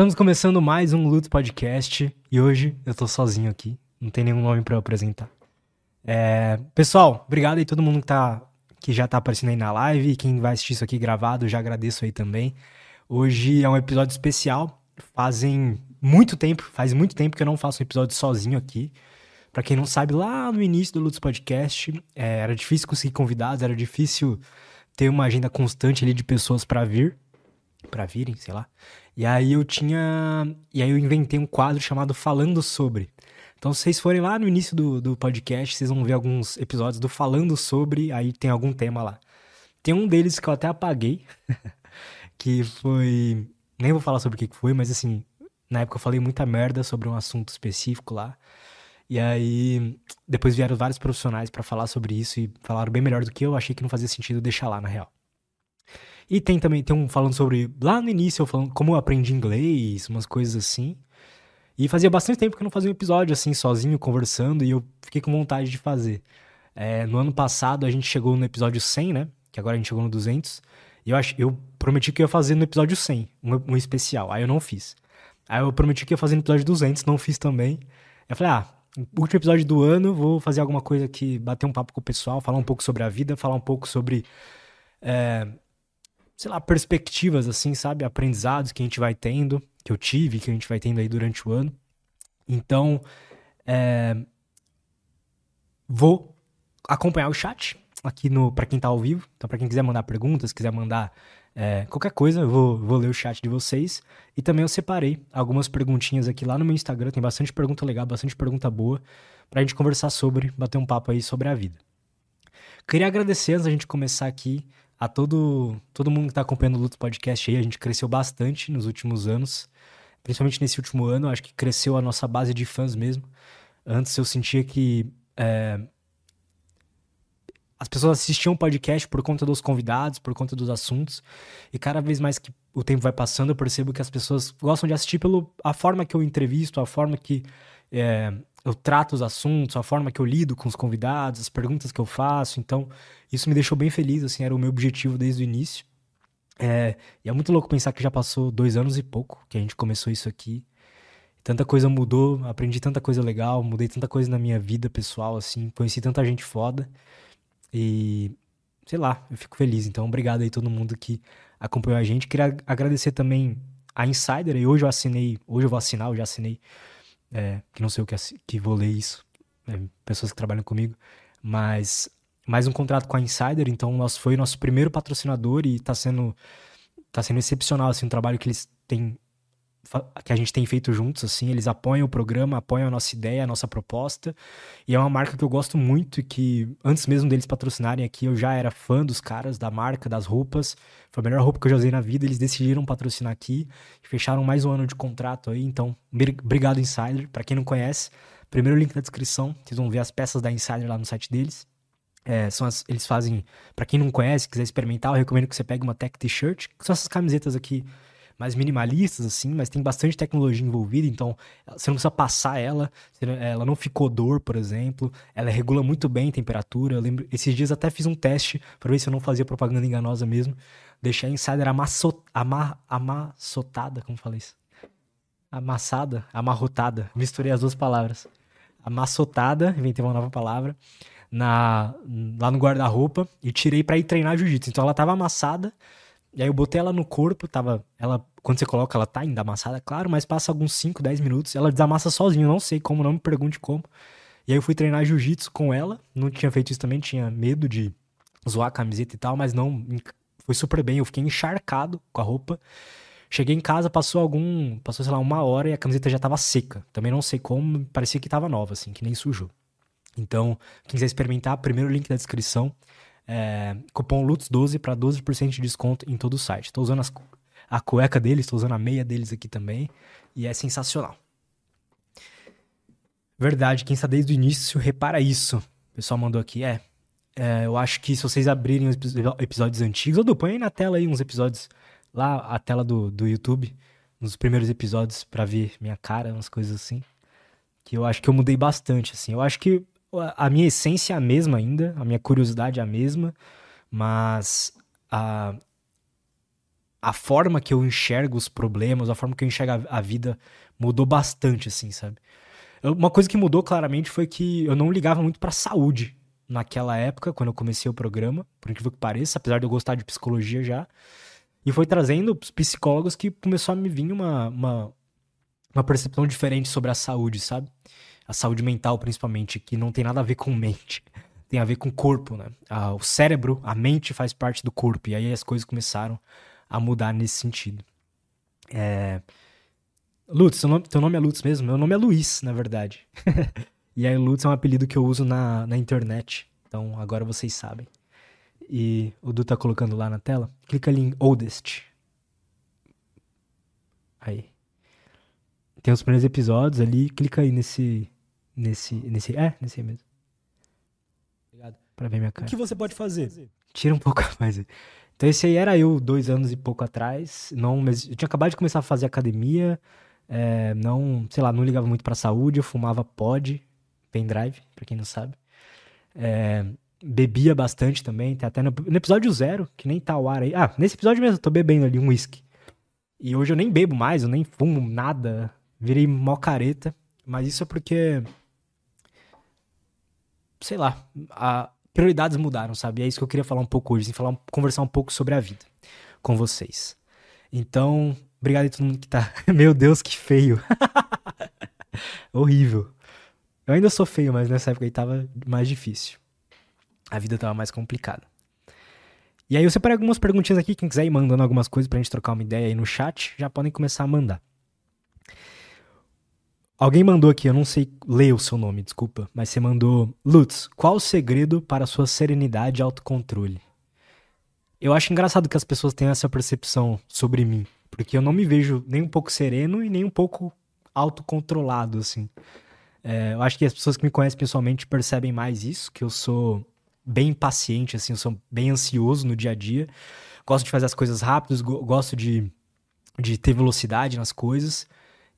Estamos começando mais um Luto Podcast e hoje eu tô sozinho aqui, não tem nenhum nome para apresentar. É, pessoal, obrigado aí todo mundo que, tá, que já tá aparecendo aí na live e quem vai assistir isso aqui gravado, já agradeço aí também. Hoje é um episódio especial, fazem muito tempo, faz muito tempo que eu não faço um episódio sozinho aqui. Para quem não sabe, lá no início do Lutos Podcast, é, era difícil conseguir convidados, era difícil ter uma agenda constante ali de pessoas para vir, para virem, sei lá. E aí eu tinha. E aí eu inventei um quadro chamado Falando Sobre. Então, se vocês forem lá no início do, do podcast, vocês vão ver alguns episódios do Falando Sobre, aí tem algum tema lá. Tem um deles que eu até apaguei, que foi. Nem vou falar sobre o que foi, mas assim, na época eu falei muita merda sobre um assunto específico lá. E aí, depois vieram vários profissionais para falar sobre isso e falaram bem melhor do que eu. Achei que não fazia sentido deixar lá, na real. E tem também, tem um falando sobre, lá no início, eu falando como eu aprendi inglês, umas coisas assim. E fazia bastante tempo que eu não fazia um episódio assim, sozinho, conversando, e eu fiquei com vontade de fazer. É, no ano passado a gente chegou no episódio 100, né? Que agora a gente chegou no 200. E eu, ach, eu prometi que ia fazer no episódio 100, um, um especial. Aí eu não fiz. Aí eu prometi que ia fazer no episódio 200, não fiz também. Eu falei, ah, último episódio do ano, vou fazer alguma coisa que bater um papo com o pessoal, falar um pouco sobre a vida, falar um pouco sobre é, sei lá, perspectivas, assim, sabe? Aprendizados que a gente vai tendo, que eu tive, que a gente vai tendo aí durante o ano. Então, é... vou acompanhar o chat aqui no para quem tá ao vivo. Então, para quem quiser mandar perguntas, quiser mandar é, qualquer coisa, eu vou, vou ler o chat de vocês. E também eu separei algumas perguntinhas aqui lá no meu Instagram. Tem bastante pergunta legal, bastante pergunta boa, pra gente conversar sobre, bater um papo aí sobre a vida. Queria agradecer antes da gente começar aqui a todo, todo mundo que está acompanhando o Luto Podcast aí. A gente cresceu bastante nos últimos anos, principalmente nesse último ano. Acho que cresceu a nossa base de fãs mesmo. Antes eu sentia que é, as pessoas assistiam o podcast por conta dos convidados, por conta dos assuntos. E cada vez mais que o tempo vai passando, eu percebo que as pessoas gostam de assistir pela a forma que eu entrevisto, a forma que é, eu trato os assuntos, a forma que eu lido com os convidados, as perguntas que eu faço. Então, isso me deixou bem feliz, assim, era o meu objetivo desde o início. É, e é muito louco pensar que já passou dois anos e pouco que a gente começou isso aqui. Tanta coisa mudou, aprendi tanta coisa legal, mudei tanta coisa na minha vida pessoal, assim, conheci tanta gente foda. E, sei lá, eu fico feliz. Então, obrigado aí todo mundo que acompanhou a gente. Queria agradecer também a Insider, e hoje eu assinei, hoje eu vou assinar, eu já assinei é, que não sei o que, que vou ler isso, é, pessoas que trabalham comigo, mas mais um contrato com a Insider, então nós foi nosso primeiro patrocinador e está sendo tá sendo excepcional assim o trabalho que eles têm que a gente tem feito juntos, assim, eles apoiam o programa, apoiam a nossa ideia, a nossa proposta, e é uma marca que eu gosto muito e que, antes mesmo deles patrocinarem aqui, eu já era fã dos caras, da marca, das roupas, foi a melhor roupa que eu já usei na vida, eles decidiram patrocinar aqui, fecharam mais um ano de contrato aí, então, obrigado Insider, para quem não conhece, primeiro link na descrição, vocês vão ver as peças da Insider lá no site deles, é, são as, eles fazem, para quem não conhece, quiser experimentar, eu recomendo que você pegue uma Tech T-shirt, que são essas camisetas aqui mais minimalistas, assim, mas tem bastante tecnologia envolvida, então você não precisa passar ela, ela não ficou dor, por exemplo, ela regula muito bem a temperatura. Eu lembro, esses dias até fiz um teste para ver se eu não fazia propaganda enganosa mesmo. Deixei a Insider amassot, ama, amassotada, como falei isso? Amassada, amarrotada. Misturei as duas palavras. Amassotada, inventei uma nova palavra, na, lá no guarda-roupa e tirei para ir treinar jiu-jitsu. Então ela tava amassada, e aí eu botei ela no corpo, tava. Ela, quando você coloca, ela tá ainda amassada, claro, mas passa alguns 5, 10 minutos, ela desamassa sozinha, não sei como, não me pergunte como. E aí eu fui treinar jiu-jitsu com ela, não tinha feito isso também, tinha medo de zoar a camiseta e tal, mas não, foi super bem, eu fiquei encharcado com a roupa. Cheguei em casa, passou algum, passou sei lá uma hora e a camiseta já tava seca. Também não sei como, parecia que tava nova assim, que nem sujou. Então, quem quiser experimentar, primeiro link da descrição. É, cupom LUTS12 para 12% de desconto em todo o site. Estou usando as, a cueca deles, estou usando a meia deles aqui também. E é sensacional. Verdade, quem está desde o início, repara isso. O pessoal mandou aqui. É, é eu acho que se vocês abrirem os episódios antigos, ou põe aí na tela aí uns episódios, lá a tela do, do YouTube, nos primeiros episódios, para ver minha cara, umas coisas assim. Que eu acho que eu mudei bastante, assim. Eu acho que a minha essência é a mesma ainda, a minha curiosidade é a mesma, mas a, a forma que eu enxergo os problemas, a forma que eu enxergo a, vida mudou bastante, assim, sabe? Uma coisa que mudou claramente foi que eu não ligava muito pra saúde naquela época, quando eu comecei o programa, por incrível que pareça, apesar de eu gostar de psicologia já. E foi trazendo psicólogos que começou a me vir uma, uma, uma percepção diferente sobre a saúde, sabe? A saúde mental, principalmente, que não tem nada a ver com mente. Tem a ver com corpo, né? Ah, o cérebro, a mente faz parte do corpo. E aí as coisas começaram a mudar nesse sentido. É... Lutz, nome, teu nome é Lutz mesmo? Meu nome é Luiz, na verdade. e aí Lutz é um apelido que eu uso na, na internet. Então agora vocês sabem. E o Du tá colocando lá na tela. Clica ali em Oldest. Aí. Tem os primeiros episódios ali. Clica aí nesse. Nesse. Nesse. É, nesse aí mesmo. Obrigado. Pra ver minha cara. O que você pode fazer? Tira um pouco mais. Então esse aí era eu dois anos e pouco atrás. Não, mas eu tinha acabado de começar a fazer academia. É, não, sei lá, não ligava muito pra saúde. Eu fumava pod, pendrive, pra quem não sabe. É, bebia bastante também. Tem até no, no, episódio zero, que nem tá o ar aí. Ah, nesse episódio mesmo eu tô bebendo ali um whisky. E hoje eu nem bebo mais, eu nem fumo nada. Virei mó careta. Mas isso é porque. Sei lá. A, prioridades mudaram, sabe? E é isso que eu queria falar um pouco hoje, assim, falar, conversar um pouco sobre a vida com vocês. Então, obrigado a todo mundo que tá. Meu Deus, que feio. Horrível. Eu ainda sou feio, mas nessa época aí tava mais difícil. A vida tava mais complicada. E aí eu separei algumas perguntinhas aqui, quem quiser ir mandando algumas coisas pra gente trocar uma ideia aí no chat, já podem começar a mandar. Alguém mandou aqui, eu não sei ler o seu nome, desculpa, mas você mandou. Lutz, qual o segredo para a sua serenidade e autocontrole? Eu acho engraçado que as pessoas tenham essa percepção sobre mim, porque eu não me vejo nem um pouco sereno e nem um pouco autocontrolado, assim. É, eu acho que as pessoas que me conhecem pessoalmente percebem mais isso, que eu sou bem impaciente, assim, eu sou bem ansioso no dia a dia. Gosto de fazer as coisas rápidas, gosto de, de ter velocidade nas coisas.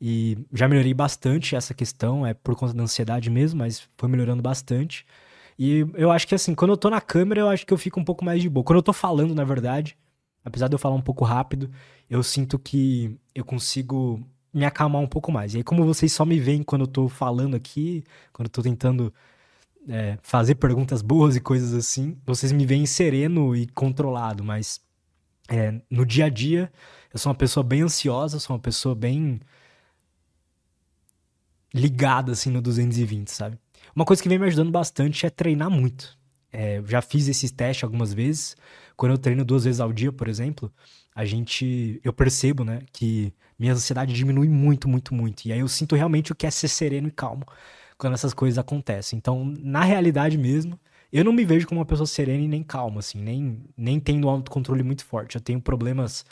E já melhorei bastante essa questão, é por conta da ansiedade mesmo, mas foi melhorando bastante. E eu acho que assim, quando eu tô na câmera, eu acho que eu fico um pouco mais de boa. Quando eu tô falando, na verdade, apesar de eu falar um pouco rápido, eu sinto que eu consigo me acalmar um pouco mais. E aí, como vocês só me veem quando eu tô falando aqui, quando eu tô tentando é, fazer perguntas boas e coisas assim, vocês me veem sereno e controlado, mas é, no dia a dia, eu sou uma pessoa bem ansiosa, sou uma pessoa bem ligada assim no 220, sabe? Uma coisa que vem me ajudando bastante é treinar muito. É, já fiz esses testes algumas vezes. Quando eu treino duas vezes ao dia, por exemplo, a gente. Eu percebo, né, que minha ansiedade diminui muito, muito, muito. E aí eu sinto realmente o que é ser sereno e calmo quando essas coisas acontecem. Então, na realidade mesmo, eu não me vejo como uma pessoa serena e nem calma, assim, nem, nem tendo um autocontrole muito forte. Eu tenho problemas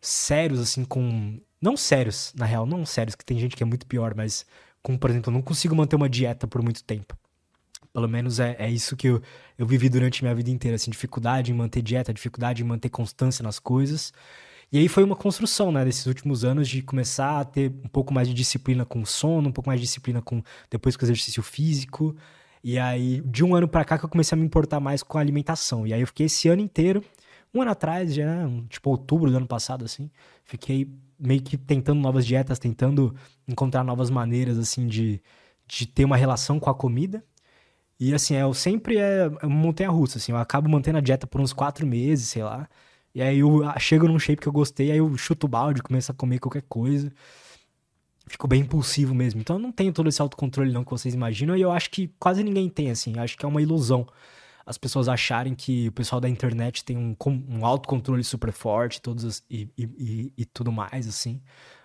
sérios, assim, com. Não sérios, na real, não sérios, que tem gente que é muito pior, mas como, por exemplo, eu não consigo manter uma dieta por muito tempo. Pelo menos é, é isso que eu, eu vivi durante minha vida inteira, assim, dificuldade em manter dieta, dificuldade em manter constância nas coisas. E aí foi uma construção, né, desses últimos anos de começar a ter um pouco mais de disciplina com o sono, um pouco mais de disciplina com depois com o exercício físico. E aí, de um ano para cá que eu comecei a me importar mais com a alimentação. E aí eu fiquei esse ano inteiro, um ano atrás, já, tipo outubro do ano passado, assim, fiquei meio que tentando novas dietas, tentando encontrar novas maneiras, assim, de, de ter uma relação com a comida. E, assim, eu sempre é, é montanha-russa, assim, eu acabo mantendo a dieta por uns quatro meses, sei lá. E aí eu chego num shape que eu gostei, aí eu chuto o balde, começo a comer qualquer coisa. Fico bem impulsivo mesmo. Então eu não tenho todo esse autocontrole não que vocês imaginam, e eu acho que quase ninguém tem, assim. Eu acho que é uma ilusão as pessoas acharem que o pessoal da internet tem um, um autocontrole super forte todos e, e, e, tudo mais, assim.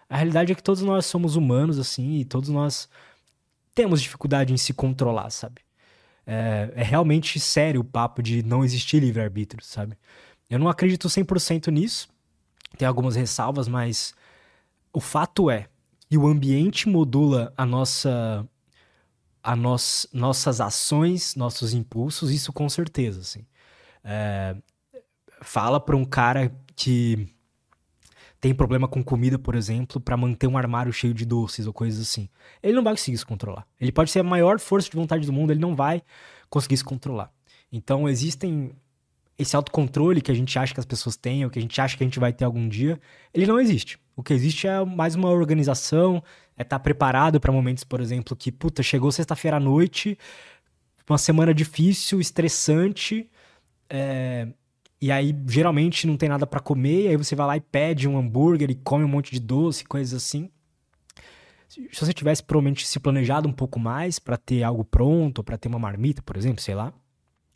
A realidade é que todos nós somos humanos, assim, e todos nós temos dificuldade em se controlar, sabe? É, é realmente sério o papo de não existir livre-arbítrio, sabe? Eu não acredito 100% nisso, tem algumas ressalvas, mas o fato é que o ambiente modula a nossa a nós, nossas ações, nossos impulsos, isso com certeza, assim. É, fala para um cara que tem problema com comida, por exemplo, para manter um armário cheio de doces ou coisas assim. Ele não vai conseguir se controlar. Ele pode ser a maior força de vontade do mundo, ele não vai conseguir se controlar. Então existem esse autocontrole que a gente acha que as pessoas têm, ou que a gente acha que a gente vai ter algum dia, ele não existe. O que existe é mais uma organização, é estar tá preparado para momentos, por exemplo, que, puta, chegou sexta-feira à noite, uma semana difícil, estressante, é... e aí geralmente não tem nada para comer, e aí você vai lá e pede um hambúrguer e come um monte de doce, coisas assim. Se você tivesse provavelmente se planejado um pouco mais para ter algo pronto, para ter uma marmita, por exemplo, sei lá,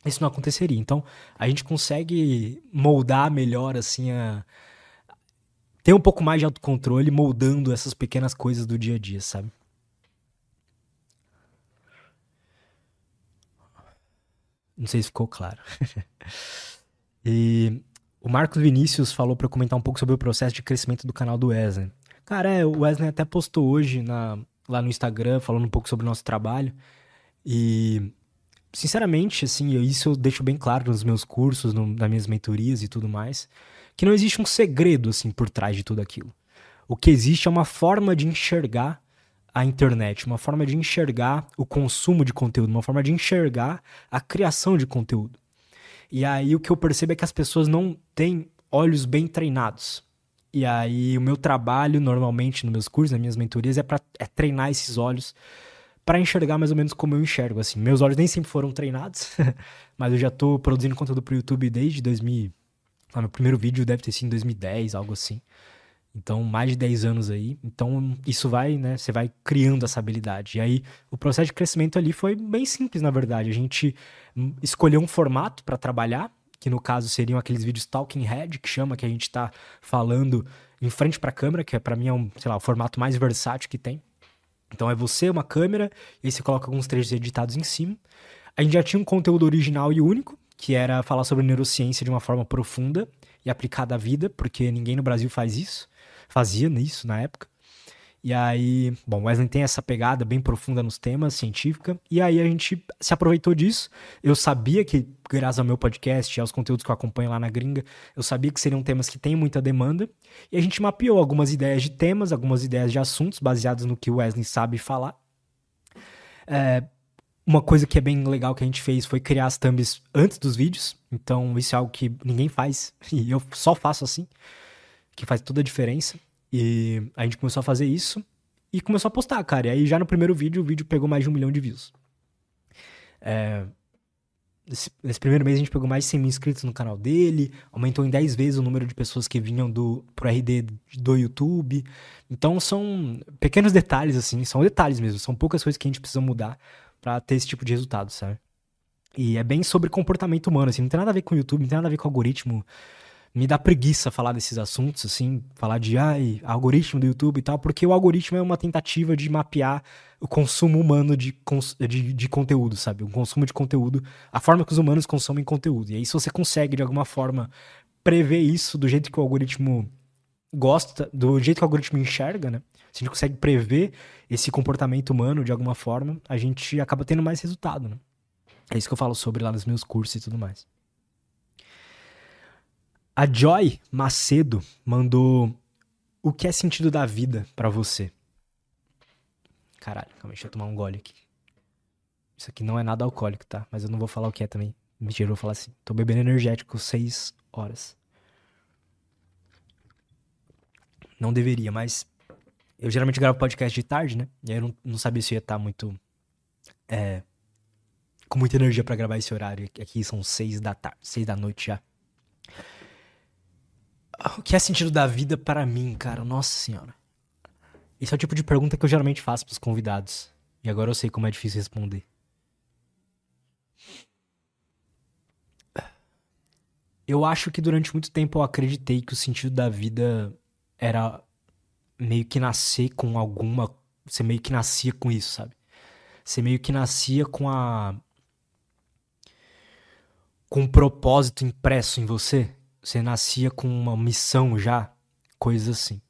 isso não aconteceria. Então, a gente consegue moldar melhor, assim, a... ter um pouco mais de autocontrole moldando essas pequenas coisas do dia a dia, sabe? Não sei se ficou claro. e o Marcos Vinícius falou para comentar um pouco sobre o processo de crescimento do canal do Wesley. Cara, é, o Wesley até postou hoje na, lá no Instagram falando um pouco sobre o nosso trabalho. E sinceramente, assim, eu, isso eu deixo bem claro nos meus cursos, no, nas minhas mentorias e tudo mais, que não existe um segredo, assim, por trás de tudo aquilo. O que existe é uma forma de enxergar a internet, uma forma de enxergar o consumo de conteúdo, uma forma de enxergar a criação de conteúdo. E aí o que eu percebo é que as pessoas não têm olhos bem treinados. E aí o meu trabalho, normalmente, nos meus cursos, nas minhas mentorias, é para é treinar esses olhos para enxergar mais ou menos como eu enxergo, assim. Meus olhos nem sempre foram treinados, mas eu já tô produzindo conteúdo pro YouTube desde 2000. Ah, meu primeiro vídeo deve ter sido em 2010, algo assim. Então, mais de 10 anos aí. Então, isso vai, né? Você vai criando essa habilidade. E aí, o processo de crescimento ali foi bem simples, na verdade. A gente escolheu um formato para trabalhar, que no caso seriam aqueles vídeos talking head, que chama, que a gente tá falando em frente para a câmera, que é para mim é um, sei lá, o formato mais versátil que tem. Então é você, uma câmera, e aí você coloca alguns trechos editados em cima. A gente já tinha um conteúdo original e único, que era falar sobre neurociência de uma forma profunda e aplicada à vida, porque ninguém no Brasil faz isso, fazia isso na época. E aí, bom, Wesley tem essa pegada bem profunda nos temas, científica, e aí a gente se aproveitou disso. Eu sabia que, graças ao meu podcast e aos conteúdos que eu acompanho lá na gringa, eu sabia que seriam temas que têm muita demanda, e a gente mapeou algumas ideias de temas, algumas ideias de assuntos, baseados no que o Wesley sabe falar. É, uma coisa que é bem legal que a gente fez foi criar as thumbs antes dos vídeos, então isso é algo que ninguém faz, e eu só faço assim, que faz toda a diferença. E a gente começou a fazer isso e começou a postar, cara. E aí já no primeiro vídeo, o vídeo pegou mais de um milhão de views. É, nesse, nesse, primeiro mês a gente pegou mais de 100 mil inscritos no canal dele, aumentou em 10 vezes o número de pessoas que vinham do, pro RD do YouTube. Então são pequenos detalhes, assim, são detalhes mesmo, são poucas coisas que a gente precisa mudar para ter esse tipo de resultado, sabe? E é bem sobre comportamento humano, assim, não tem nada a ver com o YouTube, não tem nada a ver com o algoritmo me dá preguiça falar desses assuntos, assim, falar de ai, algoritmo do YouTube e tal, porque o algoritmo é uma tentativa de mapear o consumo humano de, de, de, conteúdo, sabe? O consumo de conteúdo, a forma que os humanos consomem conteúdo. E aí, se você consegue, de alguma forma, prever isso do jeito que o algoritmo gosta, do jeito que o algoritmo enxerga, né? Se a gente consegue prever esse comportamento humano de alguma forma, a gente acaba tendo mais resultado, né? É isso que eu falo sobre lá nos meus cursos e tudo mais. A Joy Macedo mandou o que é sentido da vida para você? Caralho, calma deixa eu tomar um gole aqui. Isso aqui não é nada alcoólico, tá? Mas eu não vou falar o que é também. Mentira, eu vou falar assim. Tô bebendo energético seis horas. Não deveria, mas eu geralmente gravo podcast de tarde, né? E aí eu não, não sabia se ia estar tá muito. É, com muita energia para gravar esse horário. Aqui são seis da tarde, seis da noite já. O que é sentido da vida para mim, cara? Nossa senhora. Esse é o tipo de pergunta que eu geralmente faço pros convidados. E agora eu sei como é difícil responder. Eu acho que durante muito tempo eu acreditei que o sentido da vida era meio que nascer com alguma. Você meio que nascia com isso, sabe? Você meio que nascia com a. com um propósito impresso em você. Você nascia com uma missão já, coisas assim.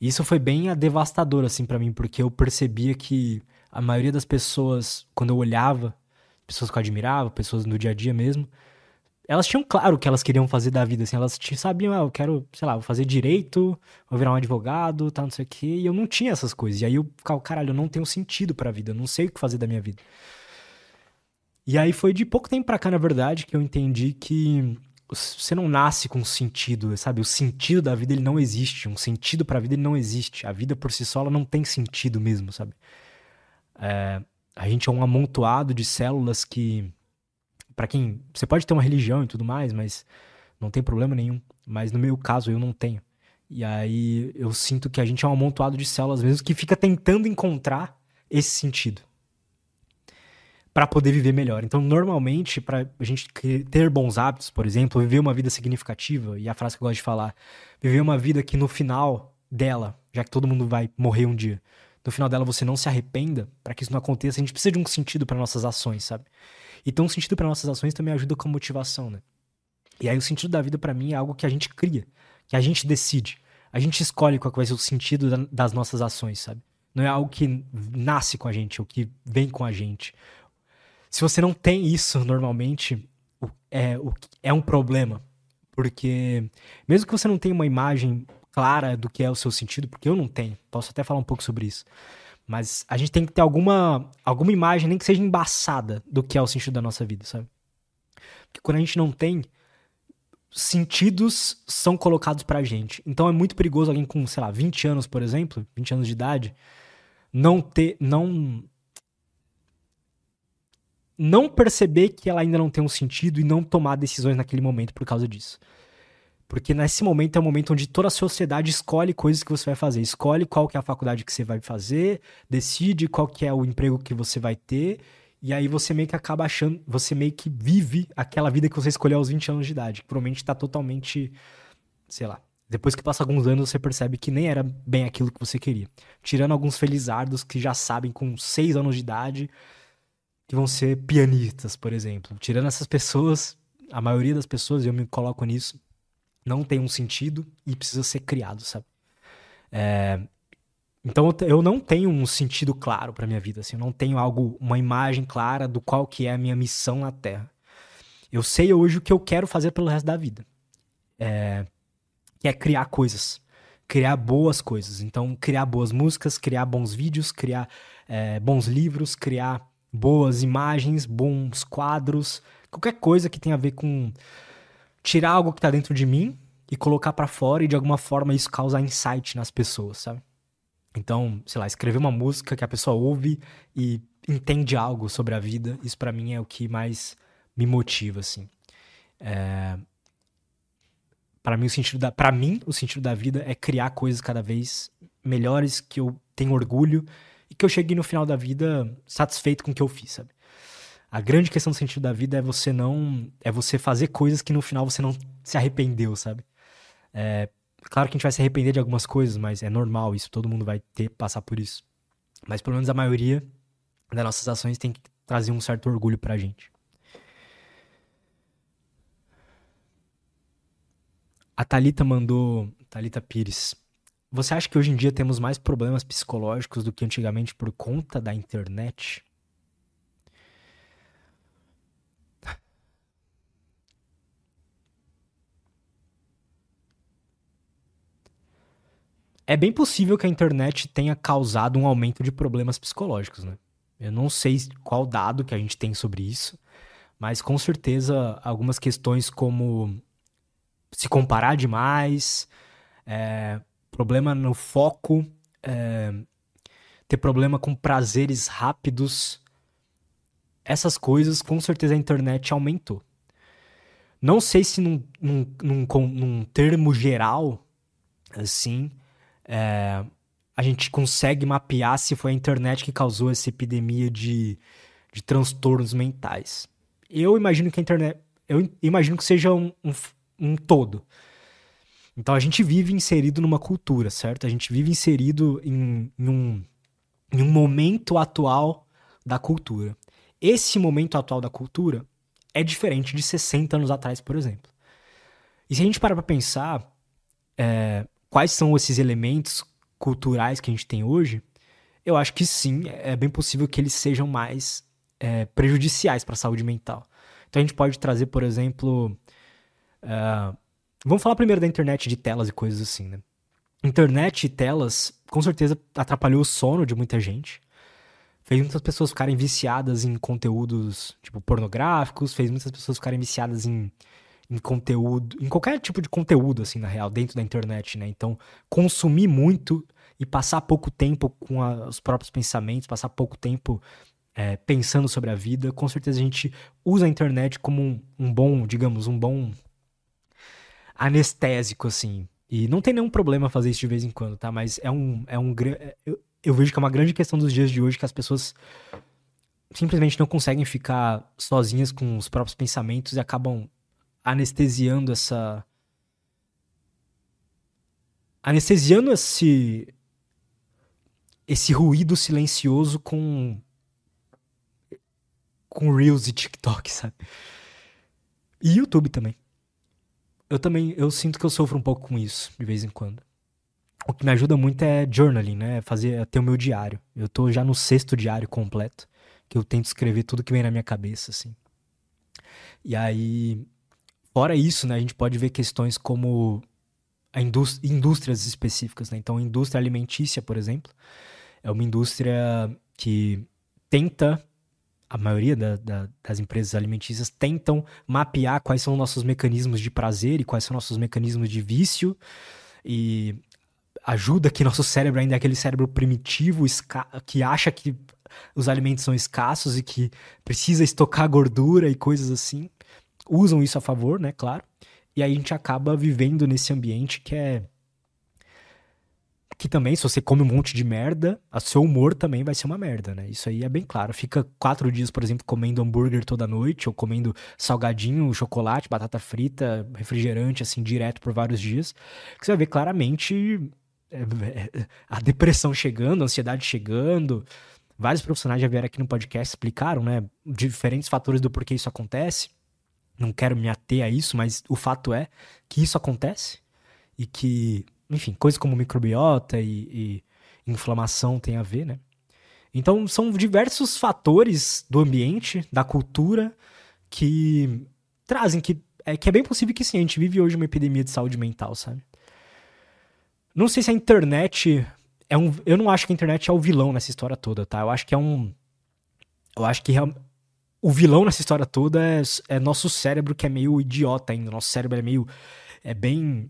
Isso foi bem devastador assim para mim, porque eu percebia que a maioria das pessoas, quando eu olhava, pessoas que eu admirava, pessoas no dia a dia mesmo, elas tinham claro o que elas queriam fazer da vida, assim, elas sabiam, ah, eu quero, sei lá, vou fazer direito, vou virar um advogado, tal, não sei o quê, e eu não tinha essas coisas. E aí eu ficava, caralho, eu não tenho sentido pra vida, eu não sei o que fazer da minha vida. E aí foi de pouco tempo pra cá, na verdade, que eu entendi que você não nasce com sentido, sabe? O sentido da vida ele não existe. Um sentido para a vida ele não existe. A vida por si só ela não tem sentido mesmo, sabe? É, a gente é um amontoado de células que, para quem você pode ter uma religião e tudo mais, mas não tem problema nenhum. Mas no meu caso eu não tenho. E aí eu sinto que a gente é um amontoado de células mesmo que fica tentando encontrar esse sentido para poder viver melhor. Então, normalmente, para a gente ter bons hábitos, por exemplo, viver uma vida significativa, e a frase que eu gosto de falar, viver uma vida que no final dela, já que todo mundo vai morrer um dia, no final dela você não se arrependa, para que isso não aconteça, a gente precisa de um sentido para nossas ações, sabe? Então, o sentido para nossas ações também ajuda com a motivação, né? E aí, o sentido da vida para mim é algo que a gente cria, que a gente decide. A gente escolhe qual vai ser o sentido das nossas ações, sabe? Não é algo que nasce com a gente, ou que vem com a gente, se você não tem isso normalmente, é, é um problema. Porque, mesmo que você não tenha uma imagem clara do que é o seu sentido, porque eu não tenho, posso até falar um pouco sobre isso. Mas a gente tem que ter alguma, alguma imagem, nem que seja embaçada, do que é o sentido da nossa vida, sabe? Porque quando a gente não tem, sentidos são colocados pra gente. Então é muito perigoso alguém com, sei lá, 20 anos, por exemplo, 20 anos de idade, não ter, não não perceber que ela ainda não tem um sentido e não tomar decisões naquele momento por causa disso. Porque nesse momento é o momento onde toda a sociedade escolhe coisas que você vai fazer. Escolhe qual que é a faculdade que você vai fazer, decide qual que é o emprego que você vai ter, e aí você meio que acaba achando, você meio que vive aquela vida que você escolheu aos 20 anos de idade, que provavelmente está totalmente, sei lá. Depois que passa alguns anos, você percebe que nem era bem aquilo que você queria. Tirando alguns felizardos que já sabem com 6 anos de idade que vão ser pianistas, por exemplo. Tirando essas pessoas, a maioria das pessoas, eu me coloco nisso, não tem um sentido e precisa ser criado, sabe? É... Então eu não tenho um sentido claro para minha vida, assim, eu não tenho algo, uma imagem clara do qual que é a minha missão na Terra. Eu sei hoje o que eu quero fazer pelo resto da vida, é... que é criar coisas, criar boas coisas. Então criar boas músicas, criar bons vídeos, criar é, bons livros, criar boas imagens, bons quadros, qualquer coisa que tenha a ver com tirar algo que tá dentro de mim e colocar para fora e de alguma forma isso causar insight nas pessoas, sabe? Então, sei lá, escrever uma música que a pessoa ouve e entende algo sobre a vida, isso para mim é o que mais me motiva, assim. É... Para mim o sentido da, para mim o sentido da vida é criar coisas cada vez melhores que eu tenho orgulho e que eu cheguei no final da vida satisfeito com o que eu fiz, sabe? A grande questão do sentido da vida é você não. É você fazer coisas que no final você não se arrependeu, sabe? É, claro que a gente vai se arrepender de algumas coisas, mas é normal isso, todo mundo vai ter passar por isso. Mas pelo menos a maioria das nossas ações tem que trazer um certo orgulho pra gente. A Talita mandou, Talita Pires, você acha que hoje em dia temos mais problemas psicológicos do que antigamente por conta da internet? É bem possível que a internet tenha causado um aumento de problemas psicológicos, né? Eu não sei qual dado que a gente tem sobre isso, mas com certeza algumas questões como se comparar demais, é, problema no foco, é, ter problema com prazeres rápidos. Essas coisas, com certeza, a internet aumentou. Não sei se num, num, num, num termo geral, assim, é, a gente consegue mapear se foi a internet que causou essa epidemia de, de transtornos mentais. Eu imagino que a internet. Eu imagino que seja um, um, um todo. Então a gente vive inserido numa cultura, certo? A gente vive inserido em, em, um, em um momento atual da cultura. Esse momento atual da cultura é diferente de 60 anos atrás, por exemplo. E se a gente parar pra pensar é, quais são esses elementos culturais que a gente tem hoje, eu acho que sim, é bem possível que eles sejam mais é, prejudiciais para a saúde mental. Então a gente pode trazer, por exemplo, uh, Vamos falar primeiro da internet de telas e coisas assim, né? Internet e telas, com certeza, atrapalhou o sono de muita gente. fez muitas pessoas ficarem viciadas em conteúdos, tipo, pornográficos, fez muitas pessoas ficarem viciadas em, em conteúdo, em qualquer tipo de conteúdo, assim, na real, dentro da internet, né? Então, consumir muito e passar pouco tempo com a, os próprios pensamentos, passar pouco tempo é, pensando sobre a vida, com certeza a gente usa a internet como um, um bom, digamos, um bom anestésico, assim. E não tem nenhum problema fazer isso de vez em quando, tá? Mas é um. É um eu, eu vejo que é uma grande questão dos dias de hoje que as pessoas simplesmente não conseguem ficar sozinhas com os próprios pensamentos e acabam anestesiando essa. Anestesiando esse. Esse ruído silencioso com. Com Reels e TikTok, sabe? E YouTube também eu também eu sinto que eu sofro um pouco com isso de vez em quando. O que me ajuda muito é journaling, né? Fazer é ter o meu diário. Eu tô já no sexto diário completo, que eu tento escrever tudo que vem na minha cabeça, assim. E aí, fora isso, né, a gente pode ver questões como a indústrias específicas, né? Então, a indústria alimentícia, por exemplo, é uma indústria que tenta a maioria da, da, das empresas alimentícias tentam mapear quais são nossos mecanismos de prazer e quais são nossos mecanismos de vício e ajuda que nosso cérebro ainda é aquele cérebro primitivo que acha que os alimentos são escassos e que precisa estocar gordura e coisas assim. Usam isso a favor, né, claro. E aí a gente acaba vivendo nesse ambiente que é que também, se você come um monte de merda, o seu humor também vai ser uma merda, né? Isso aí é bem claro. Fica quatro dias, por exemplo, comendo hambúrguer toda noite, ou comendo salgadinho, chocolate, batata frita, refrigerante, assim, direto por vários dias, que você vai ver claramente é, é, a depressão chegando, a ansiedade chegando. Vários profissionais já vieram aqui no podcast explicaram, né? Diferentes fatores do porquê isso acontece. Não quero me ater a isso, mas o fato é que isso acontece e que enfim, coisas como microbiota e, e inflamação tem a ver, né? Então, são diversos fatores do ambiente, da cultura, que trazem que é, que é bem possível que sim, a gente vive hoje uma epidemia de saúde mental, sabe? Não sei se a internet é um. Eu não acho que a internet é o vilão nessa história toda, tá? Eu acho que é um. Eu acho que o vilão nessa história toda é, é nosso cérebro, que é meio idiota ainda. Nosso cérebro é meio. É bem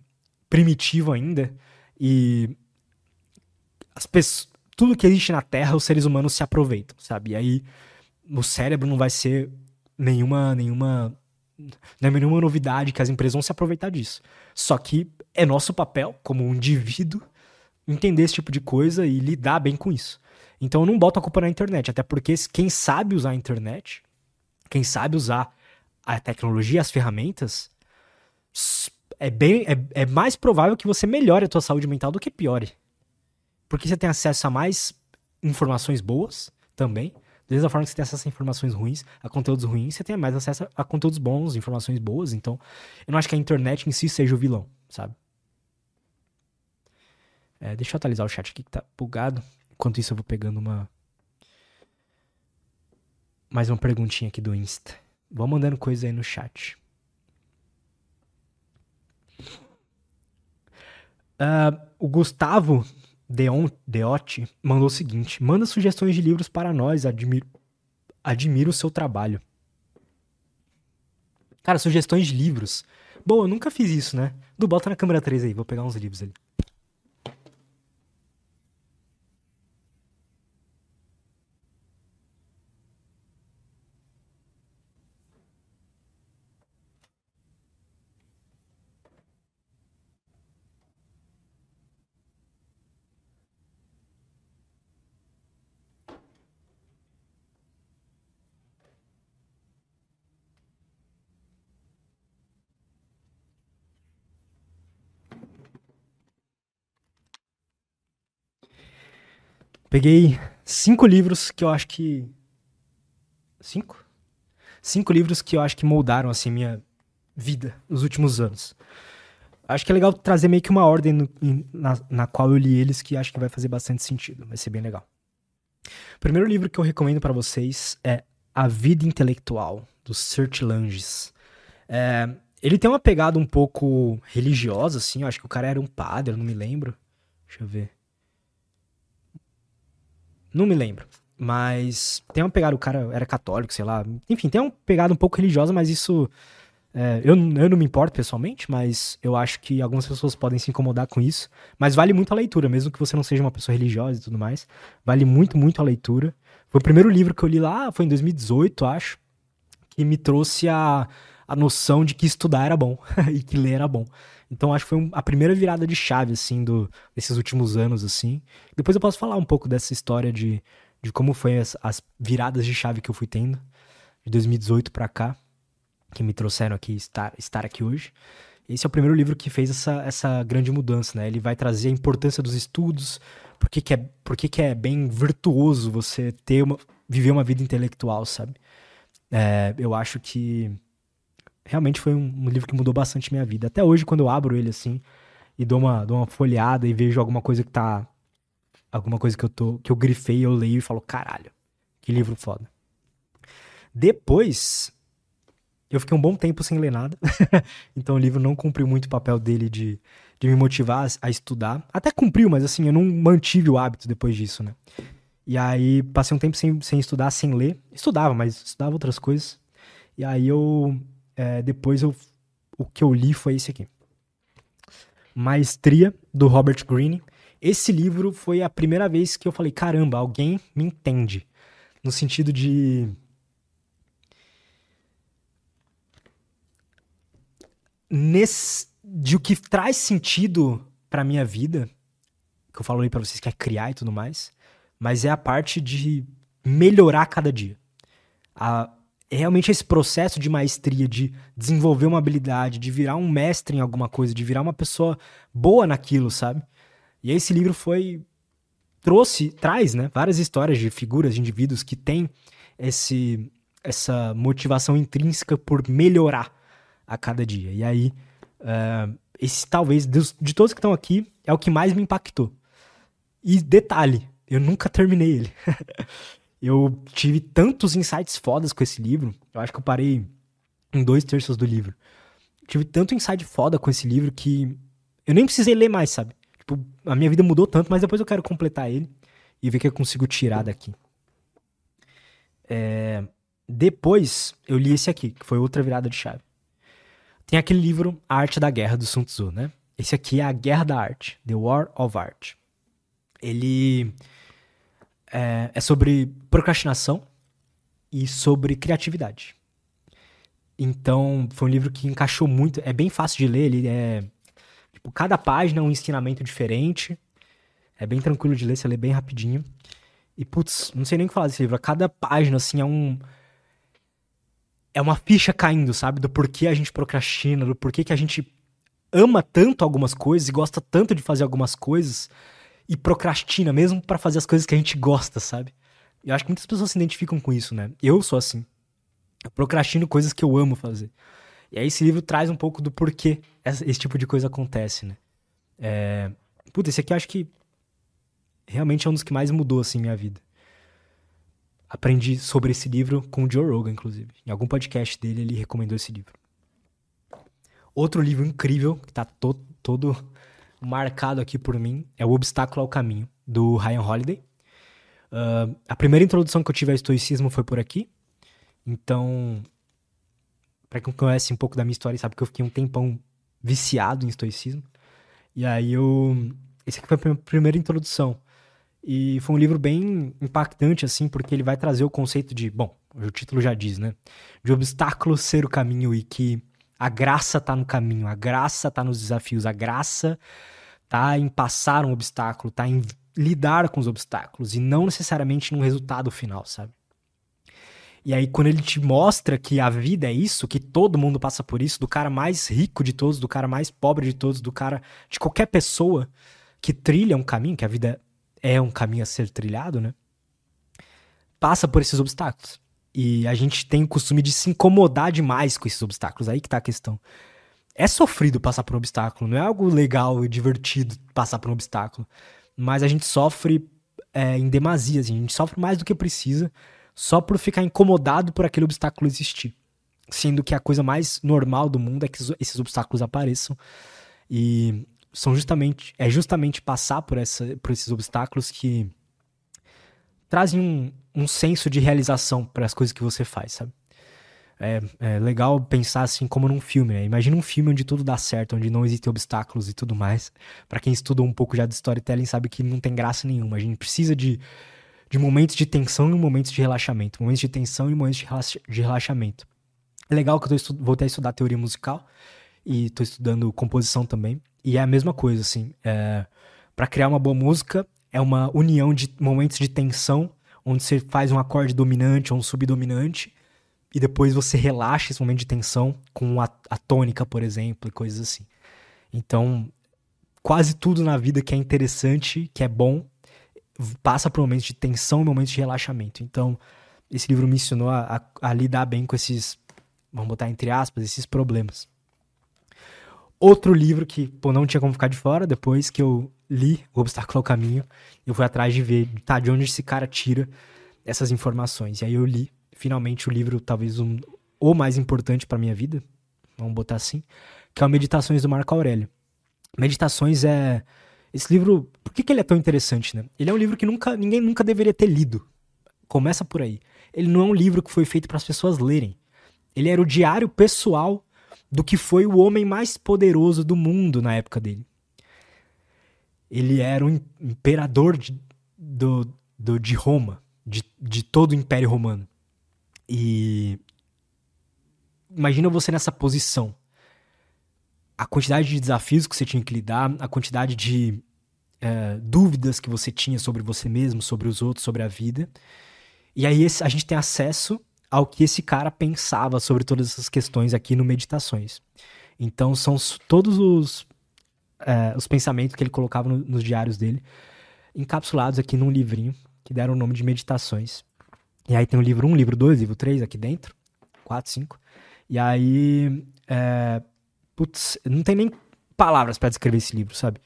primitivo ainda e as pessoas, tudo que existe na Terra os seres humanos se aproveitam, sabe? E aí o cérebro não vai ser nenhuma nenhuma não é nenhuma novidade que as empresas vão se aproveitar disso. Só que é nosso papel como um indivíduo entender esse tipo de coisa e lidar bem com isso. Então eu não boto a culpa na internet, até porque quem sabe usar a internet, quem sabe usar a tecnologia, as ferramentas, é bem é, é mais provável que você melhore a tua saúde mental do que piore. Porque você tem acesso a mais informações boas também. Da mesma forma que você tem acesso a informações ruins, a conteúdos ruins, você tem mais acesso a conteúdos bons, informações boas. Então, eu não acho que a internet em si seja o vilão, sabe? É, deixa eu atualizar o chat aqui que tá bugado. Enquanto isso, eu vou pegando uma. Mais uma perguntinha aqui do Insta. Vão mandando coisa aí no chat. Uh, o Gustavo Deon, Deotti mandou o seguinte: manda sugestões de livros para nós, admiro, admiro o seu trabalho. Cara, sugestões de livros. Bom, eu nunca fiz isso, né? Do bota na câmera 3 aí, vou pegar uns livros ali. Peguei cinco livros que eu acho que. Cinco? Cinco livros que eu acho que moldaram assim minha vida nos últimos anos. Acho que é legal trazer meio que uma ordem no, na, na qual eu li eles que acho que vai fazer bastante sentido. Vai ser bem legal. O primeiro livro que eu recomendo para vocês é A Vida Intelectual, do Sert Langes. É, ele tem uma pegada um pouco religiosa, assim. Eu acho que o cara era um padre, não me lembro. Deixa eu ver. Não me lembro. Mas tem uma pegada, o cara era católico, sei lá. Enfim, tem uma pegada um pouco religiosa, mas isso. É, eu, eu não me importo pessoalmente, mas eu acho que algumas pessoas podem se incomodar com isso. Mas vale muito a leitura, mesmo que você não seja uma pessoa religiosa e tudo mais. Vale muito, muito a leitura. Foi o primeiro livro que eu li lá, foi em 2018, acho, que me trouxe a, a noção de que estudar era bom e que ler era bom. Então acho que foi um, a primeira virada de chave, assim, do, desses últimos anos, assim. Depois eu posso falar um pouco dessa história de de como foi as, as viradas de chave que eu fui tendo de 2018 para cá, que me trouxeram aqui estar, estar aqui hoje. Esse é o primeiro livro que fez essa, essa grande mudança, né? Ele vai trazer a importância dos estudos, por que, que, é, por que, que é bem virtuoso você ter uma, viver uma vida intelectual, sabe? É, eu acho que realmente foi um, um, livro que mudou bastante minha vida. Até hoje, quando eu abro ele assim e dou uma, dou uma folheada e vejo alguma coisa que tá alguma coisa que eu tô que eu grifei, eu leio e falo, caralho, que livro foda. Depois, eu fiquei um bom tempo sem ler nada. então o livro não cumpriu muito o papel dele de, de me motivar a estudar. Até cumpriu, mas assim, eu não mantive o hábito depois disso, né? E aí passei um tempo sem, sem estudar, sem ler. Estudava, mas estudava outras coisas. E aí eu. É, depois eu. O que eu li foi esse aqui. Maestria, do Robert Greene. Esse livro foi a primeira vez que eu falei: caramba, alguém me entende. No sentido de. Nesse, de o que traz sentido pra minha vida, que eu falei para vocês que é criar e tudo mais, mas é a parte de melhorar cada dia. A, realmente esse processo de maestria, de desenvolver uma habilidade, de virar um mestre em alguma coisa, de virar uma pessoa boa naquilo, sabe? E esse livro foi trouxe, traz, né, várias histórias de figuras, de indivíduos que têm esse essa motivação intrínseca por melhorar a cada dia. E aí, uh, esse talvez, de, de todos que estão aqui, é o que mais me impactou. E detalhe, eu nunca terminei ele. eu tive tantos insights fodas com esse livro, eu acho que eu parei em dois terços do livro. tive tanto insight foda com esse livro que eu nem precisei ler mais, sabe? Tipo, a minha vida mudou tanto, mas depois eu quero completar ele e ver o que eu consigo tirar daqui. É, depois eu li esse aqui, que foi outra virada de chave. Tem aquele livro A Arte da Guerra do Sun Tzu, né? Esse aqui é a Guerra da Arte, The War of Art. Ele é, é sobre procrastinação e sobre criatividade. Então, foi um livro que encaixou muito. É bem fácil de ler, ele é Tipo, cada página é um ensinamento diferente. É bem tranquilo de ler, você lê bem rapidinho. E, putz, não sei nem o que falar desse livro. Cada página, assim, é um. É uma ficha caindo, sabe? Do porquê a gente procrastina, do porquê que a gente ama tanto algumas coisas e gosta tanto de fazer algumas coisas e procrastina, mesmo para fazer as coisas que a gente gosta, sabe? Eu acho que muitas pessoas se identificam com isso, né? Eu sou assim. Eu procrastino coisas que eu amo fazer. E aí esse livro traz um pouco do porquê esse tipo de coisa acontece, né? É... Puta, esse aqui eu acho que realmente é um dos que mais mudou, assim, minha vida. Aprendi sobre esse livro com o Joe Rogan, inclusive. Em algum podcast dele, ele recomendou esse livro. Outro livro incrível, que tá to todo marcado aqui por mim, é O Obstáculo ao Caminho, do Ryan Holiday. Uh, a primeira introdução que eu tive ao estoicismo foi por aqui. Então, para quem conhece um pouco da minha história, sabe que eu fiquei um tempão viciado em estoicismo. E aí eu. Esse aqui foi a minha primeira introdução. E foi um livro bem impactante, assim, porque ele vai trazer o conceito de, bom, o título já diz, né? De obstáculo ser o caminho e que a graça tá no caminho, a graça tá nos desafios, a graça tá em passar um obstáculo, tá em lidar com os obstáculos e não necessariamente num resultado final, sabe? E aí, quando ele te mostra que a vida é isso, que todo mundo passa por isso, do cara mais rico de todos, do cara mais pobre de todos, do cara. de qualquer pessoa que trilha um caminho, que a vida é um caminho a ser trilhado, né? Passa por esses obstáculos. E a gente tem o costume de se incomodar demais com esses obstáculos. Aí que tá a questão. É sofrido passar por um obstáculo, não é algo legal e divertido passar por um obstáculo. Mas a gente sofre é, em demasia, assim, a gente sofre mais do que precisa só por ficar incomodado por aquele obstáculo existir. Sendo que a coisa mais normal do mundo é que esses obstáculos apareçam. E são justamente é justamente passar por, essa, por esses obstáculos que trazem um, um senso de realização para as coisas que você faz, sabe? É, é, legal pensar assim como num filme, né? Imagina um filme onde tudo dá certo, onde não existem obstáculos e tudo mais. Para quem estuda um pouco já de storytelling sabe que não tem graça nenhuma. A gente precisa de, de momentos de tensão e momentos de relaxamento. Momentos de tensão e momentos de relaxamento. É legal que eu tô voltei a estudar teoria musical e tô estudando composição também. E é a mesma coisa, assim. É, para criar uma boa música, é uma união de momentos de tensão, onde você faz um acorde dominante ou um subdominante e depois você relaxa esse momento de tensão com a, a tônica, por exemplo, e coisas assim. Então, quase tudo na vida que é interessante, que é bom, passa por momentos de tensão e momentos de relaxamento. Então, esse livro me ensinou a, a, a, lidar bem com esses, vamos botar entre aspas, esses problemas. Outro livro que, pô, não tinha como ficar de fora, depois que eu li O Obstáculo ao Caminho, eu fui atrás de ver, tá, de onde esse cara tira essas informações. E aí eu li finalmente o livro, talvez um, o mais importante para minha vida, vamos botar assim, que é o Meditações do Marco Aurélio. Meditações é esse livro, por que, que ele é tão interessante, né? Ele é um livro que nunca ninguém nunca deveria ter lido. Começa por aí. Ele não é um livro que foi feito para as pessoas lerem. Ele era o diário pessoal do que foi o homem mais poderoso do mundo na época dele. Ele era o imperador de, do, do, de Roma, de, de todo o Império Romano. E imagina você nessa posição. A quantidade de desafios que você tinha que lidar, a quantidade de é, dúvidas que você tinha sobre você mesmo, sobre os outros, sobre a vida. E aí a gente tem acesso ao que esse cara pensava sobre todas essas questões aqui no Meditações. Então são todos os, é, os pensamentos que ele colocava no, nos diários dele, encapsulados aqui num livrinho que deram o nome de Meditações. E aí tem o livro 1, livro 2, livro 3 aqui dentro. 4, 5. E aí. É, putz, não tem nem palavras para descrever esse livro, sabe?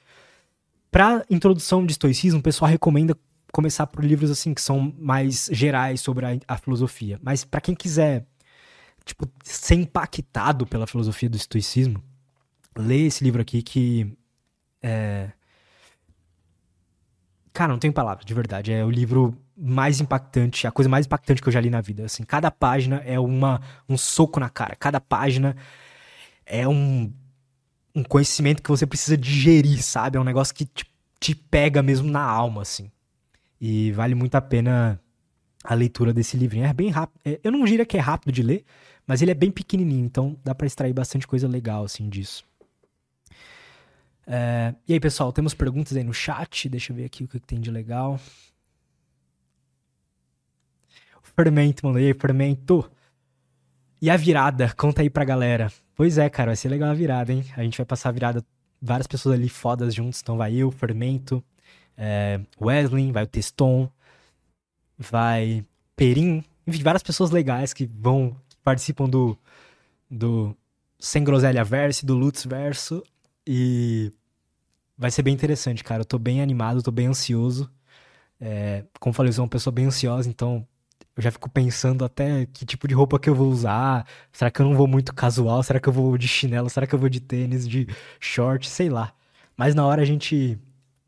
Pra introdução de estoicismo, o pessoal recomenda começar por livros assim que são mais gerais sobre a, a filosofia. Mas para quem quiser, tipo, ser impactado pela filosofia do estoicismo, lê esse livro aqui que é... Cara, não tem palavras, de verdade. É o livro mais impactante, a coisa mais impactante que eu já li na vida. Assim, cada página é uma, um soco na cara. Cada página é um, um conhecimento que você precisa digerir, sabe? É um negócio que te, te pega mesmo na alma, assim. E vale muito a pena a leitura desse livrinho. É bem rápido. É, eu não diria que é rápido de ler, mas ele é bem pequenininho, então dá para extrair bastante coisa legal, assim, disso. É, e aí, pessoal, temos perguntas aí no chat. Deixa eu ver aqui o que tem de legal. Fermento, mano. E aí, Fermento? E a virada? Conta aí pra galera. Pois é, cara, vai ser legal a virada, hein? A gente vai passar a virada, várias pessoas ali fodas juntos. Então vai eu, Fermento, é, Wesley, vai o Teston, vai Perim. Enfim, várias pessoas legais que vão, que participam do, do Sem Groselha Verso, do Lutz Verso. E vai ser bem interessante, cara. Eu tô bem animado, tô bem ansioso. É, como falei, eu sou uma pessoa bem ansiosa, então eu já fico pensando até que tipo de roupa que eu vou usar. Será que eu não vou muito casual? Será que eu vou de chinelo? Será que eu vou de tênis, de short? Sei lá. Mas na hora a gente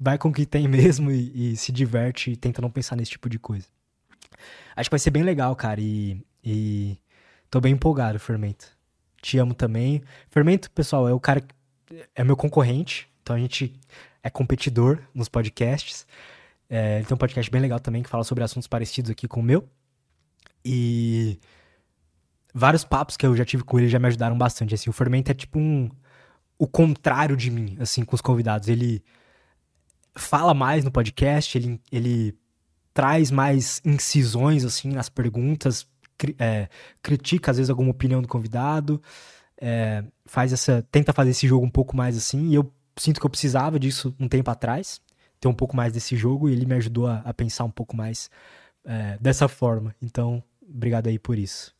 vai com o que tem mesmo e, e se diverte e tenta não pensar nesse tipo de coisa. Acho que vai ser bem legal, cara. E, e tô bem empolgado, Fermento. Te amo também. Fermento, pessoal, é o cara que é meu concorrente. Então a gente é competidor nos podcasts. É, ele tem um podcast bem legal também que fala sobre assuntos parecidos aqui com o meu. E vários papos que eu já tive com ele já me ajudaram bastante. Assim, o Fermento é tipo um o contrário de mim, assim, com os convidados. Ele fala mais no podcast, ele, ele traz mais incisões, assim, nas perguntas, cri, é, critica, às vezes, alguma opinião do convidado, é, faz essa, tenta fazer esse jogo um pouco mais assim, e eu sinto que eu precisava disso um tempo atrás, ter um pouco mais desse jogo, e ele me ajudou a, a pensar um pouco mais é, dessa forma. Então, Obrigado aí por isso.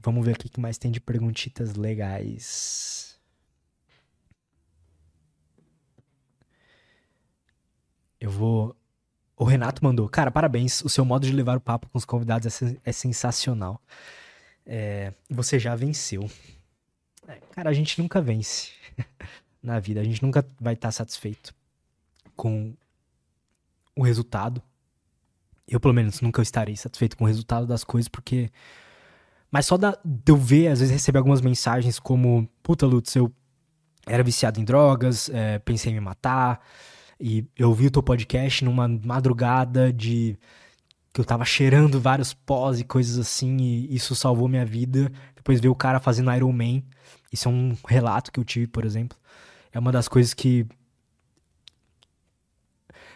Vamos ver o que mais tem de perguntitas legais. Eu vou. O Renato mandou. Cara, parabéns. O seu modo de levar o papo com os convidados é, é sensacional. É... Você já venceu. Cara, a gente nunca vence na vida. A gente nunca vai estar satisfeito. com o resultado. Eu, pelo menos, nunca estarei satisfeito com o resultado das coisas, porque. Mas só da, de eu ver, às vezes, receber algumas mensagens como: Puta, Lutz, eu era viciado em drogas, é, pensei em me matar, e eu ouvi o teu podcast numa madrugada de. que eu tava cheirando vários pós e coisas assim, e isso salvou minha vida. Depois ver o cara fazendo Iron Man. Isso é um relato que eu tive, por exemplo. É uma das coisas que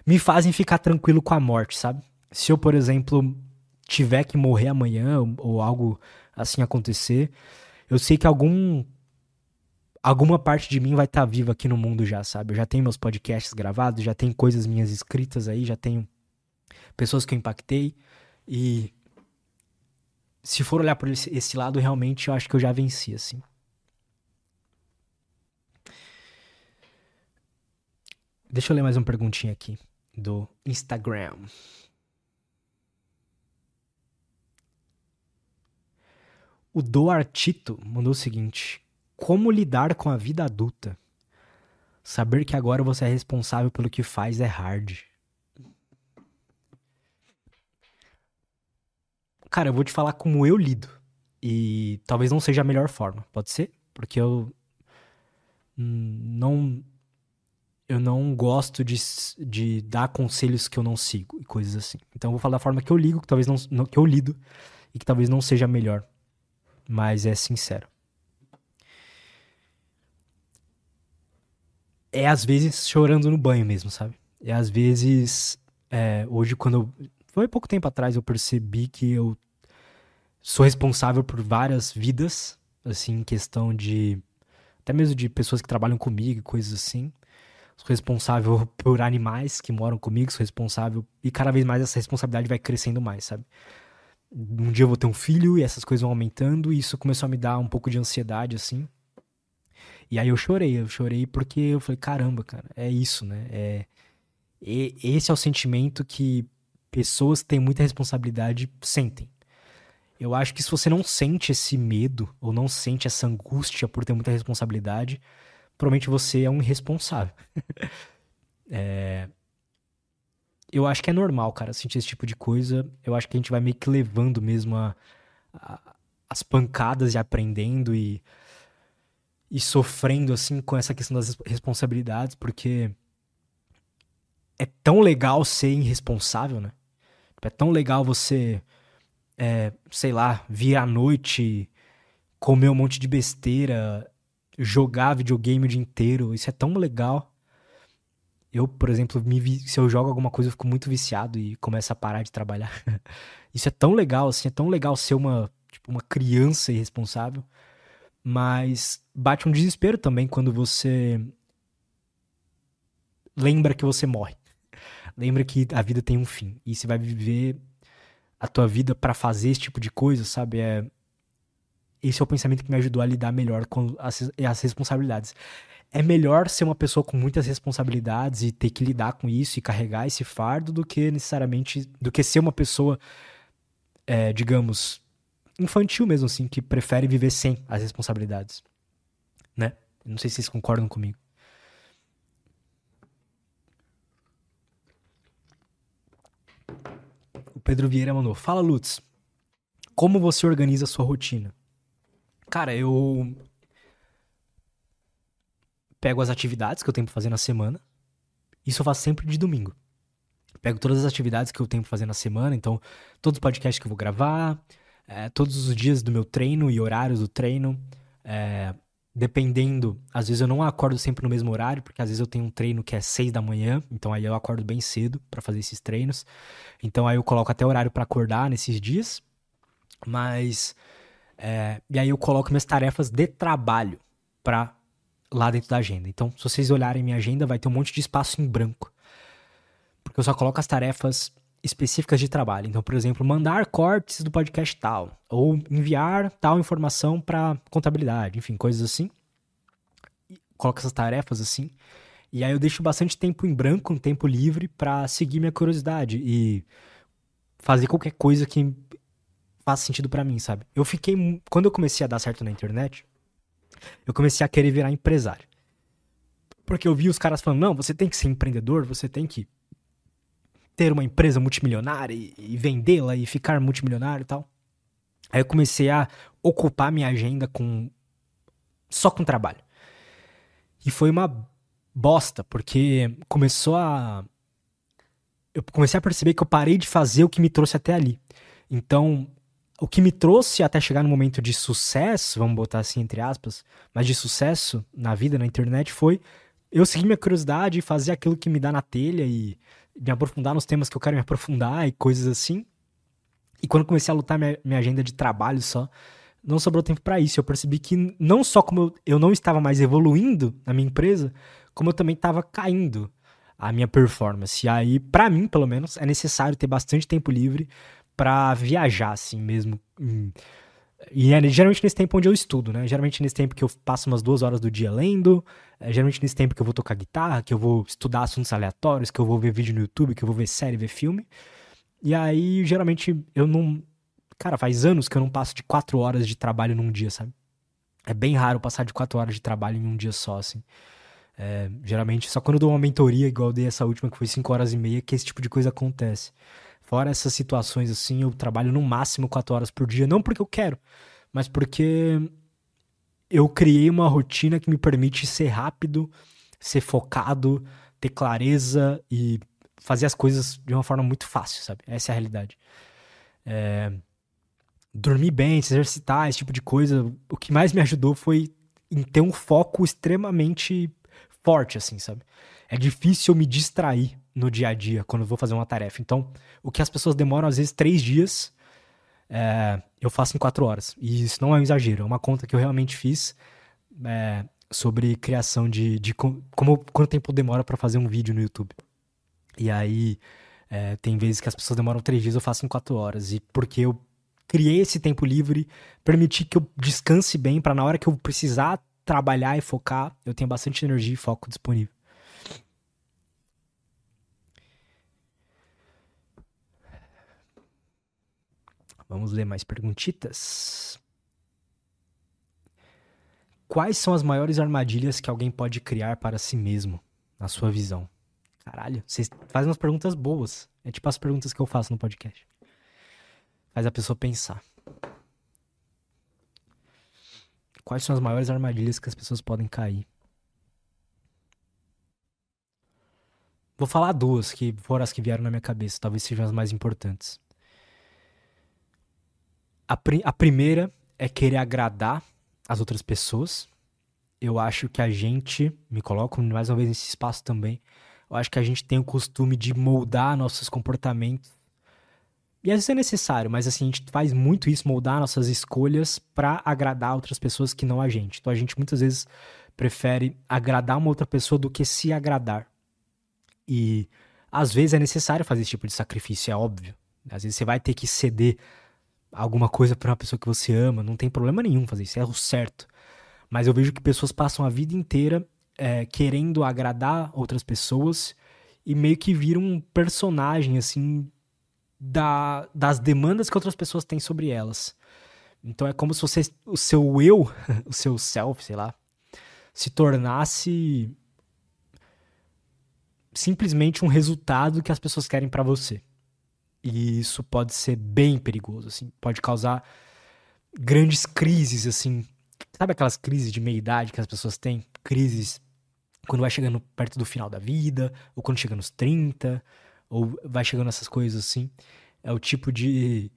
me fazem ficar tranquilo com a morte, sabe? Se eu, por exemplo, tiver que morrer amanhã ou, algo assim acontecer, eu sei que algum alguma parte de mim vai estar tá viva aqui no mundo já, sabe? Eu já tenho meus podcasts gravados, já tenho coisas minhas escritas aí, já tenho pessoas que eu impactei e se for olhar por esse lado, realmente eu acho que eu já venci, assim. Deixa eu ler mais uma perguntinha aqui do Instagram. O Doartito mandou o seguinte: Como lidar com a vida adulta? Saber que agora você é responsável pelo que faz é hard. Cara, eu vou te falar como eu lido. E talvez não seja a melhor forma, pode ser? Porque eu não eu não gosto de, de dar conselhos que eu não sigo e coisas assim. Então eu vou falar da forma que eu ligo, que talvez não, que eu lido e que talvez não seja melhor, mas é sincero. É às vezes chorando no banho mesmo, sabe? É às vezes é, hoje quando eu, foi pouco tempo atrás eu percebi que eu sou responsável por várias vidas, assim, em questão de até mesmo de pessoas que trabalham comigo, coisas assim sou responsável por animais que moram comigo, sou responsável. E cada vez mais essa responsabilidade vai crescendo mais, sabe? Um dia eu vou ter um filho e essas coisas vão aumentando, e isso começou a me dar um pouco de ansiedade, assim. E aí eu chorei, eu chorei porque eu falei, caramba, cara, é isso, né? É, e, esse é o sentimento que pessoas que têm muita responsabilidade sentem. Eu acho que se você não sente esse medo, ou não sente essa angústia por ter muita responsabilidade, provavelmente você é um irresponsável. é... Eu acho que é normal, cara, sentir esse tipo de coisa. Eu acho que a gente vai meio que levando mesmo a, a, as pancadas e aprendendo e, e sofrendo, assim, com essa questão das responsabilidades, porque é tão legal ser irresponsável, né? É tão legal você, é, sei lá, vir à noite, comer um monte de besteira, jogar videogame o dia inteiro. Isso é tão legal. Eu, por exemplo, se eu jogo alguma coisa, eu fico muito viciado e começo a parar de trabalhar. Isso é tão legal, assim, é tão legal ser uma, tipo, uma criança irresponsável. Mas bate um desespero também quando você lembra que você morre. Lembra que a vida tem um fim. E você vai viver a tua vida para fazer esse tipo de coisa, sabe? É, esse é o pensamento que me ajudou a lidar melhor com as, as responsabilidades. É melhor ser uma pessoa com muitas responsabilidades e ter que lidar com isso e carregar esse fardo do que necessariamente do que ser uma pessoa, é, digamos, infantil mesmo assim, que prefere viver sem as responsabilidades, né? Não sei se vocês concordam comigo. O Pedro Vieira mandou: Fala, Lutz. Como você organiza a sua rotina? Cara, eu pego as atividades que eu tenho pra fazer na semana. Isso eu faço sempre de domingo. Pego todas as atividades que eu tenho pra fazer na semana, então todos os podcasts que eu vou gravar, é, todos os dias do meu treino e horários do treino. É, dependendo, às vezes eu não acordo sempre no mesmo horário, porque às vezes eu tenho um treino que é seis da manhã, então aí eu acordo bem cedo para fazer esses treinos. Então aí eu coloco até horário para acordar nesses dias. Mas é, e aí eu coloco minhas tarefas de trabalho para lá dentro da agenda. Então, se vocês olharem minha agenda, vai ter um monte de espaço em branco. Porque eu só coloco as tarefas específicas de trabalho. Então, por exemplo, mandar cortes do podcast tal, ou enviar tal informação para contabilidade, enfim, coisas assim. Coloco essas tarefas assim. E aí eu deixo bastante tempo em branco, um tempo livre para seguir minha curiosidade e fazer qualquer coisa que faz sentido para mim, sabe? Eu fiquei. Quando eu comecei a dar certo na internet, eu comecei a querer virar empresário. Porque eu vi os caras falando, não, você tem que ser empreendedor, você tem que ter uma empresa multimilionária e, e vendê-la e ficar multimilionário e tal. Aí eu comecei a ocupar minha agenda com só com trabalho. E foi uma bosta, porque começou a eu comecei a perceber que eu parei de fazer o que me trouxe até ali. Então, o que me trouxe até chegar no momento de sucesso, vamos botar assim entre aspas, mas de sucesso na vida, na internet, foi eu seguir minha curiosidade e fazer aquilo que me dá na telha e me aprofundar nos temas que eu quero me aprofundar e coisas assim. E quando comecei a lutar minha, minha agenda de trabalho só, não sobrou tempo para isso. Eu percebi que não só como eu, eu não estava mais evoluindo na minha empresa, como eu também estava caindo a minha performance. E aí, para mim, pelo menos, é necessário ter bastante tempo livre para viajar, assim mesmo. E é geralmente nesse tempo onde eu estudo, né? Geralmente nesse tempo que eu passo umas duas horas do dia lendo, é geralmente nesse tempo que eu vou tocar guitarra, que eu vou estudar assuntos aleatórios, que eu vou ver vídeo no YouTube, que eu vou ver série, ver filme. E aí, geralmente, eu não. Cara, faz anos que eu não passo de quatro horas de trabalho num dia, sabe? É bem raro passar de quatro horas de trabalho em um dia só, assim. É, geralmente, só quando eu dou uma mentoria, igual eu dei essa última, que foi cinco horas e meia, que esse tipo de coisa acontece. Fora essas situações assim, eu trabalho no máximo quatro horas por dia, não porque eu quero, mas porque eu criei uma rotina que me permite ser rápido, ser focado, ter clareza e fazer as coisas de uma forma muito fácil, sabe? Essa é a realidade. É... Dormir bem, se exercitar, esse tipo de coisa, o que mais me ajudou foi em ter um foco extremamente forte, assim, sabe? É difícil eu me distrair no dia a dia quando eu vou fazer uma tarefa. Então, o que as pessoas demoram às vezes três dias, é, eu faço em quatro horas. E isso não é um exagero, é uma conta que eu realmente fiz é, sobre criação de, de como quanto tempo demora para fazer um vídeo no YouTube. E aí é, tem vezes que as pessoas demoram três dias, eu faço em quatro horas. E porque eu criei esse tempo livre, permiti que eu descanse bem para na hora que eu precisar trabalhar e focar, eu tenho bastante energia e foco disponível. Vamos ler mais perguntitas. Quais são as maiores armadilhas que alguém pode criar para si mesmo, na sua visão? Caralho, vocês fazem umas perguntas boas. É tipo as perguntas que eu faço no podcast. Faz a pessoa pensar. Quais são as maiores armadilhas que as pessoas podem cair? Vou falar duas que foram as que vieram na minha cabeça, talvez sejam as mais importantes. A, pri a primeira é querer agradar as outras pessoas. Eu acho que a gente, me coloco mais uma vez nesse espaço também, eu acho que a gente tem o costume de moldar nossos comportamentos. E às vezes é necessário, mas assim, a gente faz muito isso, moldar nossas escolhas para agradar outras pessoas que não a gente. Então a gente muitas vezes prefere agradar uma outra pessoa do que se agradar. E às vezes é necessário fazer esse tipo de sacrifício, é óbvio. Às vezes você vai ter que ceder alguma coisa para uma pessoa que você ama, não tem problema nenhum fazer isso, é o certo. Mas eu vejo que pessoas passam a vida inteira é, querendo agradar outras pessoas e meio que viram um personagem, assim, da, das demandas que outras pessoas têm sobre elas. Então é como se você, o seu eu, o seu self, sei lá, se tornasse simplesmente um resultado que as pessoas querem para você. E isso pode ser bem perigoso, assim, pode causar grandes crises, assim. Sabe aquelas crises de meia-idade que as pessoas têm? Crises quando vai chegando perto do final da vida, ou quando chega nos 30, ou vai chegando essas coisas assim. É o tipo de.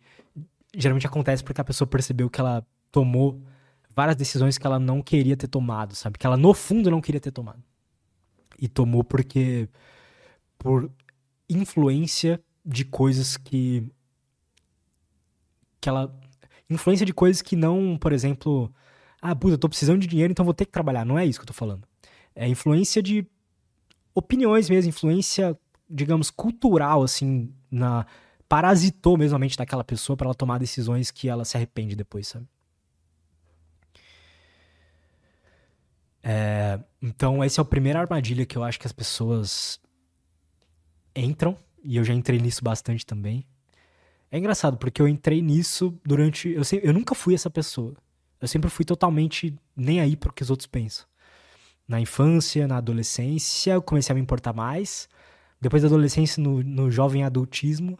Geralmente acontece porque a pessoa percebeu que ela tomou várias decisões que ela não queria ter tomado, sabe? Que ela no fundo não queria ter tomado. E tomou porque. por influência de coisas que. que ela. Influência de coisas que não, por exemplo. Ah, puta, eu tô precisando de dinheiro, então vou ter que trabalhar. Não é isso que eu tô falando. É influência de opiniões mesmo, influência, digamos, cultural, assim, na. Parasitou mesmo a mente daquela pessoa para ela tomar decisões que ela se arrepende depois, sabe? É, então, essa é a primeira armadilha que eu acho que as pessoas entram e eu já entrei nisso bastante também. É engraçado, porque eu entrei nisso durante. Eu, sempre, eu nunca fui essa pessoa. Eu sempre fui totalmente nem aí pro que os outros pensam. na infância, na adolescência, eu comecei a me importar mais. Depois da adolescência, no, no jovem adultismo,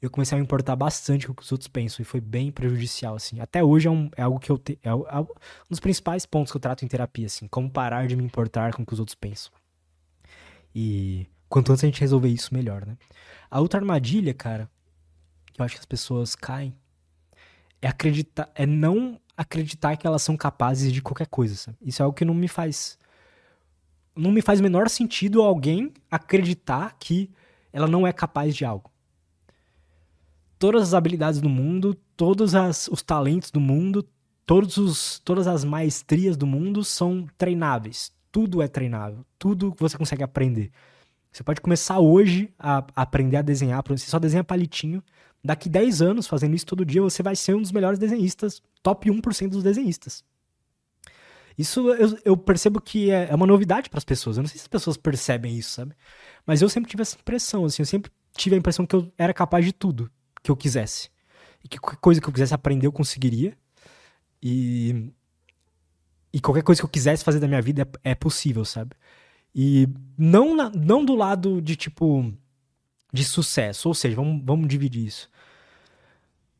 eu comecei a me importar bastante com o que os outros pensam e foi bem prejudicial, assim. Até hoje é, um, é algo que eu te, é, é, um dos principais pontos que eu trato em terapia, assim, como parar de me importar com o que os outros pensam. E quanto antes a gente resolver isso, melhor, né? A outra armadilha, cara, que eu acho que as pessoas caem, é acreditar, é não acreditar que elas são capazes de qualquer coisa, sabe? Isso é algo que não me faz não me faz menor sentido alguém acreditar que ela não é capaz de algo todas as habilidades do mundo, todos as, os talentos do mundo, todos os, todas as maestrias do mundo são treináveis. Tudo é treinável. Tudo você consegue aprender. Você pode começar hoje a, aprender a desenhar. Você só desenha palitinho. Daqui 10 anos, fazendo isso todo dia, você vai ser um dos melhores desenhistas. Top 1% dos desenhistas. Isso eu, eu percebo que é, é uma novidade para as pessoas. Eu não sei se as pessoas percebem isso, sabe? Mas eu sempre tive essa impressão, assim. Eu sempre tive a impressão que eu era capaz de tudo que eu quisesse. E que qualquer coisa que eu quisesse aprender, eu conseguiria. E. E qualquer coisa que eu quisesse fazer da minha vida é, é possível, sabe? E não, na, não do lado de tipo. de sucesso. Ou seja, vamos, vamos dividir isso.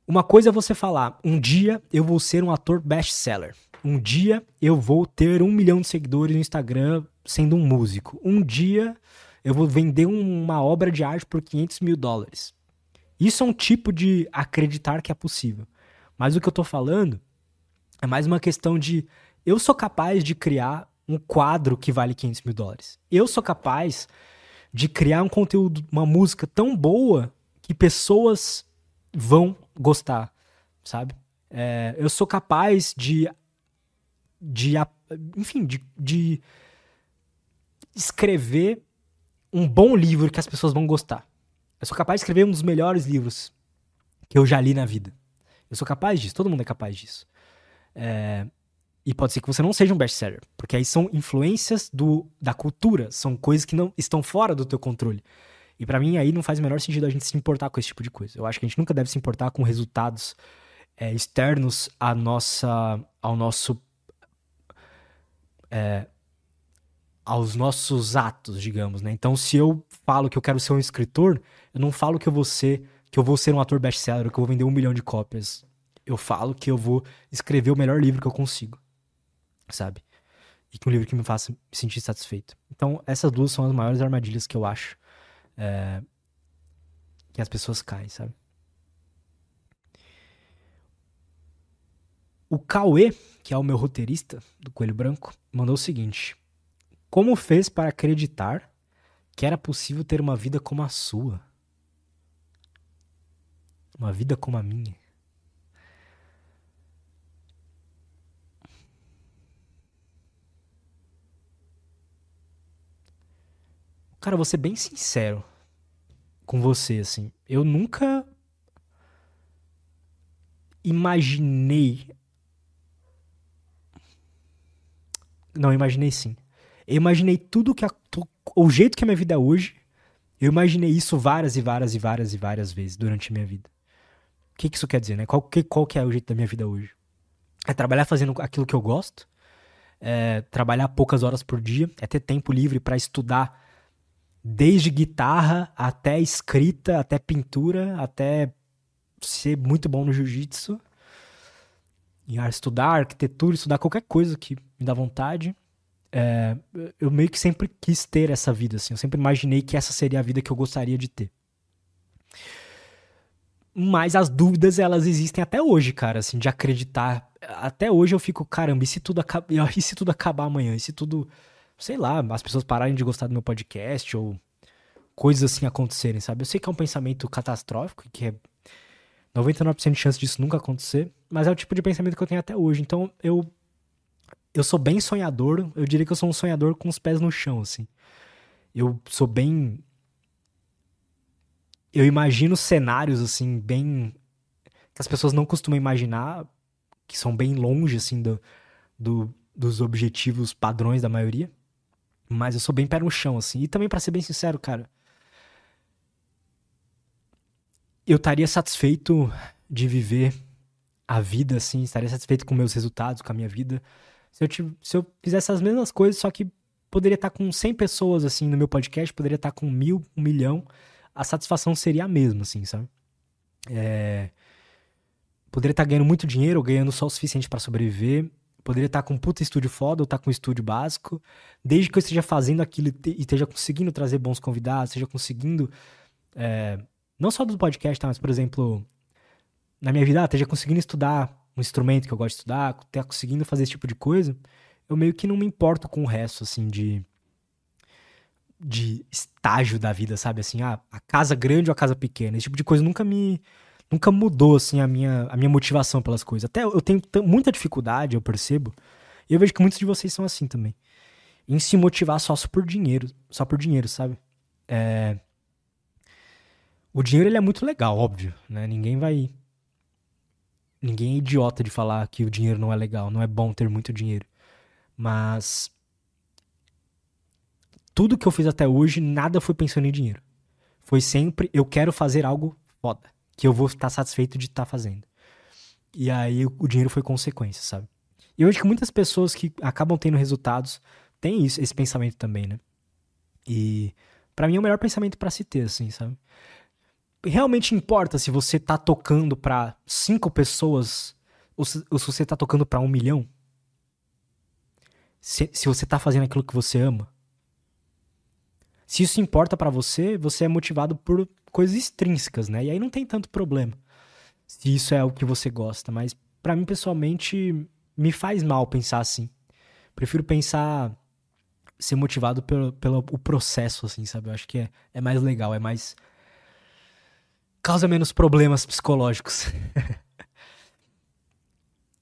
Uma coisa é você falar: um dia eu vou ser um ator best-seller. Um dia eu vou ter um milhão de seguidores no Instagram sendo um músico. Um dia eu vou vender uma obra de arte por 500 mil dólares. Isso é um tipo de acreditar que é possível. Mas o que eu tô falando é mais uma questão de eu sou capaz de criar um quadro que vale 500 mil dólares. Eu sou capaz de criar um conteúdo, uma música tão boa que pessoas vão gostar, sabe? É, eu sou capaz de, de enfim, de, de escrever um bom livro que as pessoas vão gostar. Eu sou capaz de escrever um dos melhores livros que eu já li na vida. Eu sou capaz disso, todo mundo é capaz disso. É... E pode ser que você não seja um best-seller, porque aí são influências do, da cultura, são coisas que não estão fora do teu controle. E para mim aí não faz o menor sentido a gente se importar com esse tipo de coisa. Eu acho que a gente nunca deve se importar com resultados é, externos à nossa, ao nosso é, aos nossos atos, digamos, né? Então, se eu falo que eu quero ser um escritor, eu não falo que eu vou ser, que eu vou ser um ator best-seller, que eu vou vender um milhão de cópias. Eu falo que eu vou escrever o melhor livro que eu consigo, sabe? E que um livro que me faça me sentir satisfeito. Então, essas duas são as maiores armadilhas que eu acho é, que as pessoas caem, sabe? O Cauê, que é o meu roteirista do Coelho Branco, mandou o seguinte: como fez para acreditar que era possível ter uma vida como a sua? Uma vida como a minha? Cara, vou ser bem sincero com você, assim. Eu nunca imaginei. Não, imaginei sim. Eu imaginei tudo que. A, o jeito que a minha vida é hoje. Eu imaginei isso várias e várias e várias e várias vezes durante a minha vida. O que, que isso quer dizer, né? Qual que, qual que é o jeito da minha vida hoje? É trabalhar fazendo aquilo que eu gosto. É trabalhar poucas horas por dia. É ter tempo livre para estudar desde guitarra até escrita, até pintura, até ser muito bom no jiu-jitsu. E estudar arquitetura, estudar qualquer coisa que me dá vontade. É, eu meio que sempre quis ter essa vida, assim. Eu sempre imaginei que essa seria a vida que eu gostaria de ter. Mas as dúvidas, elas existem até hoje, cara, assim, de acreditar. Até hoje eu fico, caramba, e se tudo, acaba, e se tudo acabar amanhã? E se tudo, sei lá, as pessoas pararem de gostar do meu podcast ou coisas assim acontecerem, sabe? Eu sei que é um pensamento catastrófico, que é 99% de chance disso nunca acontecer, mas é o tipo de pensamento que eu tenho até hoje. Então eu eu sou bem sonhador, eu diria que eu sou um sonhador com os pés no chão, assim. Eu sou bem. Eu imagino cenários, assim, bem. que as pessoas não costumam imaginar, que são bem longe, assim, do, do, dos objetivos padrões da maioria. Mas eu sou bem pé no chão, assim. E também, para ser bem sincero, cara. Eu estaria satisfeito de viver a vida, assim, estaria satisfeito com meus resultados, com a minha vida se eu, se eu fizesse as mesmas coisas, só que poderia estar com 100 pessoas, assim, no meu podcast, poderia estar com mil, um milhão, a satisfação seria a mesma, assim, sabe? É... Poderia estar ganhando muito dinheiro ou ganhando só o suficiente para sobreviver. Poderia estar com um puta estúdio foda ou estar com um estúdio básico. Desde que eu esteja fazendo aquilo e esteja conseguindo trazer bons convidados, esteja conseguindo. É... Não só do podcast, tá? mas, por exemplo, na minha vida, ah, esteja conseguindo estudar um instrumento que eu gosto de estudar, esteja conseguindo fazer esse tipo de coisa eu meio que não me importo com o resto, assim, de. de estágio da vida, sabe? Assim, ah, a casa grande ou a casa pequena. Esse tipo de coisa nunca me. Nunca mudou, assim, a minha, a minha motivação pelas coisas. Até eu tenho muita dificuldade, eu percebo. E eu vejo que muitos de vocês são assim também. Em se motivar só por dinheiro. Só por dinheiro, sabe? É. O dinheiro ele é muito legal, óbvio, né? Ninguém vai ninguém é idiota de falar que o dinheiro não é legal, não é bom ter muito dinheiro. Mas tudo que eu fiz até hoje, nada foi pensando em dinheiro. Foi sempre eu quero fazer algo foda, que eu vou estar satisfeito de estar fazendo. E aí o dinheiro foi consequência, sabe? E eu que muitas pessoas que acabam tendo resultados têm isso, esse pensamento também, né? E para mim é o melhor pensamento para se ter, assim, sabe? Realmente importa se você tá tocando para cinco pessoas ou se, ou se você tá tocando para um milhão? se, se você tá fazendo aquilo que você ama. Se isso importa para você, você é motivado por coisas extrínsecas, né? E aí não tem tanto problema. Se isso é o que você gosta, mas para mim pessoalmente me faz mal pensar assim. Prefiro pensar ser motivado pelo, pelo o processo, assim, sabe? Eu acho que é, é mais legal, é mais. causa menos problemas psicológicos.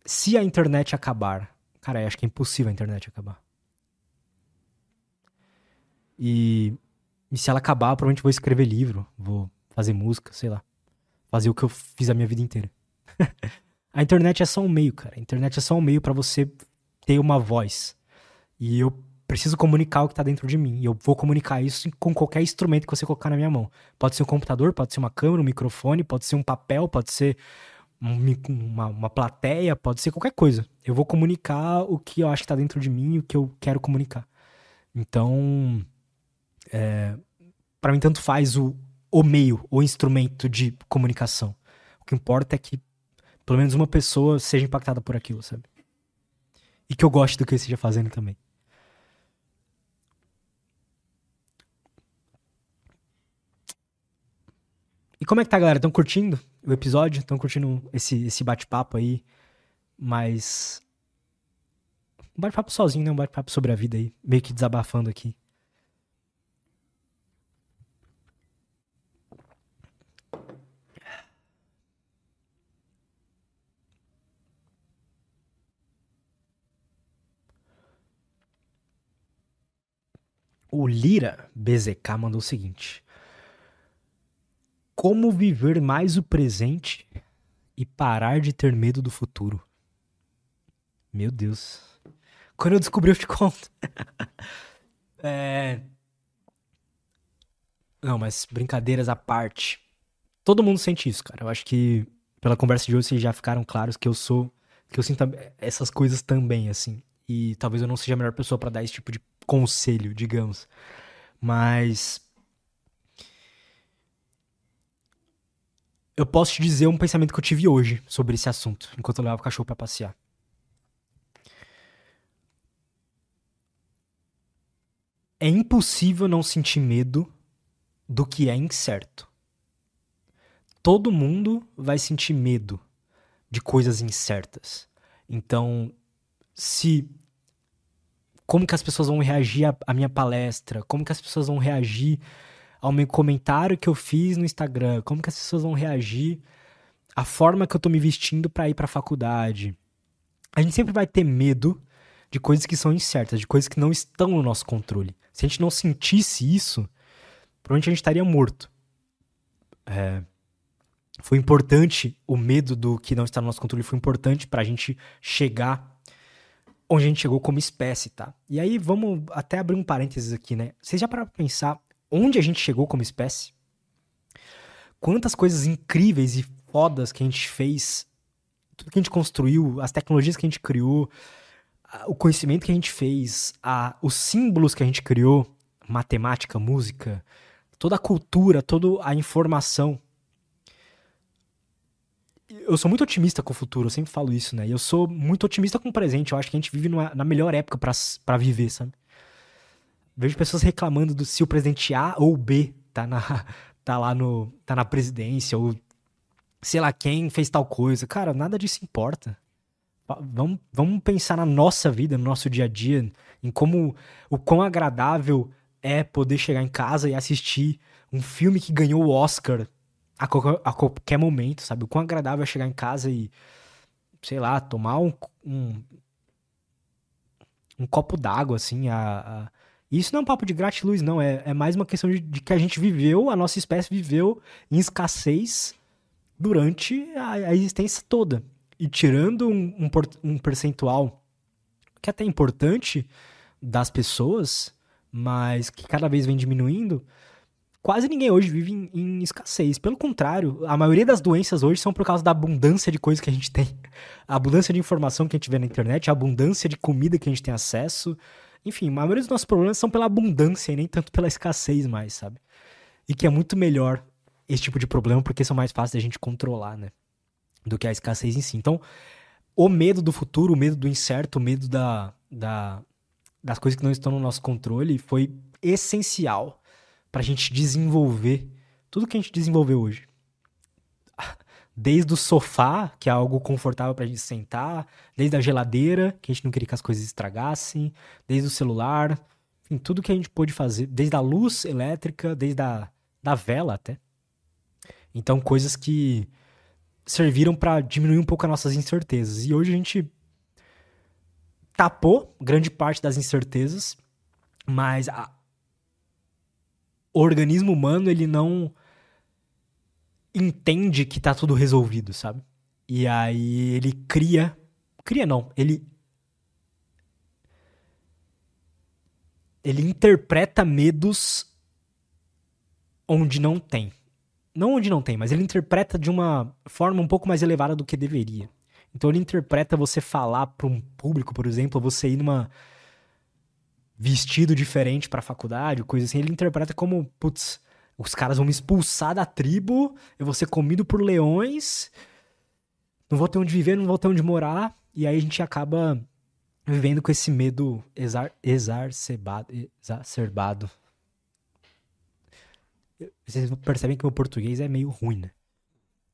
Se a internet acabar, Cara, eu acho que é impossível a internet acabar. E, e se ela acabar, provavelmente vou escrever livro, vou fazer música, sei lá. Fazer o que eu fiz a minha vida inteira. a internet é só um meio, cara. A internet é só um meio para você ter uma voz. E eu preciso comunicar o que tá dentro de mim. E eu vou comunicar isso com qualquer instrumento que você colocar na minha mão. Pode ser um computador, pode ser uma câmera, um microfone, pode ser um papel, pode ser uma, uma plateia, pode ser qualquer coisa. Eu vou comunicar o que eu acho que tá dentro de mim, o que eu quero comunicar. Então, é, para mim tanto faz o, o meio, o instrumento de comunicação. O que importa é que pelo menos uma pessoa seja impactada por aquilo, sabe? E que eu goste do que eu esteja fazendo também. E como é que tá, galera? Estão curtindo o episódio? Estão curtindo esse, esse bate-papo aí? Mas. Um bate-papo sozinho, né? Um bate-papo sobre a vida aí. Meio que desabafando aqui. O Lira BZK mandou o seguinte: como viver mais o presente e parar de ter medo do futuro. Meu Deus. Quando eu descobri, eu te conto. é... Não, mas brincadeiras à parte. Todo mundo sente isso, cara. Eu acho que pela conversa de hoje vocês já ficaram claros que eu sou. que eu sinto essas coisas também, assim. E talvez eu não seja a melhor pessoa para dar esse tipo de conselho, digamos. Mas eu posso te dizer um pensamento que eu tive hoje sobre esse assunto, enquanto eu levava o cachorro para passear. É impossível não sentir medo do que é incerto. Todo mundo vai sentir medo de coisas incertas. Então, se como que as pessoas vão reagir à minha palestra, como que as pessoas vão reagir ao meu comentário que eu fiz no Instagram, como que as pessoas vão reagir, a forma que eu tô me vestindo para ir para a faculdade. A gente sempre vai ter medo de coisas que são incertas, de coisas que não estão no nosso controle. Se a gente não sentisse isso, provavelmente a gente estaria morto. É, foi importante o medo do que não está no nosso controle, foi importante para a gente chegar onde a gente chegou como espécie, tá? E aí vamos até abrir um parênteses aqui, né? Vocês já pararam pra pensar onde a gente chegou como espécie, quantas coisas incríveis e fodas que a gente fez, tudo que a gente construiu, as tecnologias que a gente criou, o conhecimento que a gente fez, a, os símbolos que a gente criou, matemática, música, toda a cultura, toda a informação. Eu sou muito otimista com o futuro, eu sempre falo isso, né? E eu sou muito otimista com o presente. Eu acho que a gente vive numa, na melhor época para viver, sabe? Vejo pessoas reclamando do se o presidente A ou B tá, na, tá lá no. tá na presidência, ou sei lá quem fez tal coisa. Cara, nada disso importa. Vamos, vamos pensar na nossa vida, no nosso dia a dia, em como o quão agradável é poder chegar em casa e assistir um filme que ganhou o Oscar a qualquer, a qualquer momento, sabe? O quão agradável é chegar em casa e, sei lá, tomar um, um, um copo d'água, assim. A, a... Isso não é um papo de gratiluz, não. É, é mais uma questão de, de, que a gente viveu, a nossa espécie viveu em escassez durante a, a existência toda e tirando um, um, um percentual que é até importante das pessoas, mas que cada vez vem diminuindo, quase ninguém hoje vive em, em, escassez. Pelo contrário, a maioria das doenças hoje são por causa da abundância de coisas que a gente tem. A abundância de informação que a gente vê na internet, a abundância de comida que a gente tem acesso. Enfim, a maioria dos nossos problemas são pela abundância e nem tanto pela escassez mais, sabe? E que é muito melhor esse tipo de problema porque são mais fáceis da gente controlar, né? do que a escassez em si. Então, o medo do futuro, o medo do incerto, o medo da, da, das coisas que não estão no nosso controle foi essencial para a gente desenvolver tudo que a gente desenvolveu hoje. Desde o sofá, que é algo confortável para a gente sentar, desde a geladeira, que a gente não queria que as coisas estragassem, desde o celular, enfim, tudo que a gente pôde fazer, desde a luz elétrica, desde a da vela até. Então, coisas que serviram para diminuir um pouco as nossas incertezas. E hoje a gente tapou grande parte das incertezas, mas a... o organismo humano ele não entende que tá tudo resolvido, sabe? E aí ele cria, cria não, ele ele interpreta medos onde não tem. Não onde não tem, mas ele interpreta de uma forma um pouco mais elevada do que deveria. Então ele interpreta você falar para um público, por exemplo, você ir numa vestido diferente para a faculdade, coisa assim, ele interpreta como, putz, os caras vão me expulsar da tribo, eu vou ser comido por leões, não vou ter onde viver, não vou ter onde morar, e aí a gente acaba vivendo com esse medo exar exacerbado, exacerbado vocês percebem que meu português é meio ruim, né?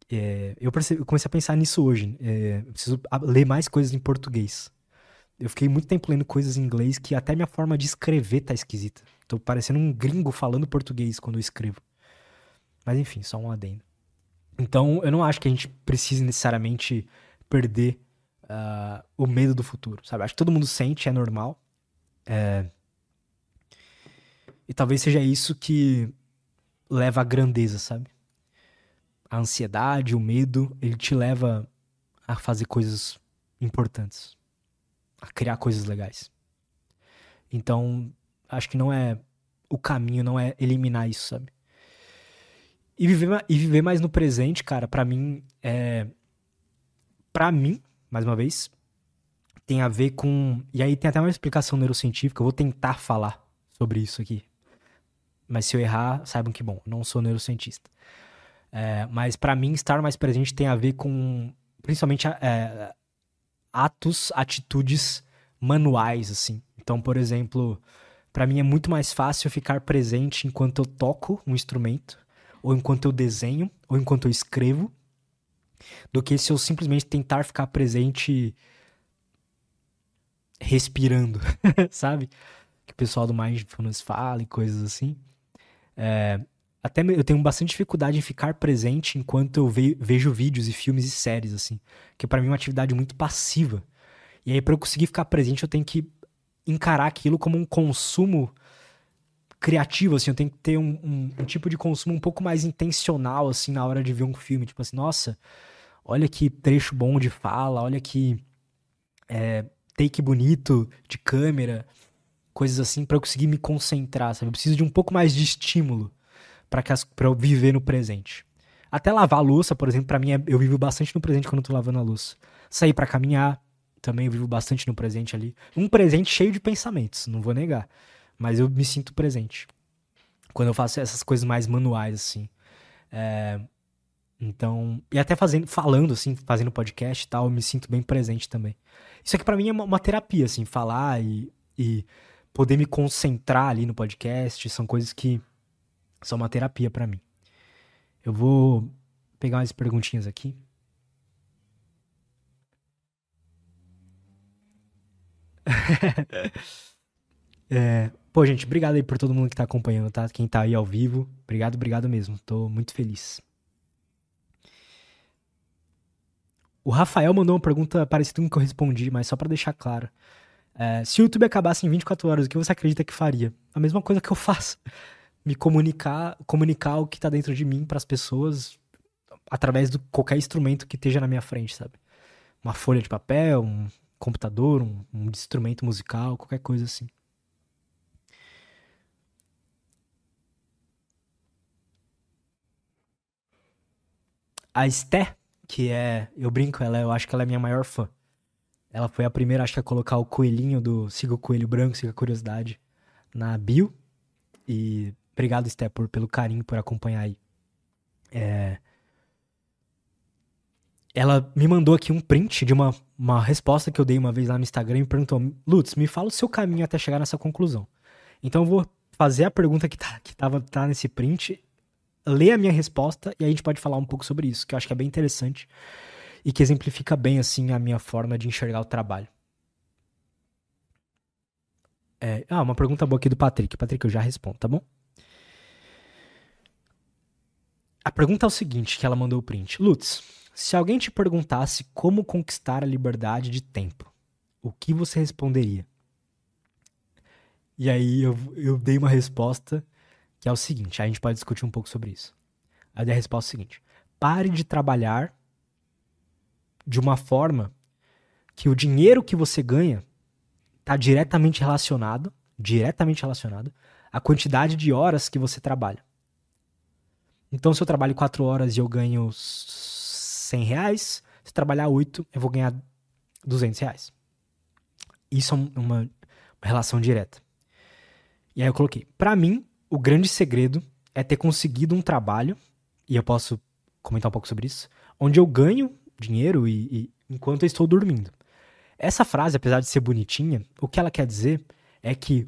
É, eu, percebi, eu, comecei a pensar nisso hoje. É, preciso ler mais coisas em português. Eu fiquei muito tempo lendo coisas em inglês que até minha forma de escrever tá esquisita. Tô parecendo um gringo falando português quando eu escrevo. Mas enfim, só um adendo. Então, eu não acho que a gente precise necessariamente perder uh, o medo do futuro, sabe? Acho que todo mundo sente, é normal. É... E talvez seja isso que leva à grandeza, sabe? A ansiedade, o medo, ele te leva a fazer coisas importantes, a criar coisas legais. Então, acho que não é o caminho, não é eliminar isso, sabe? E viver, e viver mais no presente, cara, para mim é para mim, mais uma vez, tem a ver com, e aí tem até uma explicação neurocientífica, eu vou tentar falar sobre isso aqui, mas se eu errar, saibam que, bom, não sou neurocientista. É, mas para mim, estar mais presente tem a ver com, principalmente, é, atos, atitudes manuais, assim. Então, por exemplo, para mim é muito mais fácil ficar presente enquanto eu toco um instrumento, ou enquanto eu desenho, ou enquanto eu escrevo, do que se eu simplesmente tentar ficar presente respirando, sabe? Que o pessoal do Mindfulness fala e coisas assim. É, até eu tenho bastante dificuldade em ficar presente enquanto eu ve vejo vídeos e filmes e séries, assim. Que para mim é uma atividade muito passiva. E aí, para eu conseguir ficar presente, eu tenho que encarar aquilo como um consumo criativo, assim. Eu tenho que ter um, um, um tipo de consumo um pouco mais intencional, assim, na hora de ver um filme. Tipo assim, nossa, olha que trecho bom de fala, olha que é, take bonito de câmera coisas assim para eu conseguir me concentrar, sabe? Eu preciso de um pouco mais de estímulo para eu viver no presente. Até lavar a louça, por exemplo, para mim é, eu vivo bastante no presente quando eu tô lavando a louça. Sair para caminhar também eu vivo bastante no presente ali. Um presente cheio de pensamentos, não vou negar. Mas eu me sinto presente. Quando eu faço essas coisas mais manuais, assim. É, então, e até fazendo, falando assim, fazendo podcast e tal, eu me sinto bem presente também. Isso aqui para mim é uma, uma, terapia, assim, falar e, e poder me concentrar ali no podcast, são coisas que são uma terapia para mim. Eu vou pegar umas perguntinhas aqui. é, pô, gente, obrigado aí por todo mundo que tá acompanhando, tá? Quem tá aí ao vivo, obrigado, obrigado mesmo. Tô muito feliz. O Rafael mandou uma pergunta parecida com que eu respondi, mas só para deixar claro. É, se o YouTube acabasse em 24 horas, o que você acredita que faria? A mesma coisa que eu faço. Me comunicar, comunicar o que tá dentro de mim para as pessoas através de qualquer instrumento que esteja na minha frente, sabe? Uma folha de papel, um computador, um, um instrumento musical, qualquer coisa assim. A Esté que é. Eu brinco, ela, eu acho que ela é minha maior fã. Ela foi a primeira, acho que, a colocar o coelhinho do Siga o Coelho Branco, Siga a Curiosidade na bio. E obrigado, Sté, por, pelo carinho, por acompanhar aí. É... Ela me mandou aqui um print de uma, uma resposta que eu dei uma vez lá no Instagram e perguntou: Lutz, me fala o seu caminho até chegar nessa conclusão. Então eu vou fazer a pergunta que tá, que tava, tá nesse print ler a minha resposta e aí a gente pode falar um pouco sobre isso, que eu acho que é bem interessante e que exemplifica bem, assim, a minha forma de enxergar o trabalho. É, ah, uma pergunta boa aqui do Patrick. Patrick, eu já respondo, tá bom? A pergunta é o seguinte, que ela mandou o print. Lutz, se alguém te perguntasse como conquistar a liberdade de tempo, o que você responderia? E aí eu, eu dei uma resposta que é o seguinte, a gente pode discutir um pouco sobre isso. A resposta é a seguinte: pare de trabalhar de uma forma que o dinheiro que você ganha está diretamente relacionado, diretamente relacionado à quantidade de horas que você trabalha. Então, se eu trabalho 4 horas e eu ganho 100 reais, se trabalhar 8, eu vou ganhar 200 reais. Isso é uma, uma relação direta. E aí eu coloquei, para mim, o grande segredo é ter conseguido um trabalho, e eu posso comentar um pouco sobre isso, onde eu ganho dinheiro e, e enquanto eu estou dormindo. Essa frase, apesar de ser bonitinha, o que ela quer dizer é que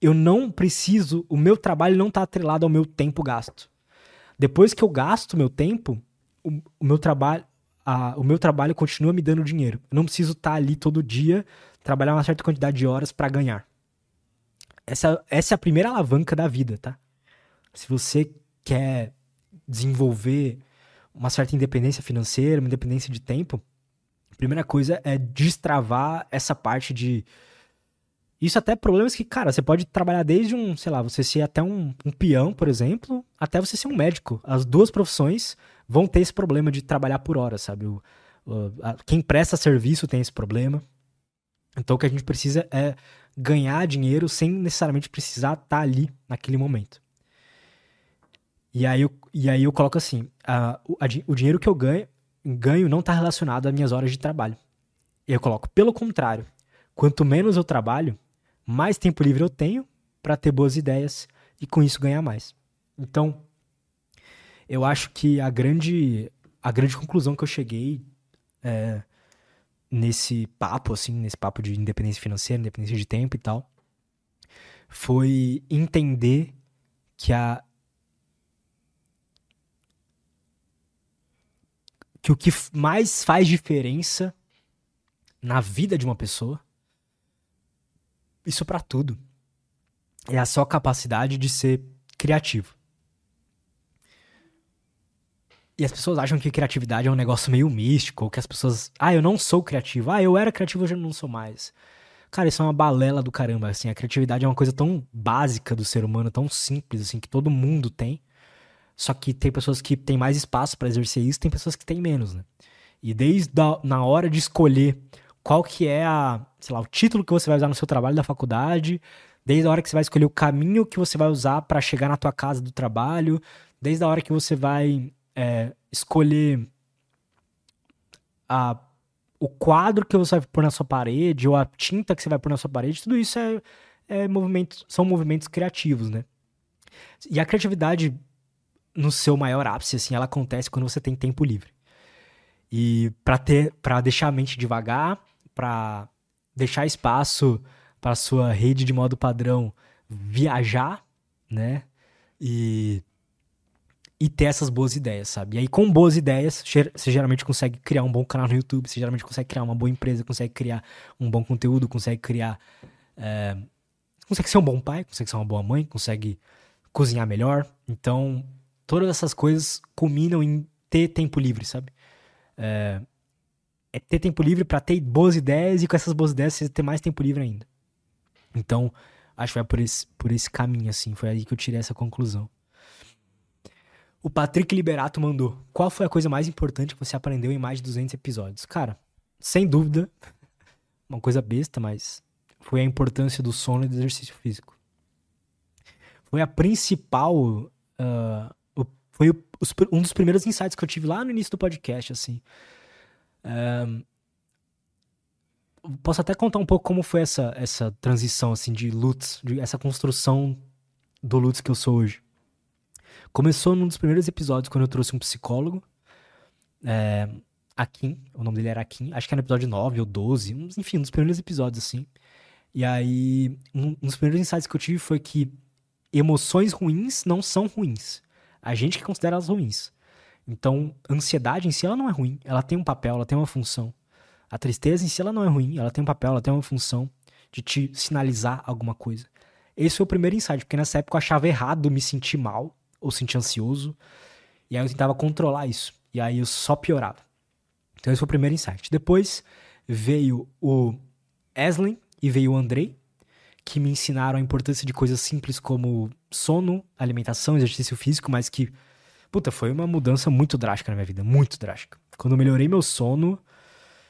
eu não preciso, o meu trabalho não está atrelado ao meu tempo gasto. Depois que eu gasto meu tempo, o, o meu trabalho, a, o meu trabalho continua me dando dinheiro. Eu não preciso estar tá ali todo dia, trabalhar uma certa quantidade de horas para ganhar. Essa, essa é a primeira alavanca da vida, tá? Se você quer desenvolver uma certa independência financeira, uma independência de tempo, a primeira coisa é destravar essa parte de. Isso até problemas que, cara, você pode trabalhar desde um, sei lá, você ser até um, um peão, por exemplo, até você ser um médico. As duas profissões vão ter esse problema de trabalhar por hora, sabe? O, o, a, quem presta serviço tem esse problema. Então o que a gente precisa é ganhar dinheiro sem necessariamente precisar estar tá ali naquele momento. E aí eu, e aí eu coloco assim: a, a, o dinheiro que eu ganho, ganho não está relacionado às minhas horas de trabalho. Eu coloco, pelo contrário, quanto menos eu trabalho, mais tempo livre eu tenho para ter boas ideias e com isso ganhar mais. Então, eu acho que a grande, a grande conclusão que eu cheguei é, nesse papo, assim, nesse papo de independência financeira, independência de tempo e tal, foi entender que a que o que mais faz diferença na vida de uma pessoa, isso para tudo, é a sua capacidade de ser criativo. E as pessoas acham que criatividade é um negócio meio místico, ou que as pessoas. Ah, eu não sou criativo. Ah, eu era criativo, hoje eu não sou mais. Cara, isso é uma balela do caramba, assim. A criatividade é uma coisa tão básica do ser humano, tão simples, assim, que todo mundo tem. Só que tem pessoas que têm mais espaço para exercer isso, tem pessoas que têm menos, né? E desde a, na hora de escolher qual que é a, sei lá, o título que você vai usar no seu trabalho da faculdade, desde a hora que você vai escolher o caminho que você vai usar para chegar na tua casa do trabalho, desde a hora que você vai é, escolher a, o quadro que você vai pôr na sua parede, ou a tinta que você vai pôr na sua parede, tudo isso é, é movimentos, são movimentos criativos, né? E a criatividade, no seu maior ápice, assim, ela acontece quando você tem tempo livre. E para ter, para deixar a mente devagar, para deixar espaço para sua rede de modo padrão viajar, né? E e ter essas boas ideias, sabe? E aí, com boas ideias, você geralmente consegue criar um bom canal no YouTube, você geralmente consegue criar uma boa empresa, consegue criar um bom conteúdo, consegue criar. É, consegue ser um bom pai, consegue ser uma boa mãe, consegue cozinhar melhor. Então, todas essas coisas culminam em ter tempo livre, sabe? É, é ter tempo livre para ter boas ideias e com essas boas ideias você ter mais tempo livre ainda. Então, acho que vai por esse, por esse caminho, assim. Foi aí que eu tirei essa conclusão. O Patrick Liberato mandou: Qual foi a coisa mais importante que você aprendeu em mais de 200 episódios? Cara, sem dúvida, uma coisa besta, mas foi a importância do sono e do exercício físico. Foi a principal. Uh, foi um dos primeiros insights que eu tive lá no início do podcast, assim. Posso até contar um pouco como foi essa, essa transição, assim, de Lutz, de essa construção do Lutz que eu sou hoje. Começou num dos primeiros episódios, quando eu trouxe um psicólogo. É, Akin, o nome dele era Akin. Acho que era no episódio 9 ou 12. Enfim, um dos primeiros episódios, assim. E aí, um, um dos primeiros insights que eu tive foi que emoções ruins não são ruins. A gente que considera elas ruins. Então, ansiedade em si, ela não é ruim. Ela tem um papel, ela tem uma função. A tristeza em si, ela não é ruim. Ela tem um papel, ela tem uma função de te sinalizar alguma coisa. Esse foi o primeiro insight, porque nessa época eu achava errado me sentir mal ou sentia ansioso. E aí eu tentava controlar isso. E aí eu só piorava. Então esse foi o primeiro insight. Depois veio o Eslin e veio o Andrei, que me ensinaram a importância de coisas simples como sono, alimentação, exercício físico, mas que, puta, foi uma mudança muito drástica na minha vida, muito drástica. Quando eu melhorei meu sono,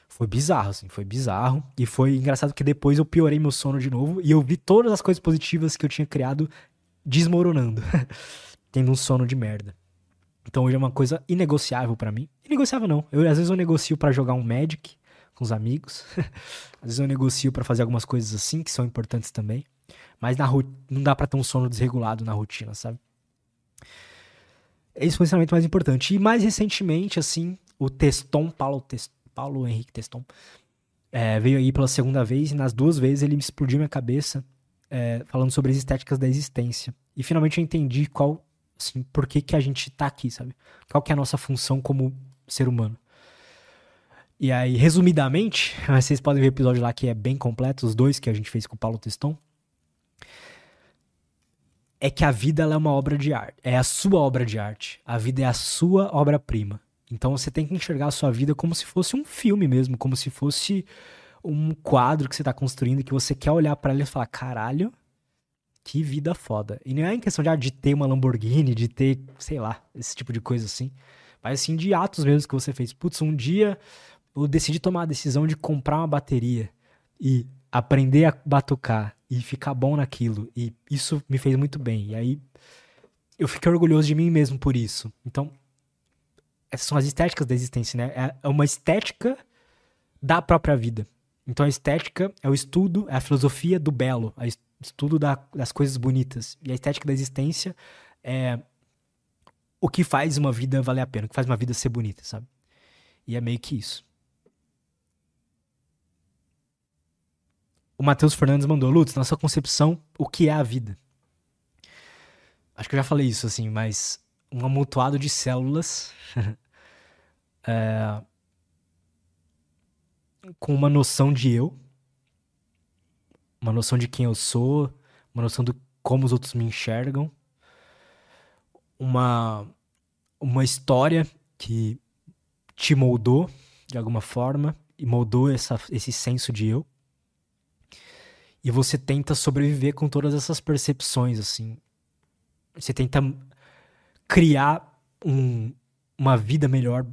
foi bizarro, assim, foi bizarro. E foi engraçado que depois eu piorei meu sono de novo e eu vi todas as coisas positivas que eu tinha criado desmoronando. tendo um sono de merda. Então hoje é uma coisa inegociável para mim. Inegociável não. Eu, às vezes eu negocio para jogar um Magic com os amigos. às vezes eu negocio para fazer algumas coisas assim que são importantes também. Mas na não dá para ter um sono desregulado na rotina, sabe? Esse foi o mais importante. E mais recentemente, assim, o Teston, Paulo, Test, Paulo Henrique Teston, é, veio aí pela segunda vez e nas duas vezes ele me explodiu minha cabeça é, falando sobre as estéticas da existência. E finalmente eu entendi qual Assim, por que, que a gente tá aqui, sabe? Qual que é a nossa função como ser humano? E aí, resumidamente, vocês podem ver o episódio lá que é bem completo, os dois que a gente fez com o Paulo Teston. É que a vida é uma obra de arte. É a sua obra de arte. A vida é a sua obra-prima. Então você tem que enxergar a sua vida como se fosse um filme mesmo, como se fosse um quadro que você está construindo que você quer olhar para ele e falar: caralho, que vida foda. E não é em questão de, ah, de ter uma Lamborghini, de ter, sei lá, esse tipo de coisa assim. Mas assim, de atos mesmo que você fez. Putz, um dia eu decidi tomar a decisão de comprar uma bateria e aprender a batucar e ficar bom naquilo. E isso me fez muito bem. E aí eu fiquei orgulhoso de mim mesmo por isso. Então, essas são as estéticas da existência, né? É, é uma estética da própria vida. Então a estética é o estudo, é a filosofia do belo, a estudo da, das coisas bonitas. E a estética da existência é o que faz uma vida valer a pena, o que faz uma vida ser bonita, sabe? E é meio que isso. O Matheus Fernandes mandou, Lutz, na sua concepção, o que é a vida? Acho que eu já falei isso, assim, mas um amontoado de células é, com uma noção de eu, uma noção de quem eu sou, uma noção de como os outros me enxergam, uma, uma história que te moldou de alguma forma e moldou essa, esse senso de eu. E você tenta sobreviver com todas essas percepções, assim. Você tenta criar um, uma vida melhor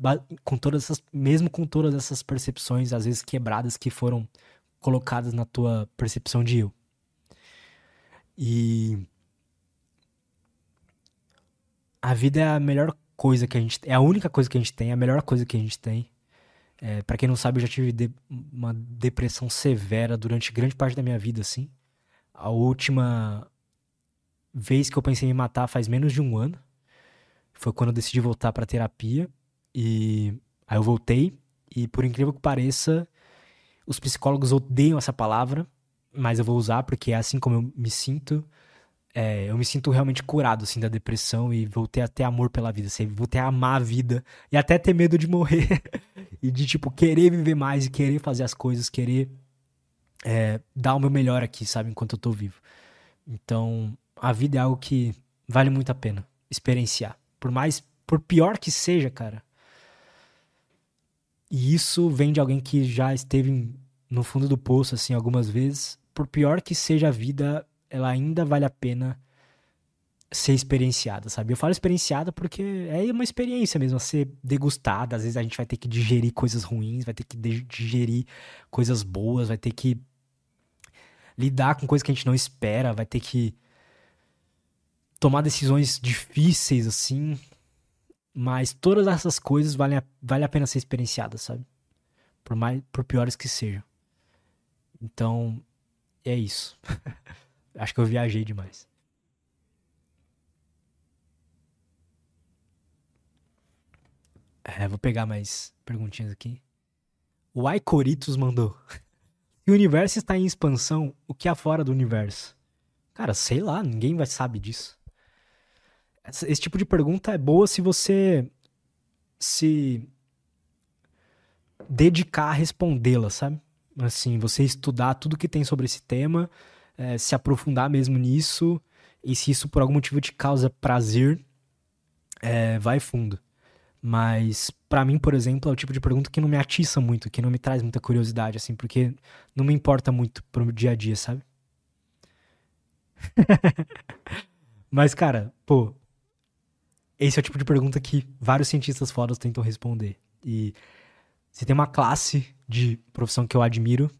com todas essas, mesmo com todas essas percepções, às vezes quebradas, que foram colocadas na tua percepção de eu. E a vida é a melhor coisa que a gente é a única coisa que a gente tem, é a melhor coisa que a gente tem. É, para quem não sabe, eu já tive de, uma depressão severa durante grande parte da minha vida, assim. A última vez que eu pensei em me matar faz menos de um ano. Foi quando eu decidi voltar pra terapia. E aí eu voltei. E por incrível que pareça, os psicólogos odeiam essa palavra, mas eu vou usar porque é assim como eu me sinto. É, eu me sinto realmente curado, assim, da depressão e voltei a ter amor pela vida, assim, voltei a amar a vida e até ter medo de morrer e de, tipo, querer viver mais e querer fazer as coisas, querer é, dar o meu melhor aqui, sabe, enquanto eu tô vivo. Então, a vida é algo que vale muito a pena experienciar. Por mais, por pior que seja, cara. E isso vem de alguém que já esteve no fundo do poço, assim, algumas vezes. Por pior que seja a vida, ela ainda vale a pena ser experienciada, sabe? Eu falo experienciada porque é uma experiência mesmo, a ser degustada. Às vezes a gente vai ter que digerir coisas ruins, vai ter que digerir coisas boas, vai ter que lidar com coisas que a gente não espera, vai ter que tomar decisões difíceis, assim. Mas todas essas coisas valem a, vale a pena ser experienciadas, sabe? Por, mais, por piores que sejam. Então, é isso. Acho que eu viajei demais. É, vou pegar mais perguntinhas aqui. O Aicoritos mandou. O universo está em expansão, o que há fora do universo? Cara, sei lá, ninguém vai sabe disso. Esse tipo de pergunta é boa se você se dedicar a respondê-la, sabe? Assim, você estudar tudo que tem sobre esse tema, é, se aprofundar mesmo nisso, e se isso por algum motivo te causa prazer, é, vai fundo. Mas para mim, por exemplo, é o tipo de pergunta que não me atiça muito, que não me traz muita curiosidade, assim, porque não me importa muito pro dia a dia, sabe? Mas, cara, pô, esse é o tipo de pergunta que vários cientistas fodas tentam responder. E se tem uma classe de profissão que eu admiro,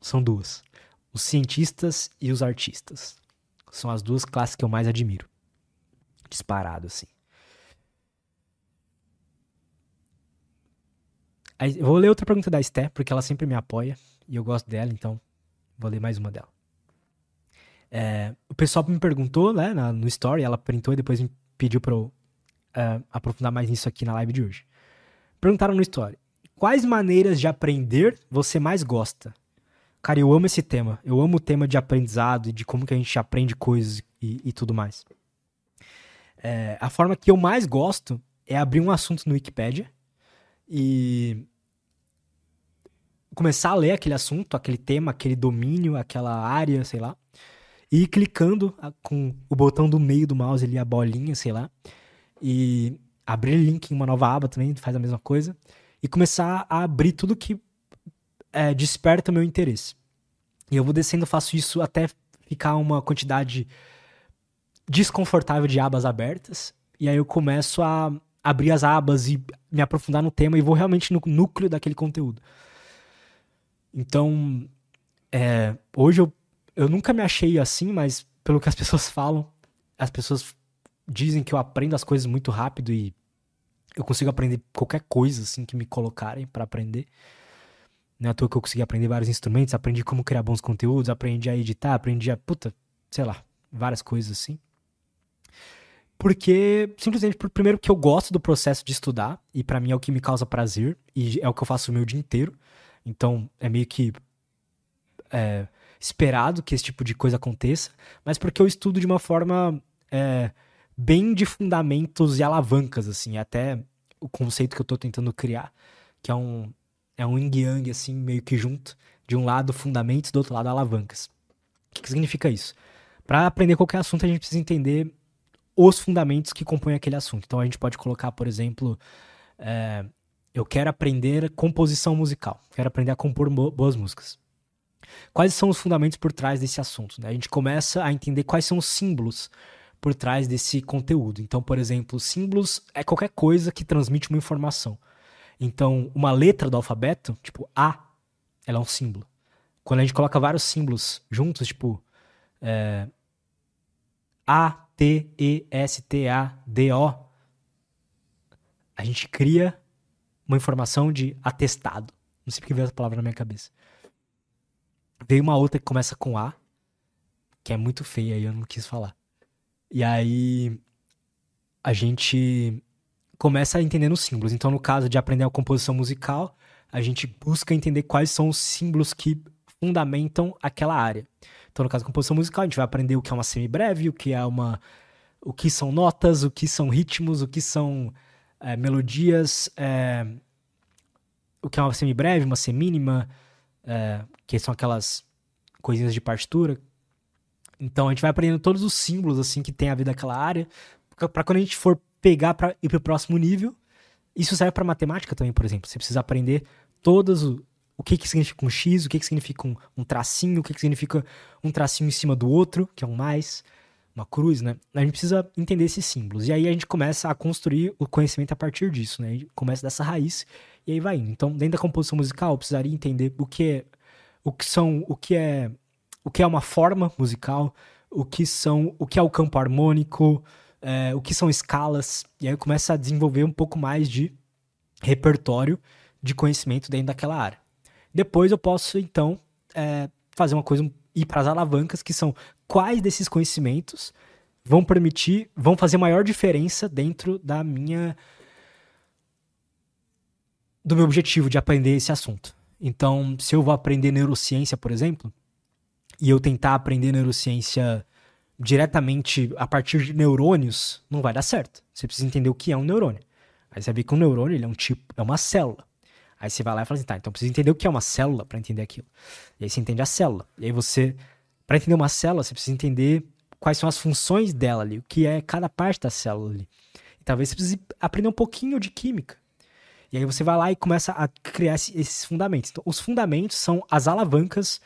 são duas: os cientistas e os artistas. São as duas classes que eu mais admiro. Disparado, assim. Eu vou ler outra pergunta da Esté, porque ela sempre me apoia e eu gosto dela, então vou ler mais uma dela. É, o pessoal me perguntou, né, na, no story, ela printou e depois me pediu pra eu uh, aprofundar mais nisso aqui na live de hoje. Perguntaram no story: quais maneiras de aprender você mais gosta? Cara, eu amo esse tema. Eu amo o tema de aprendizado e de como que a gente aprende coisas e, e tudo mais. É, a forma que eu mais gosto é abrir um assunto no Wikipedia e começar a ler aquele assunto, aquele tema, aquele domínio, aquela área, sei lá, e ir clicando com o botão do meio do mouse ali, a bolinha, sei lá, e abrir link em uma nova aba também, faz a mesma coisa, e começar a abrir tudo que é, desperta meu interesse. E eu vou descendo, faço isso até ficar uma quantidade desconfortável de abas abertas, e aí eu começo a abrir as abas e me aprofundar no tema e vou realmente no núcleo daquele conteúdo. Então, é, hoje eu, eu nunca me achei assim, mas pelo que as pessoas falam, as pessoas dizem que eu aprendo as coisas muito rápido e eu consigo aprender qualquer coisa assim que me colocarem para aprender. Não é à toa que eu consegui aprender vários instrumentos, aprendi como criar bons conteúdos, aprendi a editar, aprendi a, puta, sei lá, várias coisas assim. Porque, simplesmente, por, primeiro que eu gosto do processo de estudar, e para mim é o que me causa prazer, e é o que eu faço o meu dia inteiro. Então, é meio que é, esperado que esse tipo de coisa aconteça, mas porque eu estudo de uma forma é, bem de fundamentos e alavancas, assim, até o conceito que eu tô tentando criar, que é um, é um yin-yang, assim, meio que junto, de um lado fundamentos, do outro lado alavancas. O que, que significa isso? Para aprender qualquer assunto, a gente precisa entender os fundamentos que compõem aquele assunto. Então a gente pode colocar, por exemplo, é, eu quero aprender composição musical, quero aprender a compor boas músicas. Quais são os fundamentos por trás desse assunto? Né? A gente começa a entender quais são os símbolos por trás desse conteúdo. Então, por exemplo, símbolos é qualquer coisa que transmite uma informação. Então, uma letra do alfabeto, tipo A, ela é um símbolo. Quando a gente coloca vários símbolos juntos, tipo é, A, T-E-S-T-A-D-O, a gente cria uma informação de atestado. Não sei porque veio essa palavra na minha cabeça. Veio uma outra que começa com A, que é muito feia e eu não quis falar. E aí a gente começa a entender os símbolos. Então, no caso de aprender a composição musical, a gente busca entender quais são os símbolos que fundamentam aquela área. Então, no caso da composição musical, a gente vai aprender o que é uma semibreve, o que é uma. o que são notas, o que são ritmos, o que são é, melodias, é, o que é uma semibreve, uma semínima, é, que são aquelas coisinhas de partitura. Então a gente vai aprendendo todos os símbolos assim que tem a ver daquela área, para quando a gente for pegar para ir pro próximo nível. Isso serve para matemática também, por exemplo. Você precisa aprender todos o, que que significa um x, o que que significa um, um tracinho, o que que significa um tracinho em cima do outro, que é um mais uma cruz, né? A gente precisa entender esses símbolos. E aí a gente começa a construir o conhecimento a partir disso, né? A gente começa dessa raiz e aí vai indo. Então, dentro da composição musical, eu precisaria entender o que é, o que são, o que é, o que é uma forma musical, o que são, o que é o campo harmônico, é, o que são escalas. E aí eu começo a desenvolver um pouco mais de repertório de conhecimento dentro daquela área. Depois eu posso, então, é, fazer uma coisa ir para as alavancas, que são quais desses conhecimentos vão permitir, vão fazer maior diferença dentro da minha do meu objetivo de aprender esse assunto. Então, se eu vou aprender neurociência, por exemplo, e eu tentar aprender neurociência diretamente a partir de neurônios, não vai dar certo. Você precisa entender o que é um neurônio. Aí você vê que um neurônio é um tipo, é uma célula. Aí você vai lá e fala assim, tá, então precisa entender o que é uma célula para entender aquilo. E aí você entende a célula. E aí você, para entender uma célula, você precisa entender quais são as funções dela ali, o que é cada parte da célula ali. E talvez você precise aprender um pouquinho de química. E aí você vai lá e começa a criar esses fundamentos. Então, os fundamentos são as alavancas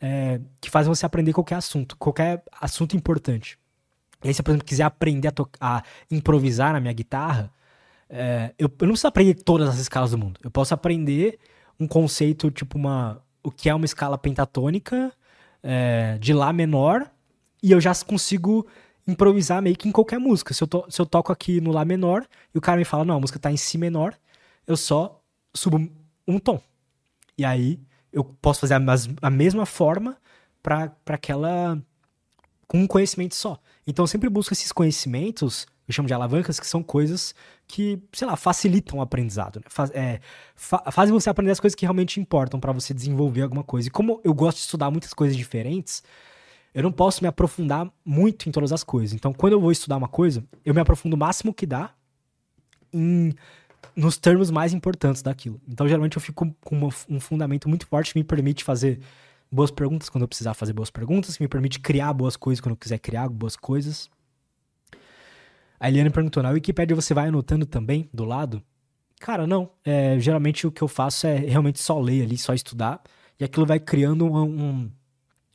é, que fazem você aprender qualquer assunto, qualquer assunto importante. E aí, se, por exemplo, quiser aprender a, a improvisar na minha guitarra, é, eu, eu, não preciso aprender todas as escalas do mundo. Eu posso aprender um conceito, tipo uma. O que é uma escala pentatônica é, de Lá menor, e eu já consigo improvisar meio que em qualquer música. Se eu, to, se eu toco aqui no Lá menor e o cara me fala, não, a música tá em Si menor, eu só subo um tom. E aí eu posso fazer a, a mesma forma para aquela. com um conhecimento só. Então eu sempre busco esses conhecimentos eu chamo de alavancas, que são coisas que, sei lá, facilitam o aprendizado. Né? Faz, é, fa fazem você aprender as coisas que realmente importam para você desenvolver alguma coisa. E como eu gosto de estudar muitas coisas diferentes, eu não posso me aprofundar muito em todas as coisas. Então, quando eu vou estudar uma coisa, eu me aprofundo o máximo que dá em, nos termos mais importantes daquilo. Então, geralmente, eu fico com uma, um fundamento muito forte que me permite fazer boas perguntas quando eu precisar fazer boas perguntas, que me permite criar boas coisas quando eu quiser criar boas coisas. A Eliane perguntou: na Wikipedia você vai anotando também do lado? Cara, não. É, geralmente o que eu faço é realmente só ler ali, só estudar. E aquilo vai criando um, um.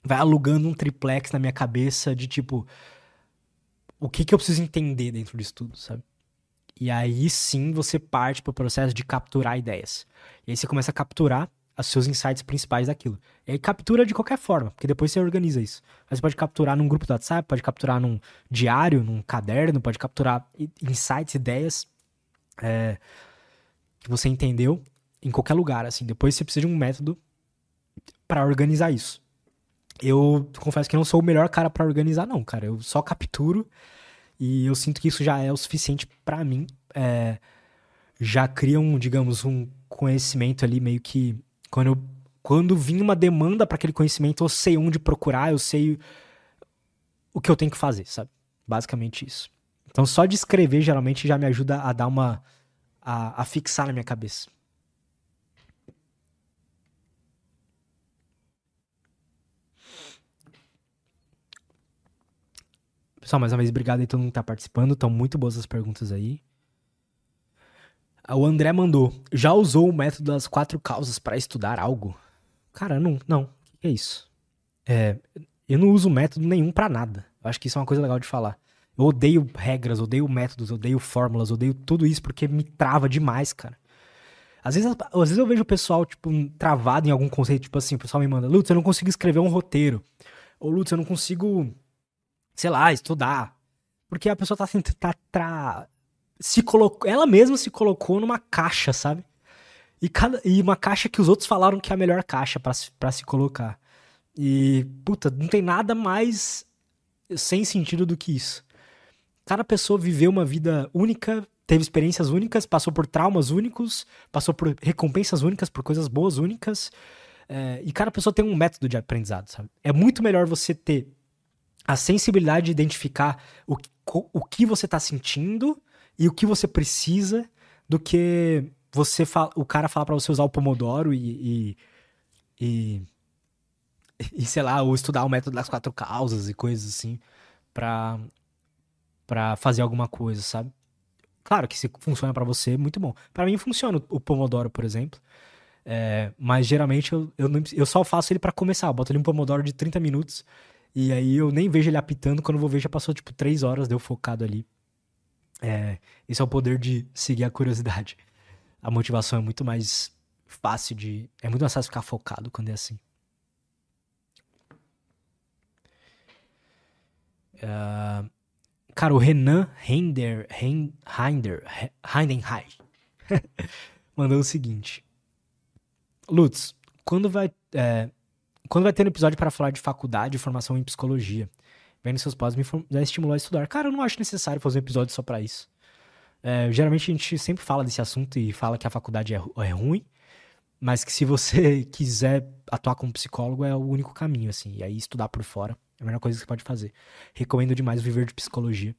vai alugando um triplex na minha cabeça de tipo. O que, que eu preciso entender dentro disso tudo, sabe? E aí sim você parte para o processo de capturar ideias. E aí você começa a capturar os seus insights principais daquilo. E aí captura de qualquer forma, porque depois você organiza isso. Mas você pode capturar num grupo do WhatsApp, pode capturar num diário, num caderno, pode capturar insights, ideias é, que você entendeu em qualquer lugar, assim. Depois você precisa de um método para organizar isso. Eu confesso que não sou o melhor cara para organizar, não, cara. Eu só capturo e eu sinto que isso já é o suficiente para mim. É, já cria um, digamos, um conhecimento ali meio que quando, eu, quando vinha uma demanda para aquele conhecimento, eu sei onde procurar, eu sei o que eu tenho que fazer, sabe? Basicamente isso. Então, só de escrever geralmente já me ajuda a dar uma. a, a fixar na minha cabeça. Pessoal, mais uma vez, obrigado aí todo mundo que tá participando. Estão muito boas as perguntas aí. O André mandou. Já usou o método das quatro causas para estudar algo? Cara, não, não. O que é isso? É, eu não uso método nenhum para nada. Eu acho que isso é uma coisa legal de falar. Eu odeio regras, odeio métodos, odeio fórmulas, odeio tudo isso porque me trava demais, cara. Às vezes, às vezes eu vejo o pessoal, tipo, travado em algum conceito, tipo assim, o pessoal me manda, Lutz, eu não consigo escrever um roteiro. Ou, Lutz, eu não consigo, sei lá, estudar. Porque a pessoa tá, tá, tá se colocou, ela mesma se colocou numa caixa, sabe? E, cada, e uma caixa que os outros falaram que é a melhor caixa para se colocar. E, puta, não tem nada mais sem sentido do que isso. Cada pessoa viveu uma vida única, teve experiências únicas, passou por traumas únicos, passou por recompensas únicas, por coisas boas únicas. É, e cada pessoa tem um método de aprendizado, sabe? É muito melhor você ter a sensibilidade de identificar o, o que você está sentindo e o que você precisa do que você o cara falar para você usar o Pomodoro e, e, e, e, sei lá, ou estudar o método das quatro causas e coisas assim pra, pra fazer alguma coisa, sabe? Claro que se funciona para você, muito bom. Para mim funciona o Pomodoro, por exemplo. É, mas geralmente eu, eu, eu, só faço ele para começar. Eu boto ali um Pomodoro de 30 minutos e aí eu nem vejo ele apitando. Quando eu vou ver, já passou tipo 3 horas, deu focado ali. É, esse é o poder de seguir a curiosidade. A motivação é muito mais fácil de. É muito mais fácil ficar focado quando é assim. Uh, cara, o Renan Hender, Heidenheim mandou o seguinte: Lutz, quando vai, é, quando vai ter um episódio para falar de faculdade e formação em psicologia? Vendo seus pais me já estimulou a estudar. Cara, eu não acho necessário fazer um episódio só para isso. É, geralmente a gente sempre fala desse assunto e fala que a faculdade é, é ruim, mas que se você quiser atuar como psicólogo é o único caminho, assim. E aí estudar por fora é a melhor coisa que você pode fazer. Recomendo demais viver de psicologia.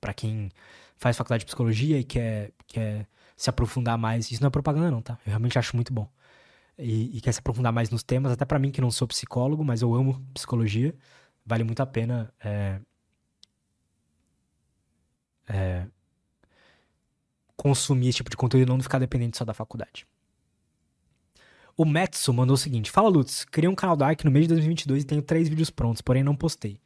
para quem faz faculdade de psicologia e quer, quer se aprofundar mais. Isso não é propaganda, não, tá? Eu realmente acho muito bom. E, e quer se aprofundar mais nos temas, até para mim que não sou psicólogo, mas eu amo psicologia. Vale muito a pena. É, é, consumir esse tipo de conteúdo e não ficar dependente só da faculdade. O Metsu mandou o seguinte: Fala Lutz, criei um canal Dark no mês de 2022 e tenho três vídeos prontos, porém não postei.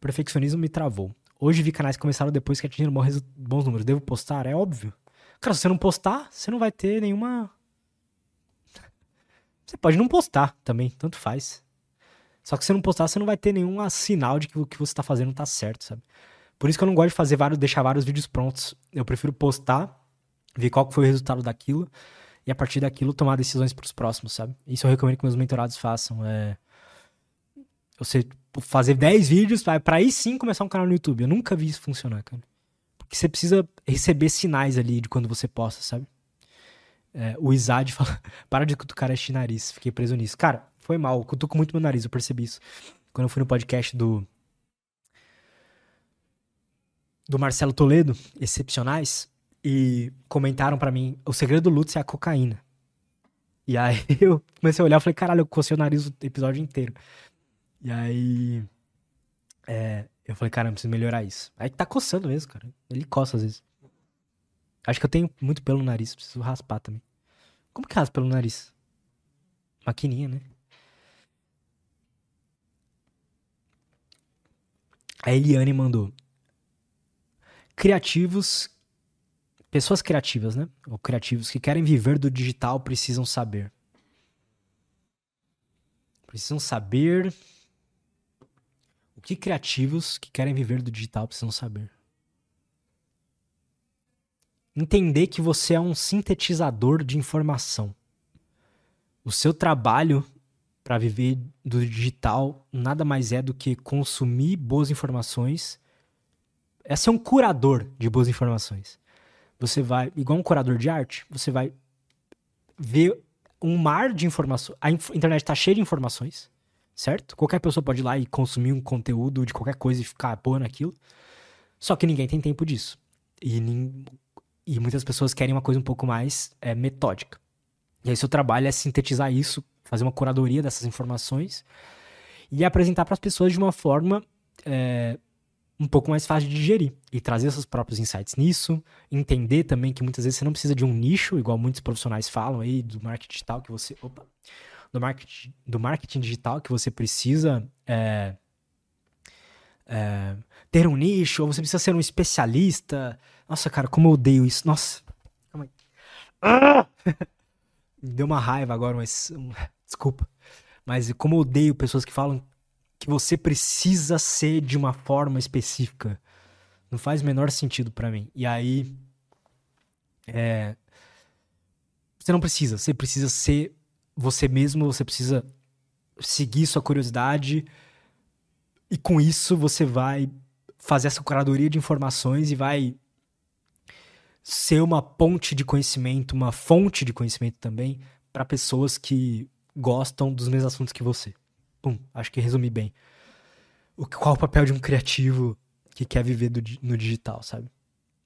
Perfeccionismo me travou. Hoje vi canais que começaram depois que atingiram bons números. Devo postar? É óbvio. Cara, se você não postar, você não vai ter nenhuma. Você pode não postar também, tanto faz. Só que se você não postar, você não vai ter nenhum sinal de que o que você tá fazendo tá certo, sabe? Por isso que eu não gosto de fazer vários, deixar vários vídeos prontos. Eu prefiro postar, ver qual foi o resultado daquilo e a partir daquilo tomar decisões para os próximos, sabe? Isso eu recomendo que meus mentorados façam. É... Você fazer 10 vídeos para aí sim começar um canal no YouTube. Eu nunca vi isso funcionar, cara. Porque você precisa receber sinais ali de quando você posta, sabe? É, o Izad fala: para de cutucar este nariz. Fiquei preso nisso. Cara, foi mal. Cutuco muito meu nariz, eu percebi isso. Quando eu fui no podcast do. Do Marcelo Toledo, Excepcionais, e comentaram para mim, o segredo do Lutz é a cocaína. E aí eu comecei a olhar e falei, caralho, eu cocei o nariz o episódio inteiro. E aí. É, eu falei, caramba, preciso melhorar isso. Aí tá coçando mesmo, cara. Ele coça às vezes. Acho que eu tenho muito pelo no nariz, preciso raspar também. Como que raspa pelo nariz? Maquininha, né? A Eliane mandou. Criativos Pessoas criativas, né? Ou criativos que querem viver do digital precisam saber. Precisam saber o que criativos que querem viver do digital precisam saber. Entender que você é um sintetizador de informação. O seu trabalho para viver do digital nada mais é do que consumir boas informações. É ser um curador de boas informações. Você vai, igual um curador de arte, você vai ver um mar de informações. A inf internet está cheia de informações, certo? Qualquer pessoa pode ir lá e consumir um conteúdo de qualquer coisa e ficar boa naquilo. Só que ninguém tem tempo disso. E, e muitas pessoas querem uma coisa um pouco mais é, metódica. E aí seu trabalho é sintetizar isso, fazer uma curadoria dessas informações e apresentar para as pessoas de uma forma é, um pouco mais fácil de digerir e trazer seus próprios insights nisso, entender também que muitas vezes você não precisa de um nicho, igual muitos profissionais falam aí do marketing digital que você, opa, do marketing, do marketing digital que você precisa é, é, ter um nicho, ou você precisa ser um especialista. Nossa, cara, como eu odeio isso. Nossa, calma aí. Ah! Deu uma raiva agora, mas desculpa. Mas como eu odeio pessoas que falam que você precisa ser de uma forma específica. Não faz o menor sentido para mim. E aí. É, Você não precisa. Você precisa ser você mesmo, você precisa seguir sua curiosidade. E com isso você vai fazer essa curadoria de informações e vai ser uma ponte de conhecimento, uma fonte de conhecimento também para pessoas que gostam dos mesmos assuntos que você. Pum, acho que resumi bem. O, qual o papel de um criativo que quer viver do, no digital, sabe?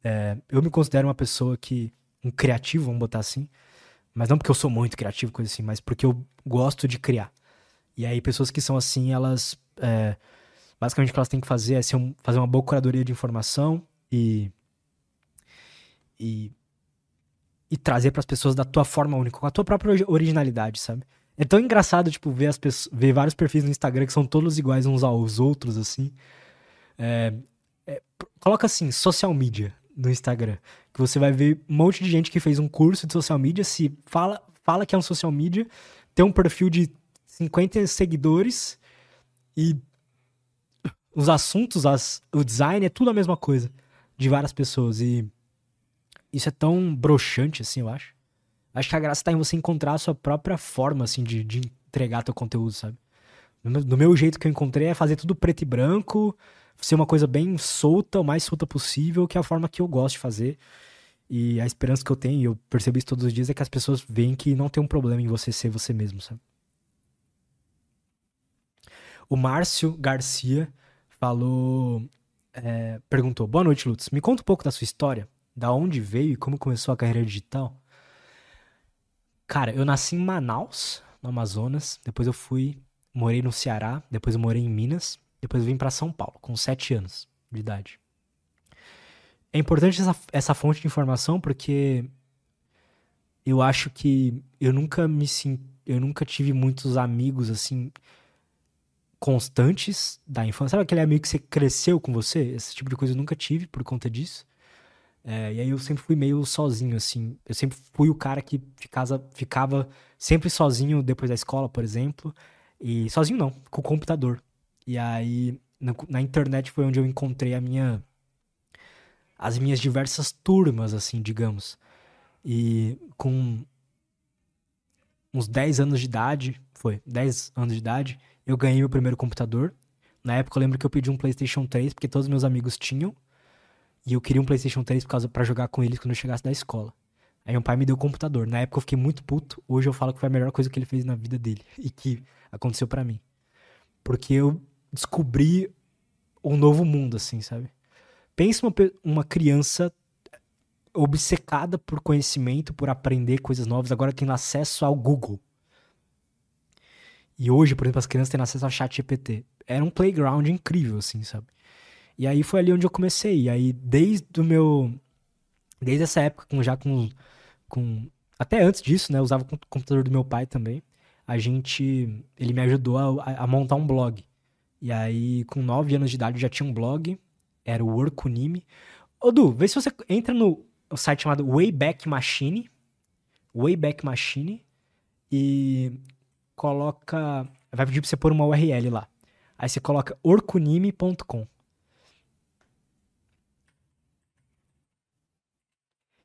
É, eu me considero uma pessoa que. um criativo, vamos botar assim. Mas não porque eu sou muito criativo, coisa assim, mas porque eu gosto de criar. E aí, pessoas que são assim, elas. É, basicamente, o que elas têm que fazer é um, fazer uma boa curadoria de informação e. E, e trazer para as pessoas da tua forma única, com a tua própria originalidade, sabe? É tão engraçado, tipo, ver, as pessoas, ver vários perfis no Instagram que são todos iguais uns aos outros, assim. É, é, coloca assim, social media no Instagram. Que você vai ver um monte de gente que fez um curso de social media, se fala, fala que é um social media, tem um perfil de 50 seguidores e os assuntos, as, o design é tudo a mesma coisa de várias pessoas. E isso é tão broxante, assim, eu acho. Acho que a graça tá em você encontrar a sua própria forma, assim, de, de entregar teu conteúdo, sabe? Do meu jeito que eu encontrei é fazer tudo preto e branco, ser uma coisa bem solta, o mais solta possível, que é a forma que eu gosto de fazer. E a esperança que eu tenho, e eu percebo isso todos os dias, é que as pessoas veem que não tem um problema em você ser você mesmo, sabe? O Márcio Garcia falou. É, perguntou: Boa noite, Lutz. Me conta um pouco da sua história, da onde veio e como começou a carreira digital. Cara, eu nasci em Manaus, no Amazonas. Depois eu fui, morei no Ceará. Depois eu morei em Minas. Depois eu vim para São Paulo, com 7 anos de idade. É importante essa, essa fonte de informação porque eu acho que eu nunca me eu nunca tive muitos amigos assim constantes da infância. Sabe aquele amigo que você cresceu com você? Esse tipo de coisa eu nunca tive por conta disso. É, e aí eu sempre fui meio sozinho, assim. Eu sempre fui o cara que ficava, ficava sempre sozinho depois da escola, por exemplo. E sozinho não, com o computador. E aí na, na internet foi onde eu encontrei a minha as minhas diversas turmas, assim, digamos. E com uns 10 anos de idade, foi, 10 anos de idade, eu ganhei meu primeiro computador. Na época eu lembro que eu pedi um PlayStation 3 porque todos meus amigos tinham. E eu queria um PlayStation 3 por causa para jogar com eles quando eu chegasse da escola. Aí meu pai me deu o computador. Na época eu fiquei muito puto. Hoje eu falo que foi a melhor coisa que ele fez na vida dele e que aconteceu para mim. Porque eu descobri um novo mundo, assim, sabe? Pensa uma, uma criança obcecada por conhecimento, por aprender coisas novas, agora tem acesso ao Google. E hoje, por exemplo, as crianças têm acesso ao chat GPT. Era um playground incrível, assim, sabe? E aí foi ali onde eu comecei. E aí, desde o meu. Desde essa época, com, já com, com. Até antes disso, né? Eu usava o computador do meu pai também. A gente. Ele me ajudou a, a montar um blog. E aí, com 9 anos de idade, eu já tinha um blog. Era o Workunimi. Ô, Du, vê se você entra no site chamado Wayback Machine. Wayback Machine. E coloca. Vai pedir pra você pôr uma URL lá. Aí você coloca orkunimi.com.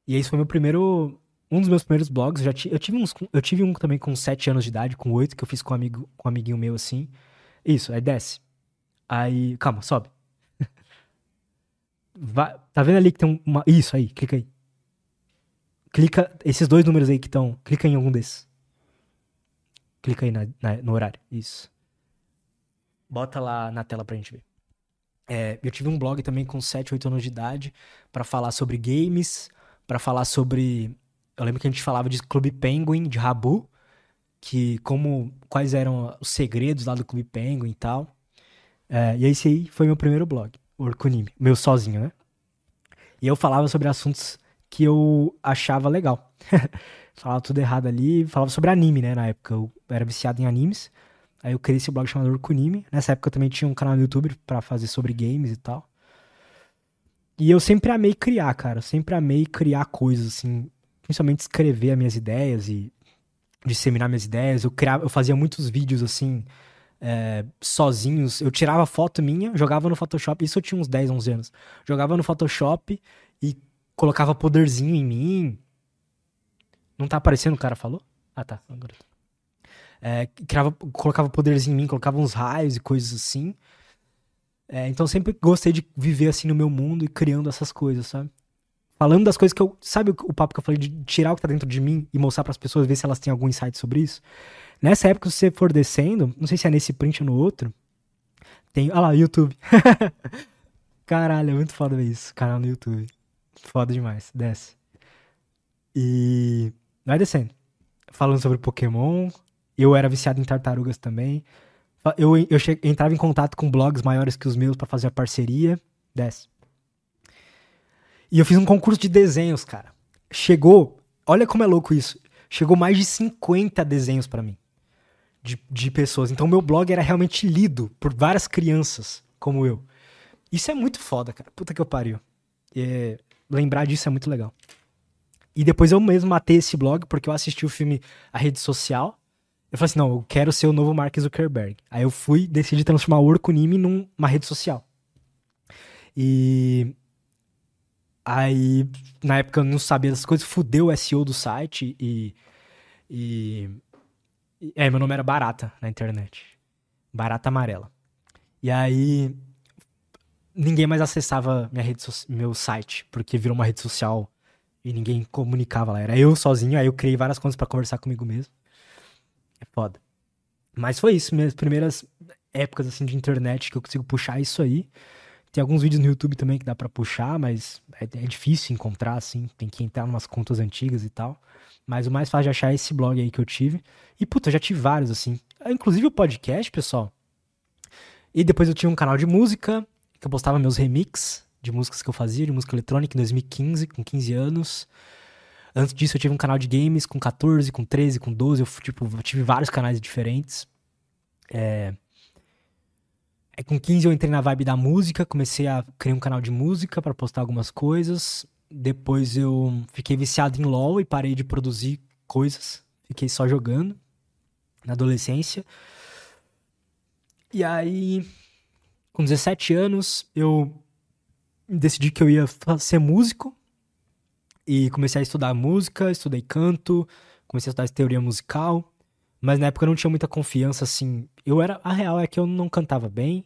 E esse foi meu primeiro. Um dos meus primeiros blogs. Já eu, tive uns, eu tive um também com 7 anos de idade, com 8, que eu fiz com um, amigo, com um amiguinho meu assim. Isso, aí desce. Aí. Calma, sobe. Vai, tá vendo ali que tem uma. Isso aí, clica aí. Clica. Esses dois números aí que estão. Clica em algum desses. Clica aí na, na, no horário. Isso. Bota lá na tela pra gente ver. É, eu tive um blog também com 7, 8 anos de idade para falar sobre games, para falar sobre. Eu lembro que a gente falava de Clube Penguin, de Rabu, que como quais eram os segredos lá do Clube Penguin e tal. É, e esse aí foi meu primeiro blog, o Orkunimi, meu sozinho, né? E eu falava sobre assuntos que eu achava legal. falava tudo errado ali, falava sobre anime, né? Na época eu era viciado em animes. Aí eu criei esse blog chamado Orkunimi. Nessa época eu também tinha um canal no YouTube para fazer sobre games e tal. E eu sempre amei criar, cara. sempre amei criar coisas, assim. Principalmente escrever as minhas ideias e disseminar minhas ideias. Eu, criava, eu fazia muitos vídeos, assim, é, sozinhos. Eu tirava foto minha, jogava no Photoshop. Isso eu tinha uns 10, 11 anos. Jogava no Photoshop e colocava poderzinho em mim. Não tá aparecendo o cara falou? Ah, tá. Agora. É, criava, colocava poderes em mim, colocava uns raios e coisas assim. É, então sempre gostei de viver assim no meu mundo e criando essas coisas, sabe? Falando das coisas que eu. Sabe o, papo que eu falei de tirar o que tá dentro de mim e mostrar para as pessoas, ver se elas têm algum insight sobre isso? Nessa época, se você for descendo, não sei se é nesse print ou no outro, tem. Olha lá, YouTube. Caralho, é muito foda ver isso. Canal no YouTube. Foda demais. Desce. E. Vai descendo. Falando sobre Pokémon. Eu era viciado em tartarugas também. Eu, eu che... entrava em contato com blogs maiores que os meus para fazer a parceria. Desce. E eu fiz um concurso de desenhos, cara. Chegou. Olha como é louco isso. Chegou mais de 50 desenhos para mim. De, de pessoas. Então, meu blog era realmente lido por várias crianças como eu. Isso é muito foda, cara. Puta que eu pariu. É, lembrar disso é muito legal. E depois eu mesmo matei esse blog porque eu assisti o filme A Rede Social. Eu falei assim, não, eu quero ser o novo Mark Zuckerberg. Aí eu fui, decidi transformar o Orkunimi numa rede social. E aí, na época eu não sabia das coisas, fudeu o SEO do site e, e, e é, meu nome era Barata na internet. Barata Amarela. E aí ninguém mais acessava minha rede so meu site, porque virou uma rede social e ninguém comunicava lá. Era eu sozinho, aí eu criei várias contas para conversar comigo mesmo. É foda. Mas foi isso, minhas primeiras épocas assim de internet que eu consigo puxar isso aí. Tem alguns vídeos no YouTube também que dá para puxar, mas é, é, difícil encontrar, assim. Tem que entrar em umas contas antigas e tal. Mas o mais fácil de achar é esse blog aí que eu tive. E, puta, eu já tive vários, assim. Inclusive o podcast, pessoal. E depois eu tinha um canal de música que eu postava meus remix de músicas que eu fazia, de música eletrônica, em 2015, com 15 anos. Antes disso, eu tive um canal de games com 14, com 13, com 12. Eu, tipo, eu tive vários canais diferentes. É... é... Com 15 eu entrei na vibe da música, comecei a criar um canal de música para postar algumas coisas. Depois eu fiquei viciado em LoL e parei de produzir coisas. Fiquei só jogando na adolescência. E aí com 17 anos, eu decidi que eu ia ser músico e comecei a estudar música, estudei canto, comecei a estudar teoria musical, mas na época eu não tinha muita confiança assim. Eu era a real é que eu não cantava bem,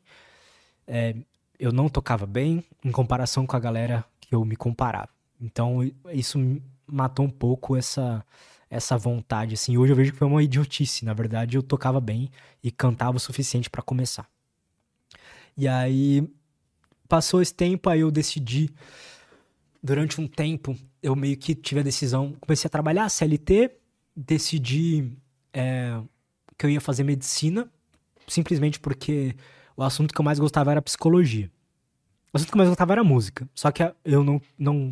é, eu não tocava bem em comparação com a galera que eu me comparava. Então isso matou um pouco essa essa vontade assim. Hoje eu vejo que foi uma idiotice, na verdade eu tocava bem e cantava o suficiente para começar. E aí passou esse tempo, aí eu decidi durante um tempo eu meio que tive a decisão, comecei a trabalhar CLT, decidi é, que eu ia fazer medicina, simplesmente porque o assunto que eu mais gostava era psicologia. O assunto que eu mais gostava era música. Só que eu não, não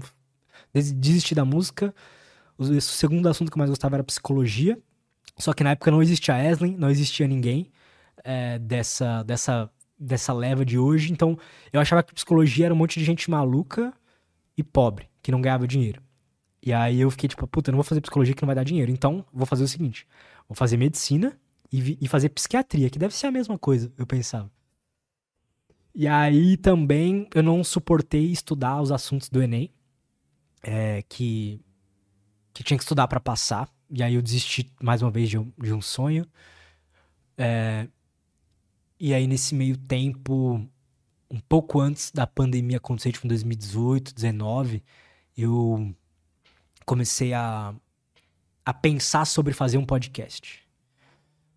desisti da música. O segundo assunto que eu mais gostava era psicologia. Só que na época não existia Eslen, não existia ninguém é, dessa, dessa dessa leva de hoje. Então, eu achava que psicologia era um monte de gente maluca e pobre, que não ganhava dinheiro. E aí eu fiquei tipo, puta, não vou fazer psicologia que não vai dar dinheiro. Então, vou fazer o seguinte: vou fazer medicina e, e fazer psiquiatria, que deve ser a mesma coisa, eu pensava. E aí também eu não suportei estudar os assuntos do Enem, é, que, que tinha que estudar para passar. E aí eu desisti mais uma vez de um, de um sonho. É, e aí, nesse meio tempo, um pouco antes da pandemia acontecer, tipo em 2018, 2019, eu comecei a, a pensar sobre fazer um podcast.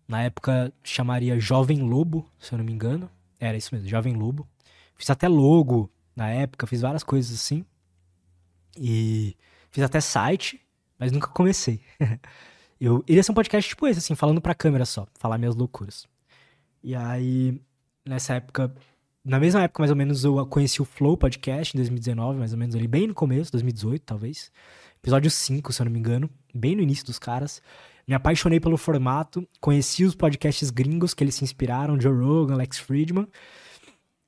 Na época chamaria Jovem Lobo, se eu não me engano. Era isso mesmo, Jovem Lobo. Fiz até logo na época, fiz várias coisas assim. E fiz até site, mas nunca comecei. eu iria ser um podcast tipo esse, assim, falando pra câmera só, falar minhas loucuras. E aí, nessa época, na mesma época mais ou menos, eu conheci o Flow Podcast em 2019, mais ou menos ali, bem no começo, 2018 talvez. Episódio 5, se eu não me engano, bem no início dos caras. Me apaixonei pelo formato, conheci os podcasts gringos que eles se inspiraram, Joe Rogan, Alex Friedman.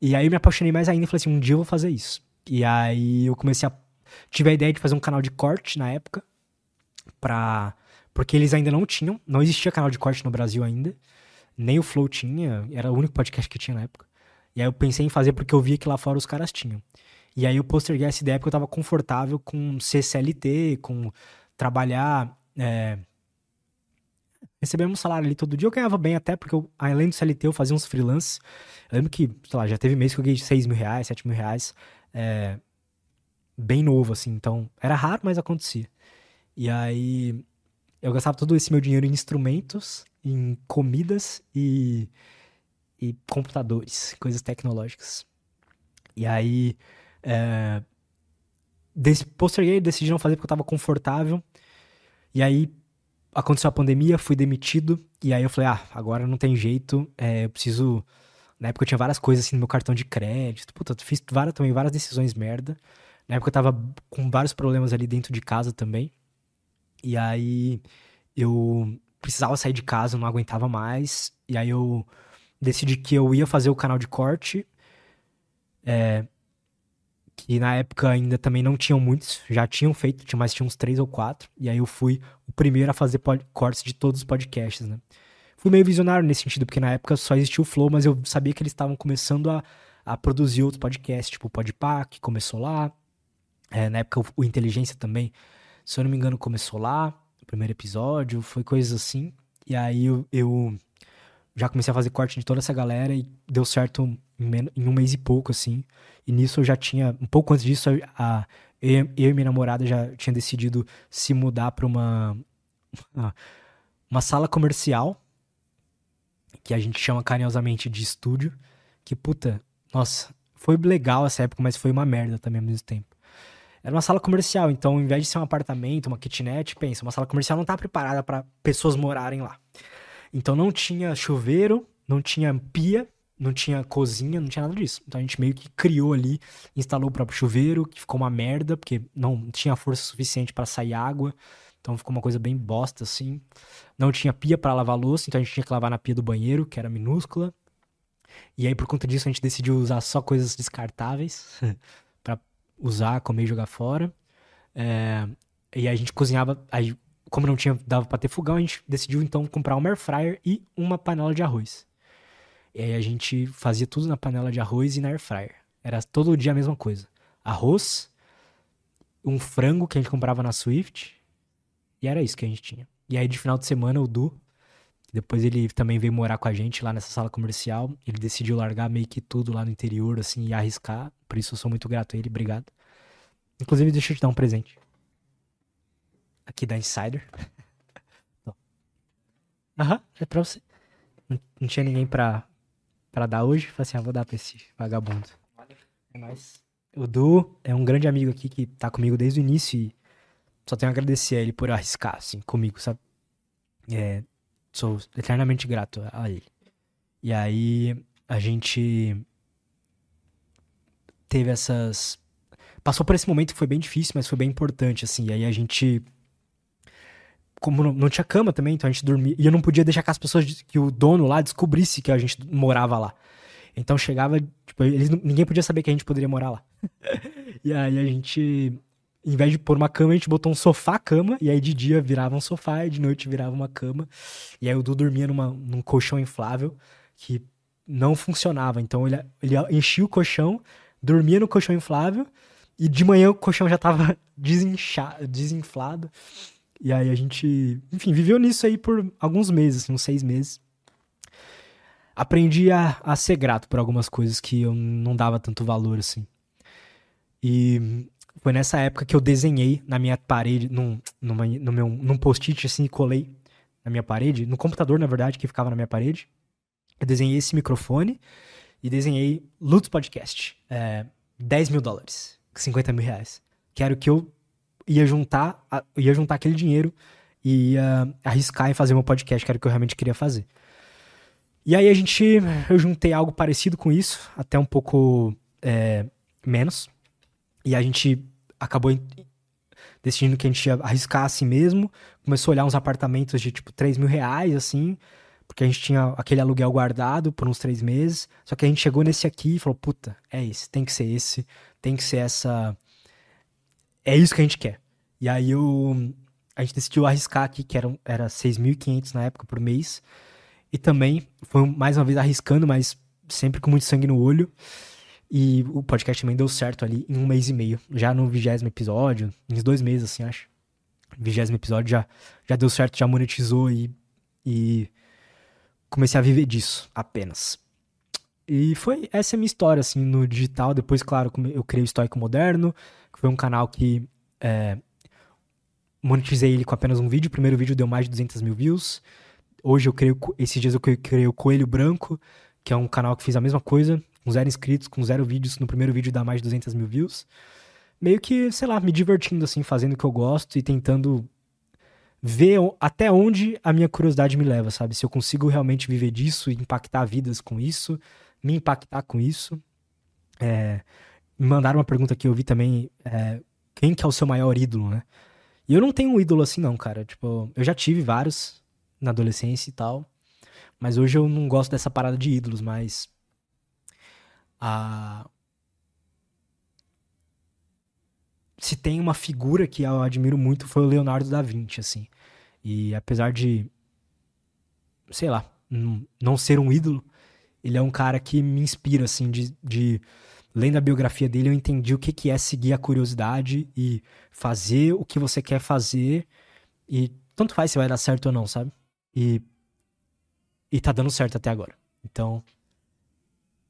E aí eu me apaixonei mais ainda e falei assim, um dia eu vou fazer isso. E aí eu comecei a... Tive a ideia de fazer um canal de corte na época, pra... Porque eles ainda não tinham, não existia canal de corte no Brasil ainda. Nem o Flow tinha, era o único podcast que tinha na época. E aí eu pensei em fazer porque eu via que lá fora os caras tinham. E aí eu posterguei essa ideia porque eu tava confortável com CCLT, com trabalhar É, recebemos um salário ali todo dia. Eu ganhava bem até, porque eu, além do CLT, eu fazia uns freelance. Eu lembro que, sei lá, já teve mês que eu ganhei 6 mil reais, 7 mil reais. É, bem novo, assim. Então, era raro, mas acontecia. E aí, eu gastava todo esse meu dinheiro em instrumentos, em comidas e, e computadores, coisas tecnológicas. E aí, é, posterguei, decidi não fazer porque eu tava confortável. E aí, aconteceu a pandemia, fui demitido, e aí eu falei, ah, agora não tem jeito, é, eu preciso... Na época eu tinha várias coisas assim no meu cartão de crédito, puta, eu fiz várias, também várias decisões merda. Na época eu tava com vários problemas ali dentro de casa também. E aí eu precisava sair de casa, não aguentava mais. E aí eu decidi que eu ia fazer o canal de corte. É, que na época ainda também não tinham muitos, já tinham feito, mas tinha uns três ou quatro. E aí eu fui o primeiro a fazer cortes de todos os podcasts, né? Fui meio visionário nesse sentido, porque na época só existia o Flow, mas eu sabia que eles estavam começando a, a produzir outros podcasts, tipo o Podpah, que começou lá. É, na época o Inteligência também, se eu não me engano, começou lá. O primeiro episódio, foi coisas assim. E aí eu, eu já comecei a fazer corte de toda essa galera e deu certo em, um mês e pouco, assim. E nisso eu já tinha, um pouco antes disso, a, eu, eu e minha namorada já tinha decidido se mudar para uma, uma sala comercial, que a gente chama carinhosamente de estúdio, que puta, nossa, foi legal essa época, mas foi uma merda também ao mesmo tempo. Era uma sala comercial, então ao invés de ser um apartamento, uma kitnet, pensa, uma sala comercial não tá preparada para pessoas morarem lá. Então não tinha chuveiro, não tinha pia, não tinha cozinha, não tinha nada disso. Então a gente meio que criou ali, instalou o próprio chuveiro, que ficou uma merda, porque não tinha força suficiente para sair água. Então ficou uma coisa bem bosta assim. Não tinha pia para lavar louça, então a gente tinha que lavar na pia do banheiro, que era minúscula. E aí por conta disso a gente decidiu usar só coisas descartáveis para usar, comer e jogar fora. É... E a gente cozinhava, aí como não tinha dava para ter fogão, a gente decidiu então comprar um air fryer e uma panela de arroz. E aí a gente fazia tudo na panela de arroz e na air fryer. Era todo dia a mesma coisa. Arroz, um frango que a gente comprava na Swift, e era isso que a gente tinha. E aí de final de semana o Du, depois ele também veio morar com a gente lá nessa sala comercial, ele decidiu largar meio que tudo lá no interior, assim, e arriscar. Por isso eu sou muito grato a ele, obrigado. Inclusive, deixa eu te dar um presente. Aqui da Insider. Aham, é pra você. Não, não tinha ninguém pra, para dar hoje. Falei assim, ah, vou dar pra esse vagabundo. É nóis. O Du é um grande amigo aqui que tá comigo desde o início e só tenho a agradecer a ele por arriscar, assim, comigo, sabe? É, sou eternamente grato a ele. E aí a gente teve essas. Passou por esse momento que foi bem difícil, mas foi bem importante, assim. E aí a gente como não, não, tinha cama também, então a gente dormia. E eu não podia deixar que as pessoas, que o dono lá descobrisse que a gente morava lá. Então chegava, tipo, eles, ninguém podia saber que a gente poderia morar lá. e aí a gente, em vez de pôr uma cama, a gente botou um sofá-cama, e aí de dia virava um sofá, e de noite virava uma cama. E aí o Du dormia numa, num colchão inflável, que não funcionava. Então ele, ele enchia o colchão, dormia no colchão inflável, e de manhã o colchão já tava desinchado, desinflado. E aí a gente, enfim, viveu nisso aí por alguns meses, uns seis meses. Aprendi a, a ser grato por algumas coisas que eu não dava tanto valor, assim. E foi nessa época que eu desenhei na minha parede, num, numa, no meu, num post-it, assim, e colei na minha parede, no computador, na verdade, que ficava na minha parede. Eu desenhei esse microfone e desenhei Lutz Podcast. É, 10 mil dólares, 50 mil reais. Que era o que eu ia juntar, ia juntar aquele dinheiro e ia arriscar em fazer meu podcast, que era o que eu realmente queria fazer. E aí a gente, eu juntei algo parecido com isso, até um pouco é, menos. E a gente acabou decidindo que a gente ia arriscar assim mesmo. Começou a olhar uns apartamentos de tipo 3 mil reais, assim, porque a gente tinha aquele aluguel guardado por uns três meses. Só que a gente chegou nesse aqui e falou: puta, é esse, tem que ser esse, tem que ser essa é isso que a gente quer. E aí eu, a gente decidiu arriscar aqui, que era, era 6.500 na época por mês. E também foi mais uma vez arriscando, mas sempre com muito sangue no olho. E o podcast também deu certo ali em um mês e meio. Já no vigésimo episódio, em dois meses, assim, acho. Vigésimo episódio já, já deu certo, já monetizou e, e comecei a viver disso apenas. E foi essa é a minha história, assim, no digital. Depois, claro, eu criei o Estoico Moderno, que foi um canal que é, monetizei ele com apenas um vídeo. O primeiro vídeo deu mais de 200 mil views. Hoje eu creio, esses dias eu criei o Coelho Branco, que é um canal que fez a mesma coisa, com zero inscritos, com zero vídeos. No primeiro vídeo dá mais de 200 mil views. Meio que, sei lá, me divertindo, assim, fazendo o que eu gosto e tentando ver até onde a minha curiosidade me leva, sabe? Se eu consigo realmente viver disso impactar vidas com isso, me impactar com isso. É, mandaram uma pergunta que eu vi também, é, quem que é o seu maior ídolo, né? E eu não tenho um ídolo assim não, cara. Tipo, eu já tive vários na adolescência e tal, mas hoje eu não gosto dessa parada de ídolos, mas a se tem uma figura que eu admiro muito foi o Leonardo da Vinci, assim. E apesar de sei lá, não ser um ídolo, ele é um cara que me inspira, assim, de, de lendo a biografia dele, eu entendi o que, que é seguir a curiosidade e fazer o que você quer fazer. E tanto faz se vai dar certo ou não, sabe? E, e tá dando certo até agora. Então,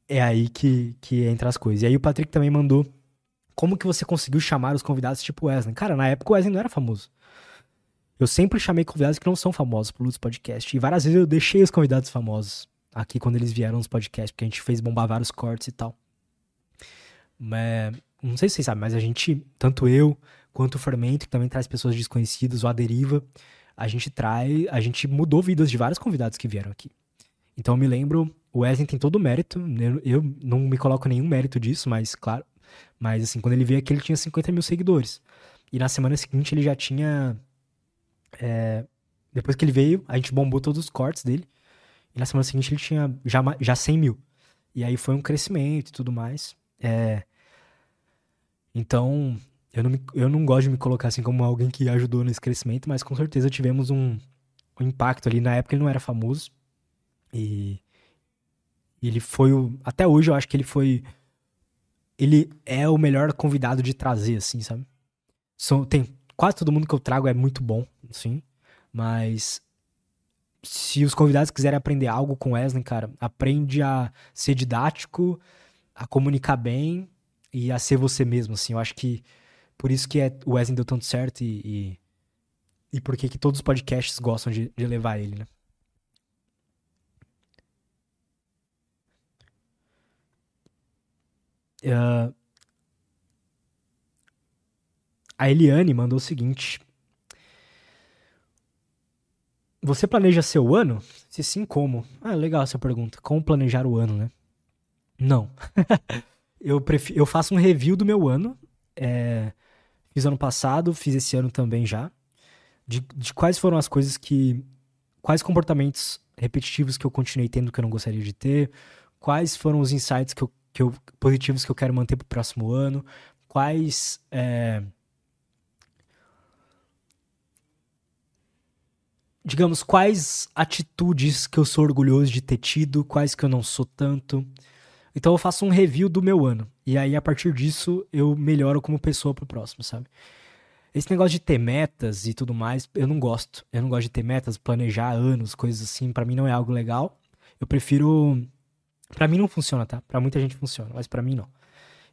é aí que, que entra as coisas. E aí o Patrick também mandou como que você conseguiu chamar os convidados tipo Wesley. Cara, na época o Wesley não era famoso. Eu sempre chamei convidados que não são famosos pro Lutz Podcast. E várias vezes eu deixei os convidados famosos aqui quando eles vieram nos podcasts, porque a gente fez bombar vários cortes e tal. Não sei se vocês sabem, mas a gente, tanto eu quanto o Fermento, que também traz pessoas desconhecidas, ou a Deriva, a gente traz, a gente mudou vidas de vários convidados que vieram aqui. Então eu me lembro, o Wesley tem todo o mérito, eu, eu não me coloco nenhum mérito disso, mas claro, mas assim, quando ele veio aqui ele tinha 50 mil seguidores. E na semana seguinte ele já tinha. É, depois que ele veio, a gente bombou todos os cortes dele. E na semana seguinte ele tinha já, já 100 mil. E aí foi um crescimento e tudo mais. É... Então, eu não, me, eu não gosto de me colocar assim como alguém que ajudou nesse crescimento, mas com certeza tivemos um, um impacto ali. Na época ele não era famoso. E ele foi o. Até hoje eu acho que ele foi. Ele é o melhor convidado de trazer, assim, sabe? São, tem, quase todo mundo que eu trago é muito bom, sim. Mas se os convidados quiserem aprender algo com Wesley, cara, aprende a ser didático, a comunicar bem e a ser você mesmo, assim. Eu acho que por isso que é, o Wesley deu tanto certo e, e, e por que todos os podcasts gostam de, de levar ele, né? Uh, a Eliane mandou o seguinte: você planeja seu ano? Se sim, como? Ah, legal essa pergunta. Como planejar o ano, né? Não. eu, prefiro, eu faço um review do meu ano. É, fiz ano passado, fiz esse ano também já. De, de quais foram as coisas que. Quais comportamentos repetitivos que eu continuei tendo que eu não gostaria de ter. Quais foram os insights que eu, que eu, positivos que eu quero manter pro próximo ano. Quais. É, digamos, quais atitudes que eu sou orgulhoso de ter tido, quais que eu não sou tanto. Então eu faço um review do meu ano. E aí, a partir disso, eu melhoro como pessoa pro próximo, sabe? Esse negócio de ter metas e tudo mais, eu não gosto. Eu não gosto de ter metas, planejar anos, coisas assim. para mim não é algo legal. Eu prefiro. para mim não funciona, tá? Pra muita gente funciona, mas para mim não.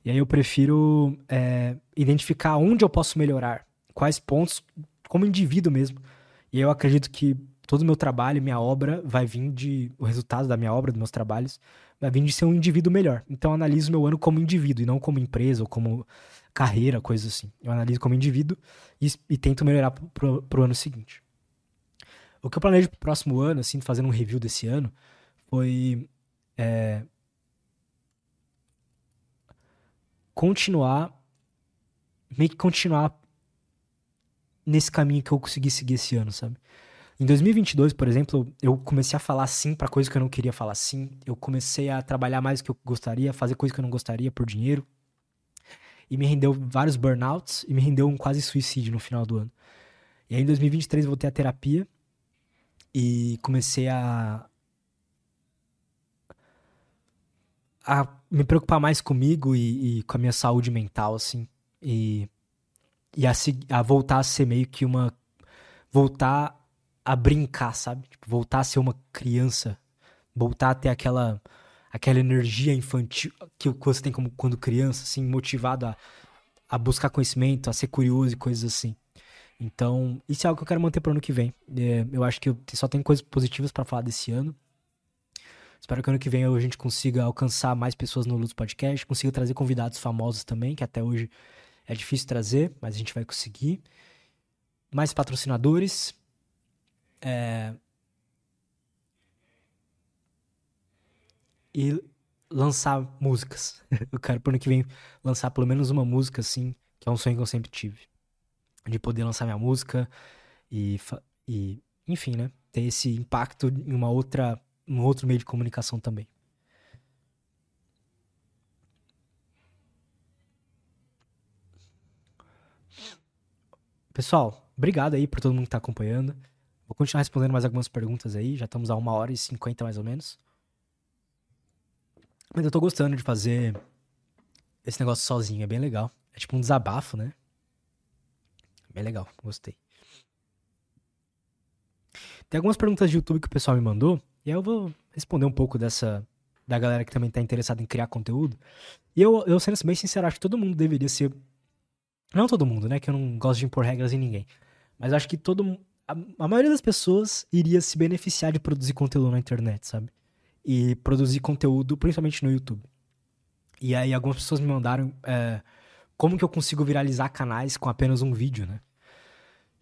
E aí eu prefiro é, identificar onde eu posso melhorar, quais pontos, como indivíduo mesmo, e eu acredito que todo o meu trabalho, minha obra, vai vir de. O resultado da minha obra, dos meus trabalhos, vai vir de ser um indivíduo melhor. Então eu analiso meu ano como indivíduo e não como empresa ou como carreira, coisas assim. Eu analiso como indivíduo e, e tento melhorar pro, pro ano seguinte. O que eu planejo pro próximo ano, assim, fazendo um review desse ano, foi. É, continuar. Meio que continuar nesse caminho que eu consegui seguir esse ano, sabe? Em 2022, por exemplo, eu comecei a falar sim para coisas que eu não queria falar sim. Eu comecei a trabalhar mais do que eu gostaria, fazer coisas que eu não gostaria por dinheiro. E me rendeu vários burnouts e me rendeu um quase suicídio no final do ano. E aí em 2023 eu voltei à terapia e comecei a a me preocupar mais comigo e, e com a minha saúde mental, assim. E e a, a voltar a ser meio que uma voltar a brincar, sabe? Tipo, voltar a ser uma criança, voltar a ter aquela aquela energia infantil que você tem como quando criança, assim, motivado a, a buscar conhecimento, a ser curioso e coisas assim. Então, isso é algo que eu quero manter para o ano que vem. É, eu acho que eu só tem coisas positivas para falar desse ano. Espero que ano que vem a gente consiga alcançar mais pessoas no Luz Podcast, consiga trazer convidados famosos também, que até hoje é difícil trazer, mas a gente vai conseguir. Mais patrocinadores. É... E lançar músicas. Eu quero pro ano que vem lançar pelo menos uma música, assim, que é um sonho que eu sempre tive. De poder lançar minha música e, e enfim, né? Ter esse impacto em uma outra, um outro meio de comunicação também. Pessoal, obrigado aí por todo mundo que tá acompanhando. Vou continuar respondendo mais algumas perguntas aí. Já estamos a uma hora e cinquenta mais ou menos. Mas eu tô gostando de fazer esse negócio sozinho, é bem legal. É tipo um desabafo, né? Bem legal, gostei. Tem algumas perguntas de YouTube que o pessoal me mandou, e aí eu vou responder um pouco dessa da galera que também tá interessada em criar conteúdo. E eu, eu sendo bem sincero, acho que todo mundo deveria ser não todo mundo, né, que eu não gosto de impor regras em ninguém. Mas acho que todo a, a maioria das pessoas iria se beneficiar de produzir conteúdo na internet, sabe? e produzir conteúdo, principalmente no YouTube. E aí algumas pessoas me mandaram é, como que eu consigo viralizar canais com apenas um vídeo, né?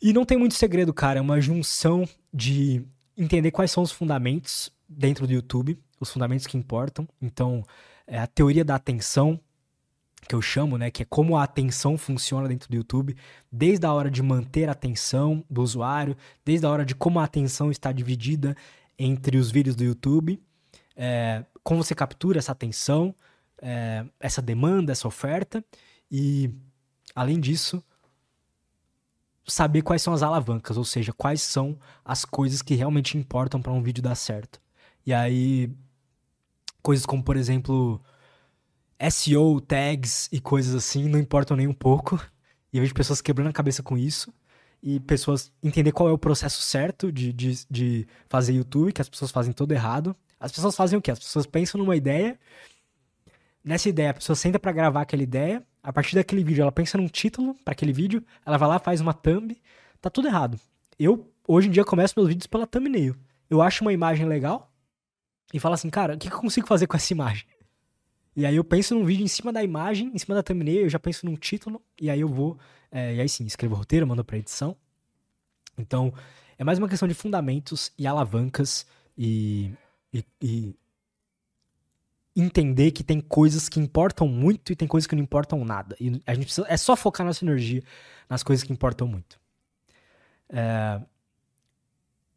E não tem muito segredo, cara. É uma junção de entender quais são os fundamentos dentro do YouTube, os fundamentos que importam. Então, é a teoria da atenção, que eu chamo, né? Que é como a atenção funciona dentro do YouTube, desde a hora de manter a atenção do usuário, desde a hora de como a atenção está dividida entre os vídeos do YouTube é, como você captura essa atenção, é, essa demanda, essa oferta, e além disso, saber quais são as alavancas, ou seja, quais são as coisas que realmente importam para um vídeo dar certo. E aí, coisas como, por exemplo, SEO, tags e coisas assim não importam nem um pouco. E eu vejo pessoas quebrando a cabeça com isso. E pessoas entender qual é o processo certo de, de, de fazer YouTube, que as pessoas fazem todo errado. As pessoas fazem o quê? As pessoas pensam numa ideia. Nessa ideia, a pessoa senta para gravar aquela ideia. A partir daquele vídeo, ela pensa num título para aquele vídeo. Ela vai lá, faz uma thumb. Tá tudo errado. Eu, hoje em dia, começo meus vídeos pela thumbnail. Eu acho uma imagem legal e falo assim, cara, o que eu consigo fazer com essa imagem? E aí eu penso num vídeo em cima da imagem, em cima da thumbnail, eu já penso num título, e aí eu vou, é, e aí sim, escrevo o roteiro, mando pra edição. Então, é mais uma questão de fundamentos e alavancas e e, e entender que tem coisas que importam muito e tem coisas que não importam nada. E a gente precisa, é só focar nossa energia nas coisas que importam muito. É,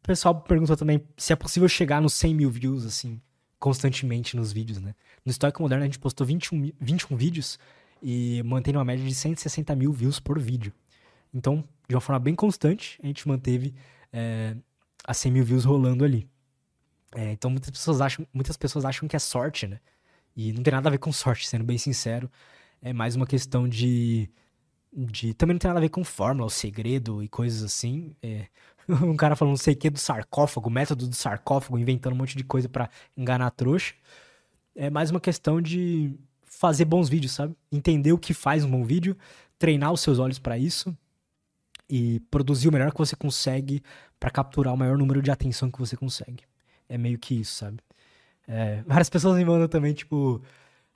o pessoal perguntou também se é possível chegar nos 100 mil views, assim, constantemente nos vídeos, né? No Histórico Moderno a gente postou 21, 21 vídeos e mantém uma média de 160 mil views por vídeo. Então, de uma forma bem constante, a gente manteve é, as 100 mil views rolando ali. É, então muitas pessoas acham, muitas pessoas acham que é sorte, né? E não tem nada a ver com sorte, sendo bem sincero. É mais uma questão de. de também não tem nada a ver com fórmula, o segredo e coisas assim. É, um cara falando não sei o que do sarcófago, método do sarcófago, inventando um monte de coisa para enganar a trouxa. É mais uma questão de fazer bons vídeos, sabe? Entender o que faz um bom vídeo, treinar os seus olhos para isso e produzir o melhor que você consegue para capturar o maior número de atenção que você consegue é meio que isso, sabe? É, várias pessoas me mandam também, tipo,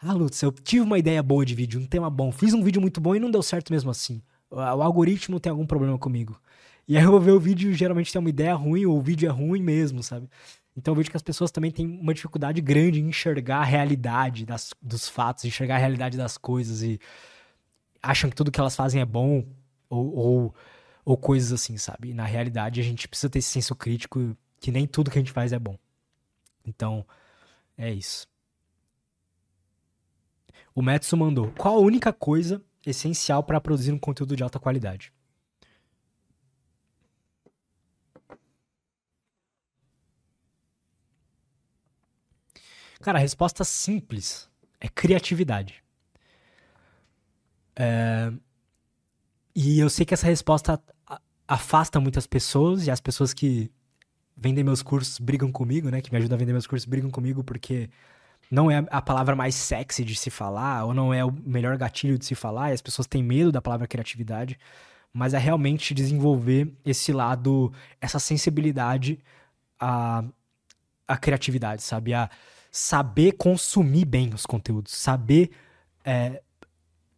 ah, Lutz, eu tive uma ideia boa de vídeo, um tema bom, fiz um vídeo muito bom e não deu certo mesmo assim. O, algoritmo tem algum problema comigo. E aí eu vou ver o vídeo, geralmente tem uma ideia ruim, ou o vídeo é ruim mesmo, sabe? Então eu vejo que as pessoas também têm uma dificuldade grande em enxergar a realidade das, dos fatos, enxergar a realidade das coisas e acham que tudo que elas fazem é bom ou, ou, ou coisas assim, sabe? E na realidade a gente precisa ter esse senso crítico que nem tudo que a gente faz é bom. Então, é isso. O Metsu mandou: Qual a única coisa essencial para produzir um conteúdo de alta qualidade? Cara, a resposta simples é criatividade. É... E eu sei que essa resposta afasta muitas pessoas e as pessoas que vendem meus cursos brigam comigo, né? Que me ajudam a vender meus cursos brigam comigo porque não é a palavra mais sexy de se falar ou não é o melhor gatilho de se falar e as pessoas têm medo da palavra criatividade, mas é realmente desenvolver esse lado, essa sensibilidade à, à criatividade, sabe? A saber consumir bem os conteúdos, saber é,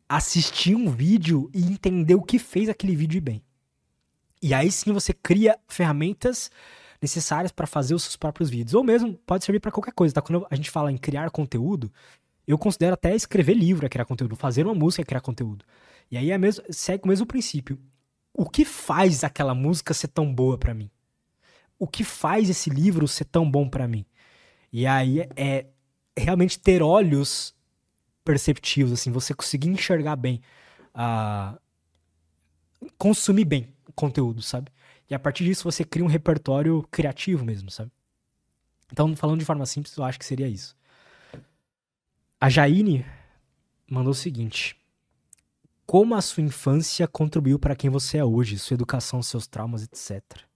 assistir um vídeo e entender o que fez aquele vídeo bem. E aí sim você cria ferramentas necessárias para fazer os seus próprios vídeos. Ou mesmo pode servir para qualquer coisa, tá? Quando a gente fala em criar conteúdo, eu considero até escrever livro é criar conteúdo, fazer uma música é criar conteúdo. E aí é mesmo, segue o mesmo princípio. O que faz aquela música ser tão boa para mim? O que faz esse livro ser tão bom para mim? E aí é realmente ter olhos perceptivos, assim, você conseguir enxergar bem, uh, consumir bem conteúdo, sabe? E a partir disso você cria um repertório criativo mesmo, sabe? Então, falando de forma simples, eu acho que seria isso. A Jaine mandou o seguinte: Como a sua infância contribuiu para quem você é hoje, sua educação, seus traumas, etc.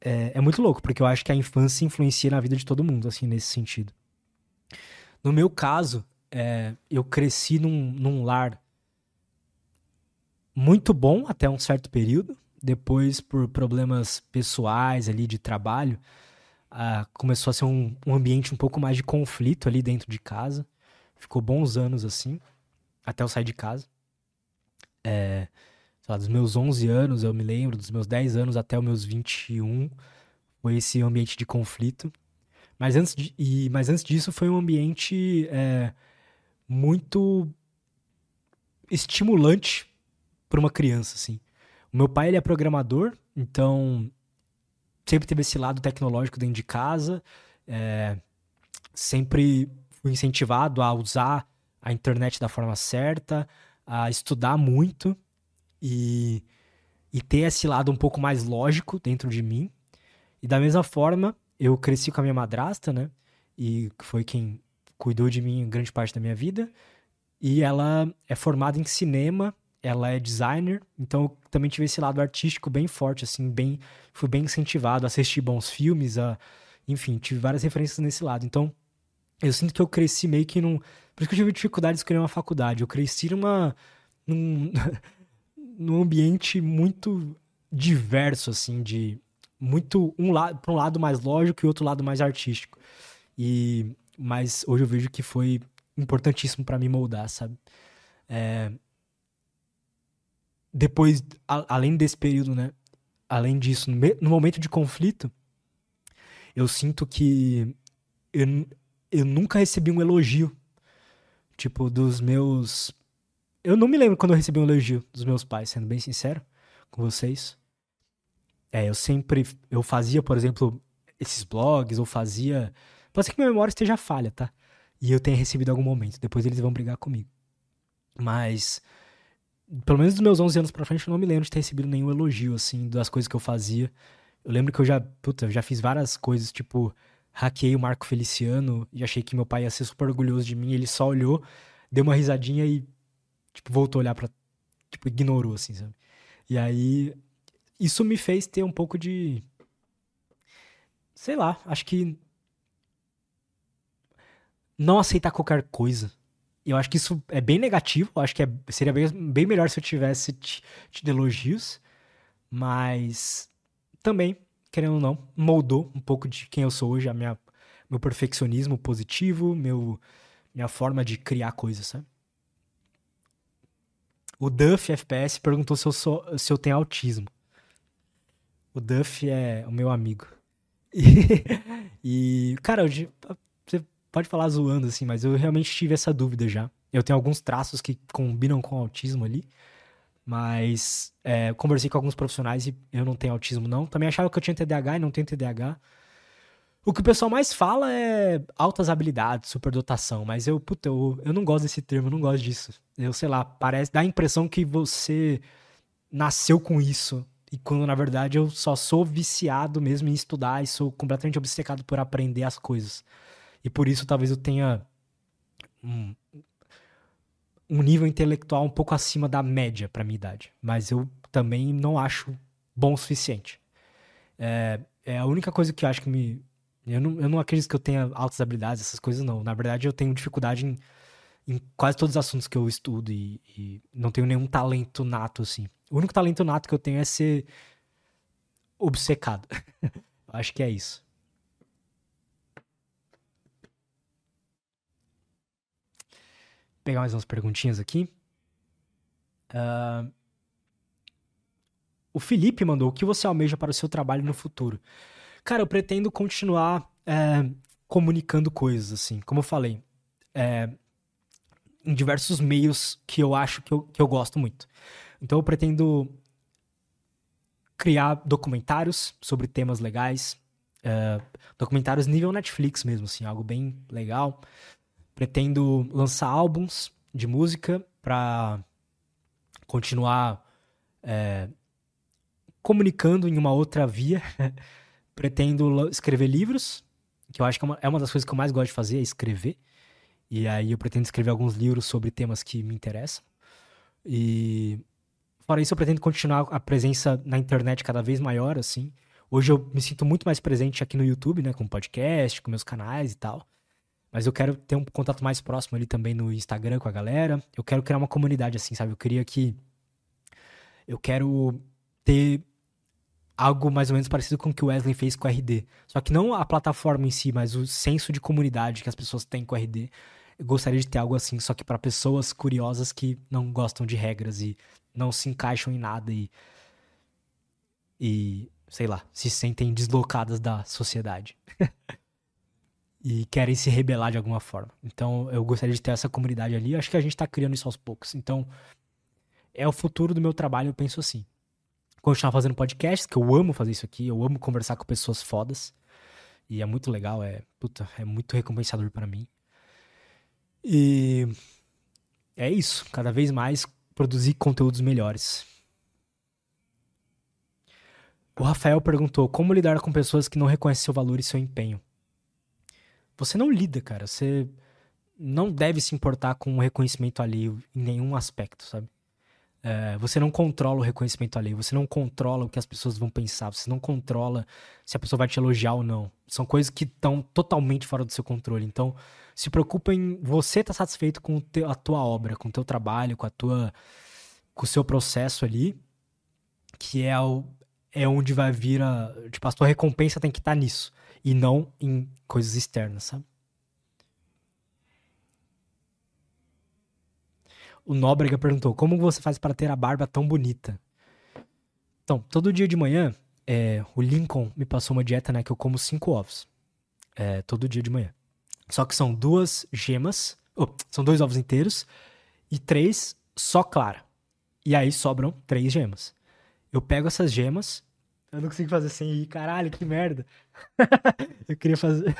É, é, muito louco, porque eu acho que a infância influencia na vida de todo mundo, assim, nesse sentido. No meu caso, é, eu cresci num, num lar muito bom até um certo período. Depois, por problemas pessoais ali de trabalho, uh, começou a ser um, um, ambiente um pouco mais de conflito ali dentro de casa. Ficou bons anos assim, até eu sair de casa. É, lá, dos meus 11 anos, eu me lembro, dos meus 10 anos até os meus 21, foi esse ambiente de conflito. Mas antes, de, e, mas antes disso, foi um ambiente é, muito estimulante para uma criança, assim. O meu pai, ele é programador, então sempre teve esse lado tecnológico dentro de casa, é, sempre fui incentivado a usar a internet da forma certa, a estudar muito e, e ter esse lado um pouco mais lógico dentro de mim. E da mesma forma, eu cresci com a minha madrasta, né? E foi quem cuidou de mim grande parte da minha vida. E ela é formada em cinema ela é designer, então eu também tive esse lado artístico bem forte, assim, bem, fui bem incentivado a assistir bons filmes, a, enfim, tive várias referências nesse lado. Então, eu sinto que eu cresci meio que num, por isso que eu tive dificuldade de escolher uma faculdade. Eu cresci numa num, num ambiente muito diverso, assim, de muito um lado para um lado mais lógico e outro lado mais artístico. E mas hoje eu vejo que foi importantíssimo para me moldar, sabe? É, depois, a, além desse período, né? Além disso, no, me, no, momento de conflito, eu sinto que eu, eu nunca recebi um elogio. Tipo, dos meus. Eu não me lembro quando eu recebi um elogio dos meus pais, sendo bem sincero com vocês. É, eu sempre. Eu fazia, por exemplo, esses blogs, ou fazia. Pode ser que minha memória esteja falha, tá? E eu tenha recebido algum momento. Depois eles vão brigar comigo. Mas pelo menos dos meus 11 anos pra frente, eu não me lembro de ter recebido nenhum elogio, assim, das coisas que eu fazia. Eu lembro que eu já, puta, eu já fiz várias coisas, tipo, hackeei o Marco Feliciano e achei que meu pai ia ser super orgulhoso de mim. Ele só olhou, deu uma risadinha e, tipo, voltou a olhar pra. Tipo, ignorou, assim, sabe? E aí, isso me fez ter um pouco de. Sei lá, acho que. Não aceitar qualquer coisa eu acho que isso é bem negativo. Acho que é, seria bem, bem melhor se eu tivesse tido elogios. Mas também, querendo ou não, moldou um pouco de quem eu sou hoje, a minha, meu perfeccionismo positivo, meu, minha forma de criar coisas, sabe? O Duff FPS perguntou se eu, sou, se eu tenho autismo. O Duff é o meu amigo. E, e cara, eu, pode falar zoando assim, mas eu realmente tive essa dúvida já. Eu tenho alguns traços que combinam com autismo ali, mas é, conversei com alguns profissionais e eu não tenho autismo não. Também achava que eu tinha TDAH e não tenho TDAH. O que o pessoal mais fala é altas habilidades, superdotação, mas eu, puta, eu, eu não gosto desse termo, eu não gosto disso. Eu sei lá, parece, dá a impressão que você nasceu com isso. E quando na verdade eu só sou viciado mesmo em estudar e sou completamente obcecado por aprender as coisas. E por isso talvez eu tenha um, um nível intelectual um pouco acima da média para minha idade. Mas eu também não acho bom o suficiente. É, é a única coisa que eu acho que me. Eu não, eu não acredito que eu tenha altas habilidades, essas coisas não. Na verdade, eu tenho dificuldade em, em quase todos os assuntos que eu estudo e, e não tenho nenhum talento nato, assim. O único talento nato que eu tenho é ser obcecado. acho que é isso. Vou pegar mais umas perguntinhas aqui. Uh, o Felipe mandou: o que você almeja para o seu trabalho no futuro? Cara, eu pretendo continuar é, comunicando coisas, assim, como eu falei, é, em diversos meios que eu acho que eu, que eu gosto muito. Então eu pretendo criar documentários sobre temas legais, é, documentários nível Netflix mesmo, assim, algo bem legal. Pretendo lançar álbuns de música para continuar é, comunicando em uma outra via. Pretendo escrever livros, que eu acho que é uma, é uma das coisas que eu mais gosto de fazer, é escrever. E aí eu pretendo escrever alguns livros sobre temas que me interessam. E fora isso, eu pretendo continuar a presença na internet cada vez maior, assim. Hoje eu me sinto muito mais presente aqui no YouTube, né, com podcast, com meus canais e tal. Mas eu quero ter um contato mais próximo ali também no Instagram com a galera. Eu quero criar uma comunidade assim, sabe? Eu queria que eu quero ter algo mais ou menos parecido com o que o Wesley fez com o RD. Só que não a plataforma em si, mas o senso de comunidade que as pessoas têm com o RD. Eu gostaria de ter algo assim, só que para pessoas curiosas que não gostam de regras e não se encaixam em nada e e sei lá, se sentem deslocadas da sociedade. e querem se rebelar de alguma forma. Então, eu gostaria de ter essa comunidade ali. Acho que a gente tá criando isso aos poucos. Então, é o futuro do meu trabalho, eu penso assim continuar fazendo podcasts, que eu amo fazer isso aqui, eu amo conversar com pessoas fodas. E é muito legal, é, puta, é muito recompensador para mim. E é isso, cada vez mais produzir conteúdos melhores. O Rafael perguntou: como lidar com pessoas que não reconhecem seu valor e seu empenho? Você não lida, cara. Você não deve se importar com o reconhecimento alheio em nenhum aspecto, sabe? É, você não controla o reconhecimento alheio, você não controla o que as pessoas vão pensar, você não controla se a pessoa vai te elogiar ou não. São coisas que estão totalmente fora do seu controle. Então, se preocupa em você estar tá satisfeito com a tua obra, com o teu trabalho, com a tua com o seu processo ali, que é o, é onde vai vir a, tipo, a tua recompensa tem que estar tá nisso e não em coisas externas, sabe? O Nóbrega perguntou: Como você faz para ter a barba tão bonita? Então, todo dia de manhã, é, o Lincoln me passou uma dieta, né? Que eu como cinco ovos. É, todo dia de manhã. Só que são duas gemas. Oh, são dois ovos inteiros e três só clara. E aí sobram três gemas. Eu pego essas gemas. Eu não consigo fazer sem rir. Caralho, que merda. eu queria fazer.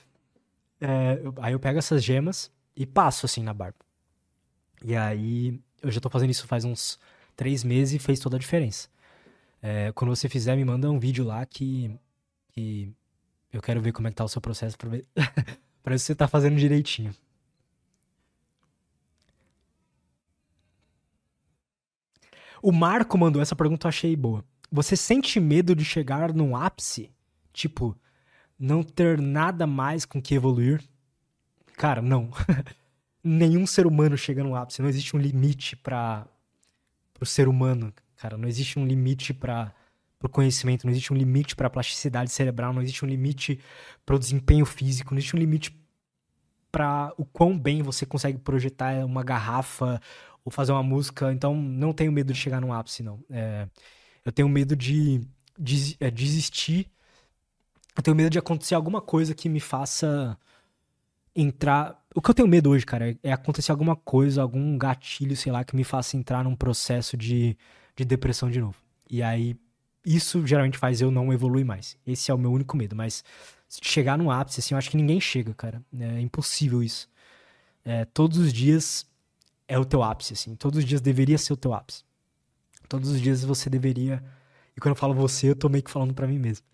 é, aí eu pego essas gemas e passo assim na barba. E aí, eu já tô fazendo isso faz uns três meses e fez toda a diferença. É, quando você fizer, me manda um vídeo lá que, que eu quero ver como é que tá o seu processo pra ver, pra ver se você tá fazendo direitinho. O Marco mandou essa pergunta, eu achei boa. Você sente medo de chegar num ápice? Tipo, não ter nada mais com que evoluir? Cara, não. nenhum ser humano chega no ápice. Não existe um limite para o ser humano, cara. Não existe um limite para o conhecimento, não existe um limite para a plasticidade cerebral, não existe um limite para o desempenho físico, não existe um limite para o quão bem você consegue projetar uma garrafa ou fazer uma música. Então, não tenho medo de chegar no ápice, não. É, eu tenho medo de, de é, desistir. Eu tenho medo de acontecer alguma coisa que me faça entrar. O que eu tenho medo hoje, cara, é acontecer alguma coisa, algum gatilho, sei lá, que me faça entrar num processo de, de depressão de novo. E aí, isso geralmente faz eu não evoluir mais. Esse é o meu único medo. Mas se chegar no ápice, assim, eu acho que ninguém chega, cara. É impossível isso. É, todos os dias é o teu ápice, assim. Todos os dias deveria ser o teu ápice. Todos os dias você deveria. E quando eu falo você, eu tô meio que falando para mim mesmo.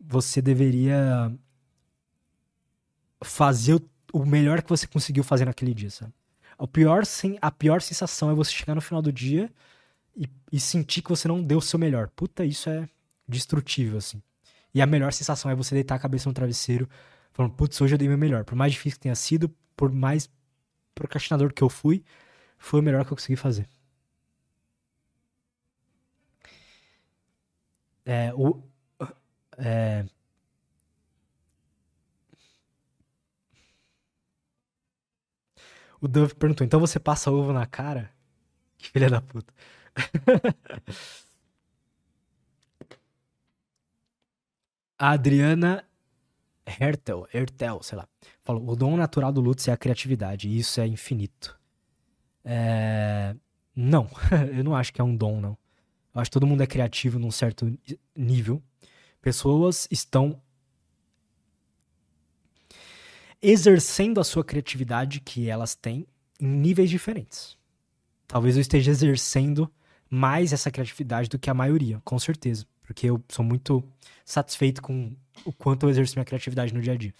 Você deveria fazer o, o melhor que você conseguiu fazer naquele dia, sabe? O pior, a pior sensação é você chegar no final do dia e, e sentir que você não deu o seu melhor. Puta, isso é destrutível, assim. E a melhor sensação é você deitar a cabeça no travesseiro, falando, putz, hoje eu dei meu melhor. Por mais difícil que tenha sido, por mais procrastinador que eu fui, foi o melhor que eu consegui fazer. É, o, é, o Dove perguntou, então você passa ovo na cara? Que filha da puta. A Adriana Hertel, Hertel, sei lá, falou: o dom natural do Lutz é a criatividade, e isso é infinito. É... Não, eu não acho que é um dom, não. Eu acho que todo mundo é criativo num certo nível. Pessoas estão exercendo a sua criatividade que elas têm em níveis diferentes. Talvez eu esteja exercendo mais essa criatividade do que a maioria, com certeza. Porque eu sou muito satisfeito com o quanto eu exerço minha criatividade no dia a dia.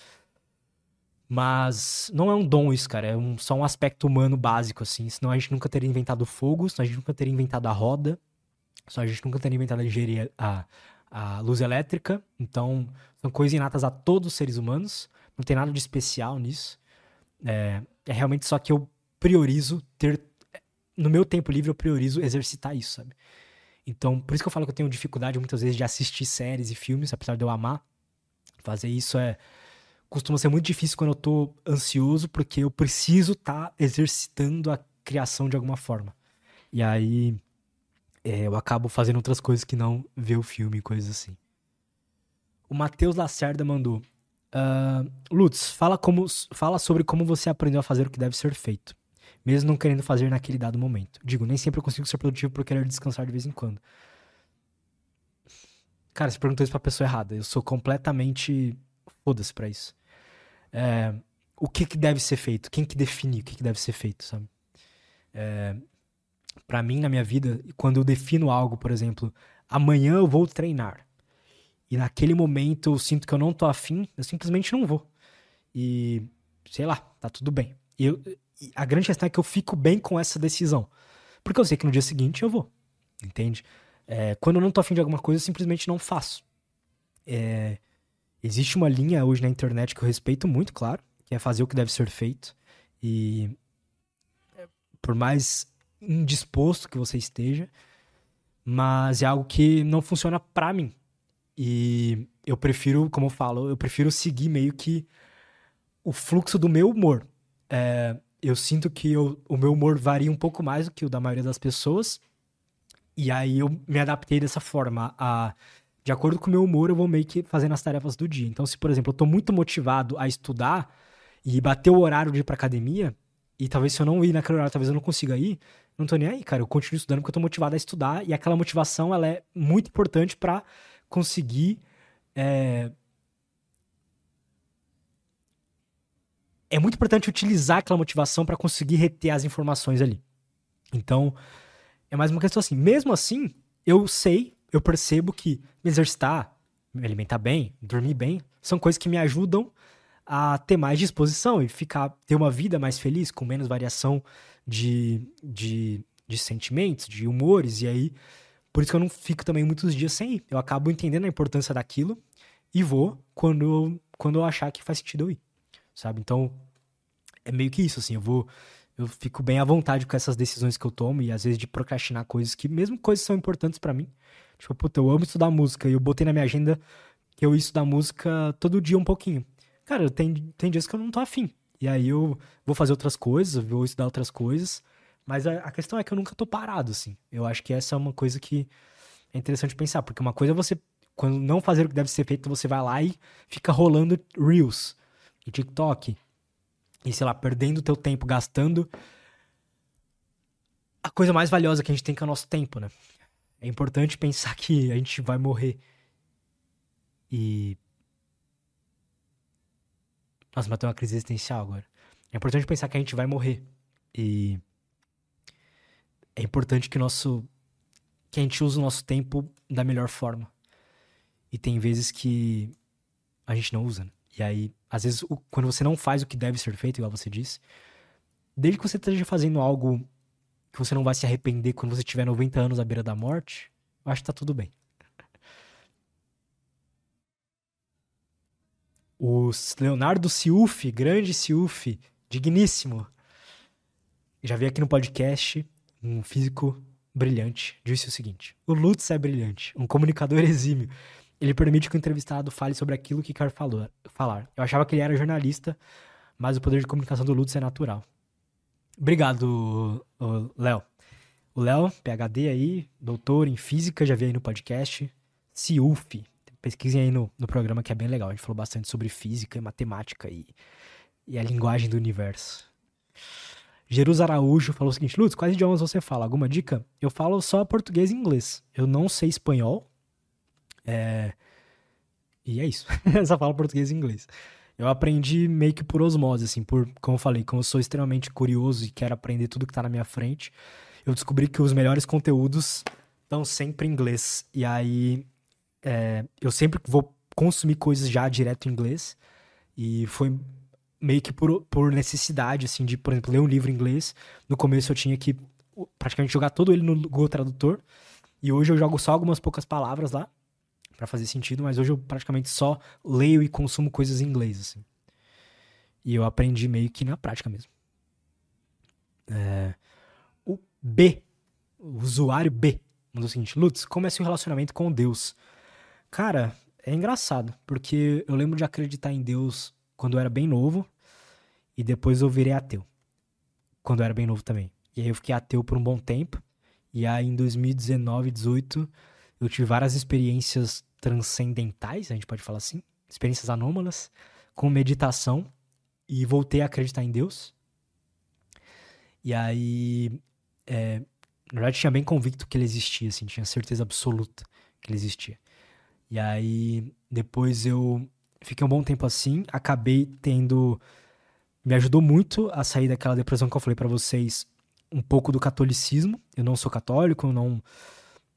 Mas não é um dom isso, cara. É um, só um aspecto humano básico, assim. Senão a gente nunca teria inventado fogo, senão a gente nunca teria inventado a roda, senão a gente nunca teria inventado a engenharia, a, a luz elétrica. Então, são coisas inatas a todos os seres humanos. Não tem nada de especial nisso. É, é realmente só que eu priorizo ter. No meu tempo livre, eu priorizo exercitar isso, sabe? Então, por isso que eu falo que eu tenho dificuldade muitas vezes de assistir séries e filmes, apesar de eu amar. Fazer isso é. Costuma ser muito difícil quando eu tô ansioso, porque eu preciso estar tá exercitando a criação de alguma forma. E aí. É, eu acabo fazendo outras coisas que não ver o filme coisas assim. O Matheus Lacerda mandou. Uh, Lutz, fala, como, fala sobre como você aprendeu a fazer o que deve ser feito mesmo não querendo fazer naquele dado momento. Digo, nem sempre eu consigo ser produtivo por querer descansar de vez em quando. Cara, você perguntou isso pra pessoa errada. Eu sou completamente foda-se pra isso. É, o que que deve ser feito? Quem que define o que que deve ser feito, sabe? É, para mim, na minha vida, quando eu defino algo, por exemplo, amanhã eu vou treinar. E naquele momento eu sinto que eu não tô afim, eu simplesmente não vou. E, sei lá, tá tudo bem. Eu, a grande questão é que eu fico bem com essa decisão. Porque eu sei que no dia seguinte eu vou. Entende? É, quando eu não tô afim de alguma coisa, eu simplesmente não faço. É, existe uma linha hoje na internet que eu respeito muito, claro, que é fazer o que deve ser feito. E por mais indisposto que você esteja, mas é algo que não funciona para mim. E eu prefiro, como eu falo, eu prefiro seguir meio que o fluxo do meu humor. É, eu sinto que eu, o meu humor varia um pouco mais do que o da maioria das pessoas. E aí eu me adaptei dessa forma. A, de acordo com o meu humor, eu vou meio que fazendo as tarefas do dia. Então, se, por exemplo, eu tô muito motivado a estudar e bater o horário de ir pra academia, e talvez se eu não ir naquele horário, talvez eu não consiga ir, não tô nem aí, cara. Eu continuo estudando porque eu tô motivado a estudar. E aquela motivação, ela é muito importante para conseguir é, é muito importante utilizar aquela motivação para conseguir reter as informações ali. Então, é mais uma questão assim. Mesmo assim, eu sei, eu percebo que me exercitar, me alimentar bem, dormir bem, são coisas que me ajudam a ter mais disposição e ficar ter uma vida mais feliz, com menos variação de, de, de sentimentos, de humores, e aí por isso que eu não fico também muitos dias sem ir. Eu acabo entendendo a importância daquilo e vou quando eu, quando eu achar que faz sentido eu ir sabe? Então, é meio que isso, assim, eu vou. Eu fico bem à vontade com essas decisões que eu tomo e às vezes de procrastinar coisas que, mesmo coisas que são importantes para mim. Tipo, puta, eu amo estudar música e eu botei na minha agenda que eu ia estudar música todo dia um pouquinho. Cara, tem, tem dias que eu não tô afim. E aí eu vou fazer outras coisas, vou estudar outras coisas. Mas a, a questão é que eu nunca tô parado, assim. Eu acho que essa é uma coisa que é interessante pensar, porque uma coisa é você, quando não fazer o que deve ser feito, você vai lá e fica rolando Reels e TikTok. E sei lá, perdendo o teu tempo, gastando a coisa mais valiosa que a gente tem que é o nosso tempo, né? É importante pensar que a gente vai morrer. E. Nossa, mas tem uma crise existencial agora. É importante pensar que a gente vai morrer. E. É importante que nosso. Que a gente use o nosso tempo da melhor forma. E tem vezes que a gente não usa. Né? E aí, às vezes, o, quando você não faz o que deve ser feito, igual você disse, desde que você esteja fazendo algo que você não vai se arrepender quando você tiver 90 anos à beira da morte, eu acho que tá tudo bem. O Leonardo Ciufi, grande Ciufi, digníssimo. Já vi aqui no podcast um físico brilhante disse o seguinte: O Lutz é brilhante, um comunicador exímio. Ele permite que o entrevistado fale sobre aquilo que quer falar. Eu achava que ele era jornalista, mas o poder de comunicação do Lutz é natural. Obrigado, Léo. O Léo, PHD aí, doutor em física, já vi aí no podcast. CIUF. Pesquisem aí no, no programa que é bem legal. A gente falou bastante sobre física e matemática e, e a linguagem do universo. Jerus Araújo falou o seguinte: Lutz, quais idiomas você fala? Alguma dica? Eu falo só português e inglês. Eu não sei espanhol. É... E é isso. só falo português e inglês. Eu aprendi meio que por osmose, assim, por, como eu falei, como eu sou extremamente curioso e quero aprender tudo que tá na minha frente, eu descobri que os melhores conteúdos estão sempre em inglês. E aí é, eu sempre vou consumir coisas já direto em inglês. E foi meio que por, por necessidade, assim, de, por exemplo, ler um livro em inglês. No começo eu tinha que praticamente jogar todo ele no Google Tradutor. E hoje eu jogo só algumas poucas palavras lá para fazer sentido, mas hoje eu praticamente só leio e consumo coisas em inglês, assim. E eu aprendi meio que na prática mesmo. É... O B, o usuário B, mandou o seguinte: Lutz, como é seu relacionamento com Deus? Cara, é engraçado, porque eu lembro de acreditar em Deus quando eu era bem novo e depois eu virei ateu. Quando eu era bem novo também. E aí eu fiquei ateu por um bom tempo. E aí em 2019, 18, eu tive várias experiências transcendentais, a gente pode falar assim, experiências anômalas, com meditação e voltei a acreditar em Deus. E aí, é, na verdade, tinha bem convicto que ele existia, assim, tinha certeza absoluta que ele existia. E aí, depois eu fiquei um bom tempo assim, acabei tendo. Me ajudou muito a sair daquela depressão que eu falei para vocês, um pouco do catolicismo. Eu não sou católico, não,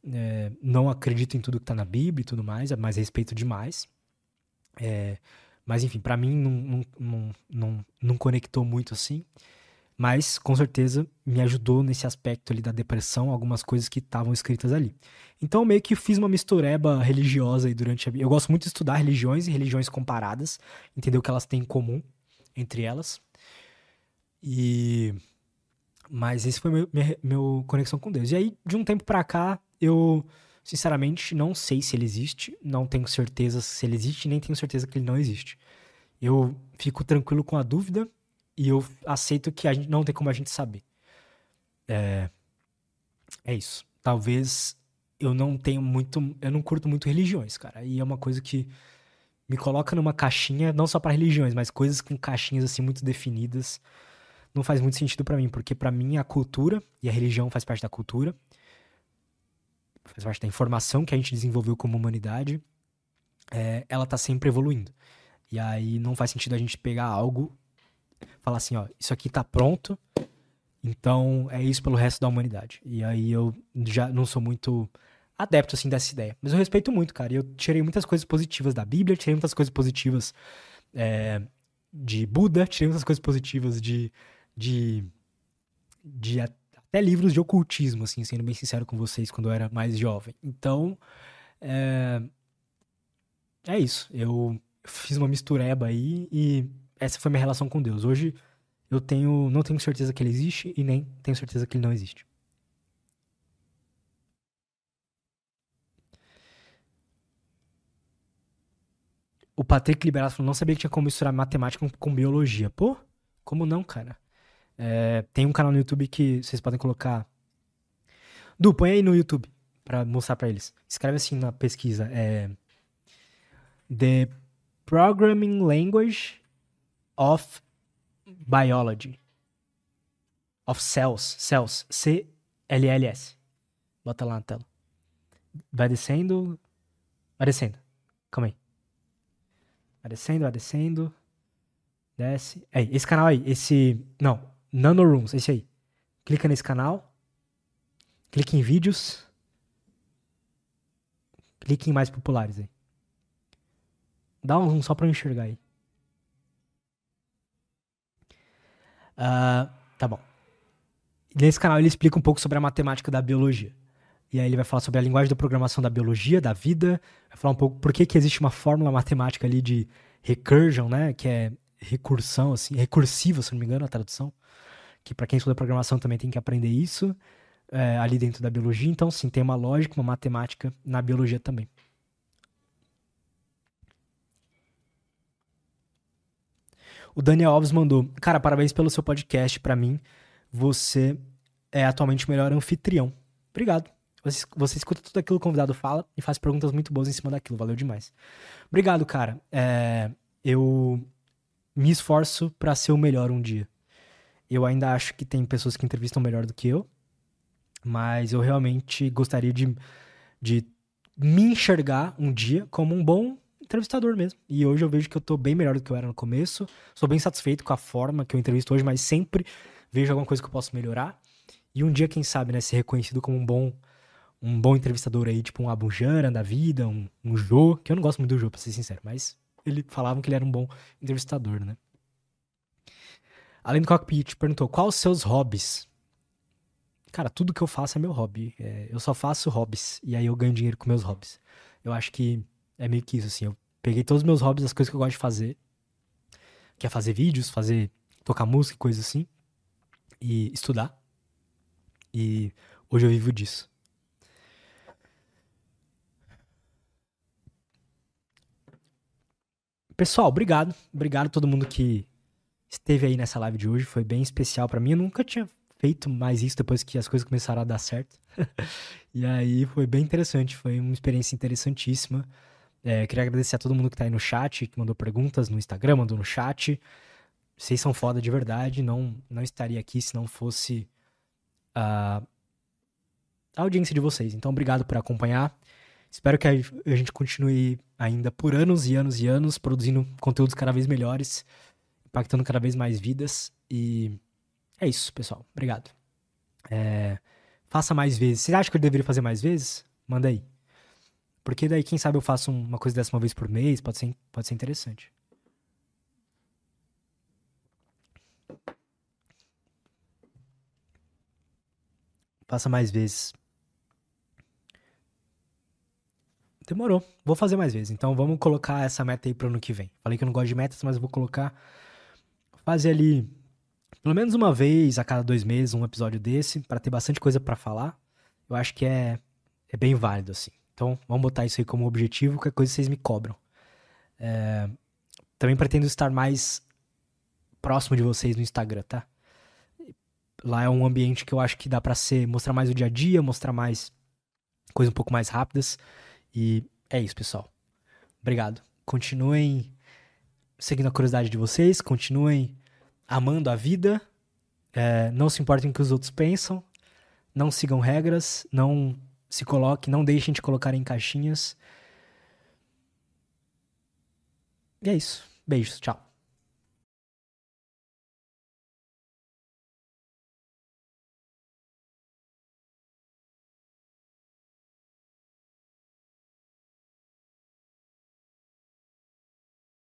é, não acredito em tudo que tá na Bíblia e tudo mais, mas respeito demais. É, mas enfim, para mim não, não, não, não, não conectou muito assim. Mas, com certeza, me ajudou nesse aspecto ali da depressão, algumas coisas que estavam escritas ali. Então, meio que fiz uma mistureba religiosa aí durante a Eu gosto muito de estudar religiões e religiões comparadas, entender o que elas têm em comum entre elas. E. Mas esse foi meu, meu conexão com Deus. E aí, de um tempo para cá, eu, sinceramente, não sei se ele existe, não tenho certeza se ele existe, nem tenho certeza que ele não existe. Eu fico tranquilo com a dúvida e eu aceito que a gente não tem como a gente saber. É, é isso. Talvez eu não tenho muito. Eu não curto muito religiões, cara. E é uma coisa que me coloca numa caixinha, não só para religiões, mas coisas com caixinhas assim muito definidas. Não faz muito sentido para mim, porque para mim a cultura e a religião faz parte da cultura, faz parte da informação que a gente desenvolveu como humanidade. É, ela tá sempre evoluindo. E aí não faz sentido a gente pegar algo falar assim, ó, isso aqui tá pronto, então é isso pelo resto da humanidade. E aí eu já não sou muito adepto assim dessa ideia, mas eu respeito muito, cara. E eu tirei muitas coisas positivas da Bíblia, tirei muitas coisas positivas é, de Buda, tirei muitas coisas positivas de, de, de até livros de ocultismo, assim, sendo bem sincero com vocês, quando eu era mais jovem. Então, é, é isso. Eu fiz uma mistureba aí e essa foi minha relação com Deus. Hoje eu tenho, não tenho certeza que ele existe e nem tenho certeza que ele não existe. O Patrick Liberato falou, não sabia que tinha como misturar matemática com, biologia. Pô, como não, cara? É, tem um canal no YouTube que vocês podem colocar. Du, põe aí no YouTube para mostrar para eles. Escreve assim na pesquisa. É, The Programming Language of Biology. Of Cells. Cells. C-L-L-S. Bota lá na tela. Vai descendo. Vai descendo. Calma aí. Vai descendo, vai descendo. Desce. Aí, esse canal aí. Esse. Não. Nanorooms. Esse aí. Clica nesse canal. Clique em vídeos. Clique em mais populares aí. Dá um zoom só pra eu enxergar aí. Uh, tá bom. nesse canal ele explica um pouco sobre a matemática da biologia. E aí ele vai falar sobre a linguagem da programação da biologia, da vida, vai falar um pouco por que, que existe uma fórmula matemática ali de recursion, né, que é recursão, assim, recursiva, se não me engano, a tradução, que para quem estuda programação também tem que aprender isso é, ali dentro da biologia. Então, sim, tem uma lógica, uma matemática na biologia também. O Daniel Alves mandou: Cara, parabéns pelo seu podcast. Para mim, você é atualmente o melhor anfitrião. Obrigado. Você, você escuta tudo aquilo que o convidado fala e faz perguntas muito boas em cima daquilo. Valeu demais. Obrigado, cara. É, eu me esforço para ser o melhor um dia. Eu ainda acho que tem pessoas que entrevistam melhor do que eu, mas eu realmente gostaria de, de me enxergar um dia como um bom entrevistador mesmo. E hoje eu vejo que eu tô bem melhor do que eu era no começo. Sou bem satisfeito com a forma que eu entrevisto hoje, mas sempre vejo alguma coisa que eu posso melhorar. E um dia, quem sabe, né, ser reconhecido como um bom um bom entrevistador aí, tipo um Abujana da vida, um, um Jô, que eu não gosto muito do Jô, pra ser sincero, mas ele falavam que ele era um bom entrevistador, né? Além do cockpit, perguntou, quais os seus hobbies? Cara, tudo que eu faço é meu hobby. É, eu só faço hobbies, e aí eu ganho dinheiro com meus hobbies. Eu acho que é meio que isso, assim. Eu peguei todos os meus hobbies, as coisas que eu gosto de fazer, que é fazer vídeos, fazer, tocar música, coisas assim, e estudar. E hoje eu vivo disso. Pessoal, obrigado. Obrigado a todo mundo que esteve aí nessa live de hoje. Foi bem especial para mim. Eu nunca tinha feito mais isso depois que as coisas começaram a dar certo. e aí foi bem interessante. Foi uma experiência interessantíssima. É, queria agradecer a todo mundo que tá aí no chat, que mandou perguntas no Instagram, mandou no chat. Vocês são foda de verdade. Não, não estaria aqui se não fosse a, a audiência de vocês. Então, obrigado por acompanhar. Espero que a gente continue ainda por anos e anos e anos produzindo conteúdos cada vez melhores, impactando cada vez mais vidas. E é isso, pessoal. Obrigado. É, faça mais vezes. Você acha que eu deveria fazer mais vezes? Manda aí. Porque daí, quem sabe, eu faço uma coisa dessa uma vez por mês. Pode ser, pode ser interessante. Faça mais vezes. Demorou. Vou fazer mais vezes. Então vamos colocar essa meta aí pro ano que vem. Falei que eu não gosto de metas, mas vou colocar. Fazer ali pelo menos uma vez a cada dois meses um episódio desse, para ter bastante coisa para falar. Eu acho que é, é bem válido, assim. Então vamos botar isso aí como objetivo, qualquer coisa vocês me cobram. É... Também pretendo estar mais próximo de vocês no Instagram, tá? Lá é um ambiente que eu acho que dá para ser mostrar mais o dia a dia, mostrar mais coisas um pouco mais rápidas. E é isso, pessoal. Obrigado. Continuem seguindo a curiosidade de vocês, continuem amando a vida, é, não se importem com o que os outros pensam, não sigam regras, não se coloquem, não deixem de colocar em caixinhas. E é isso. Beijos, tchau.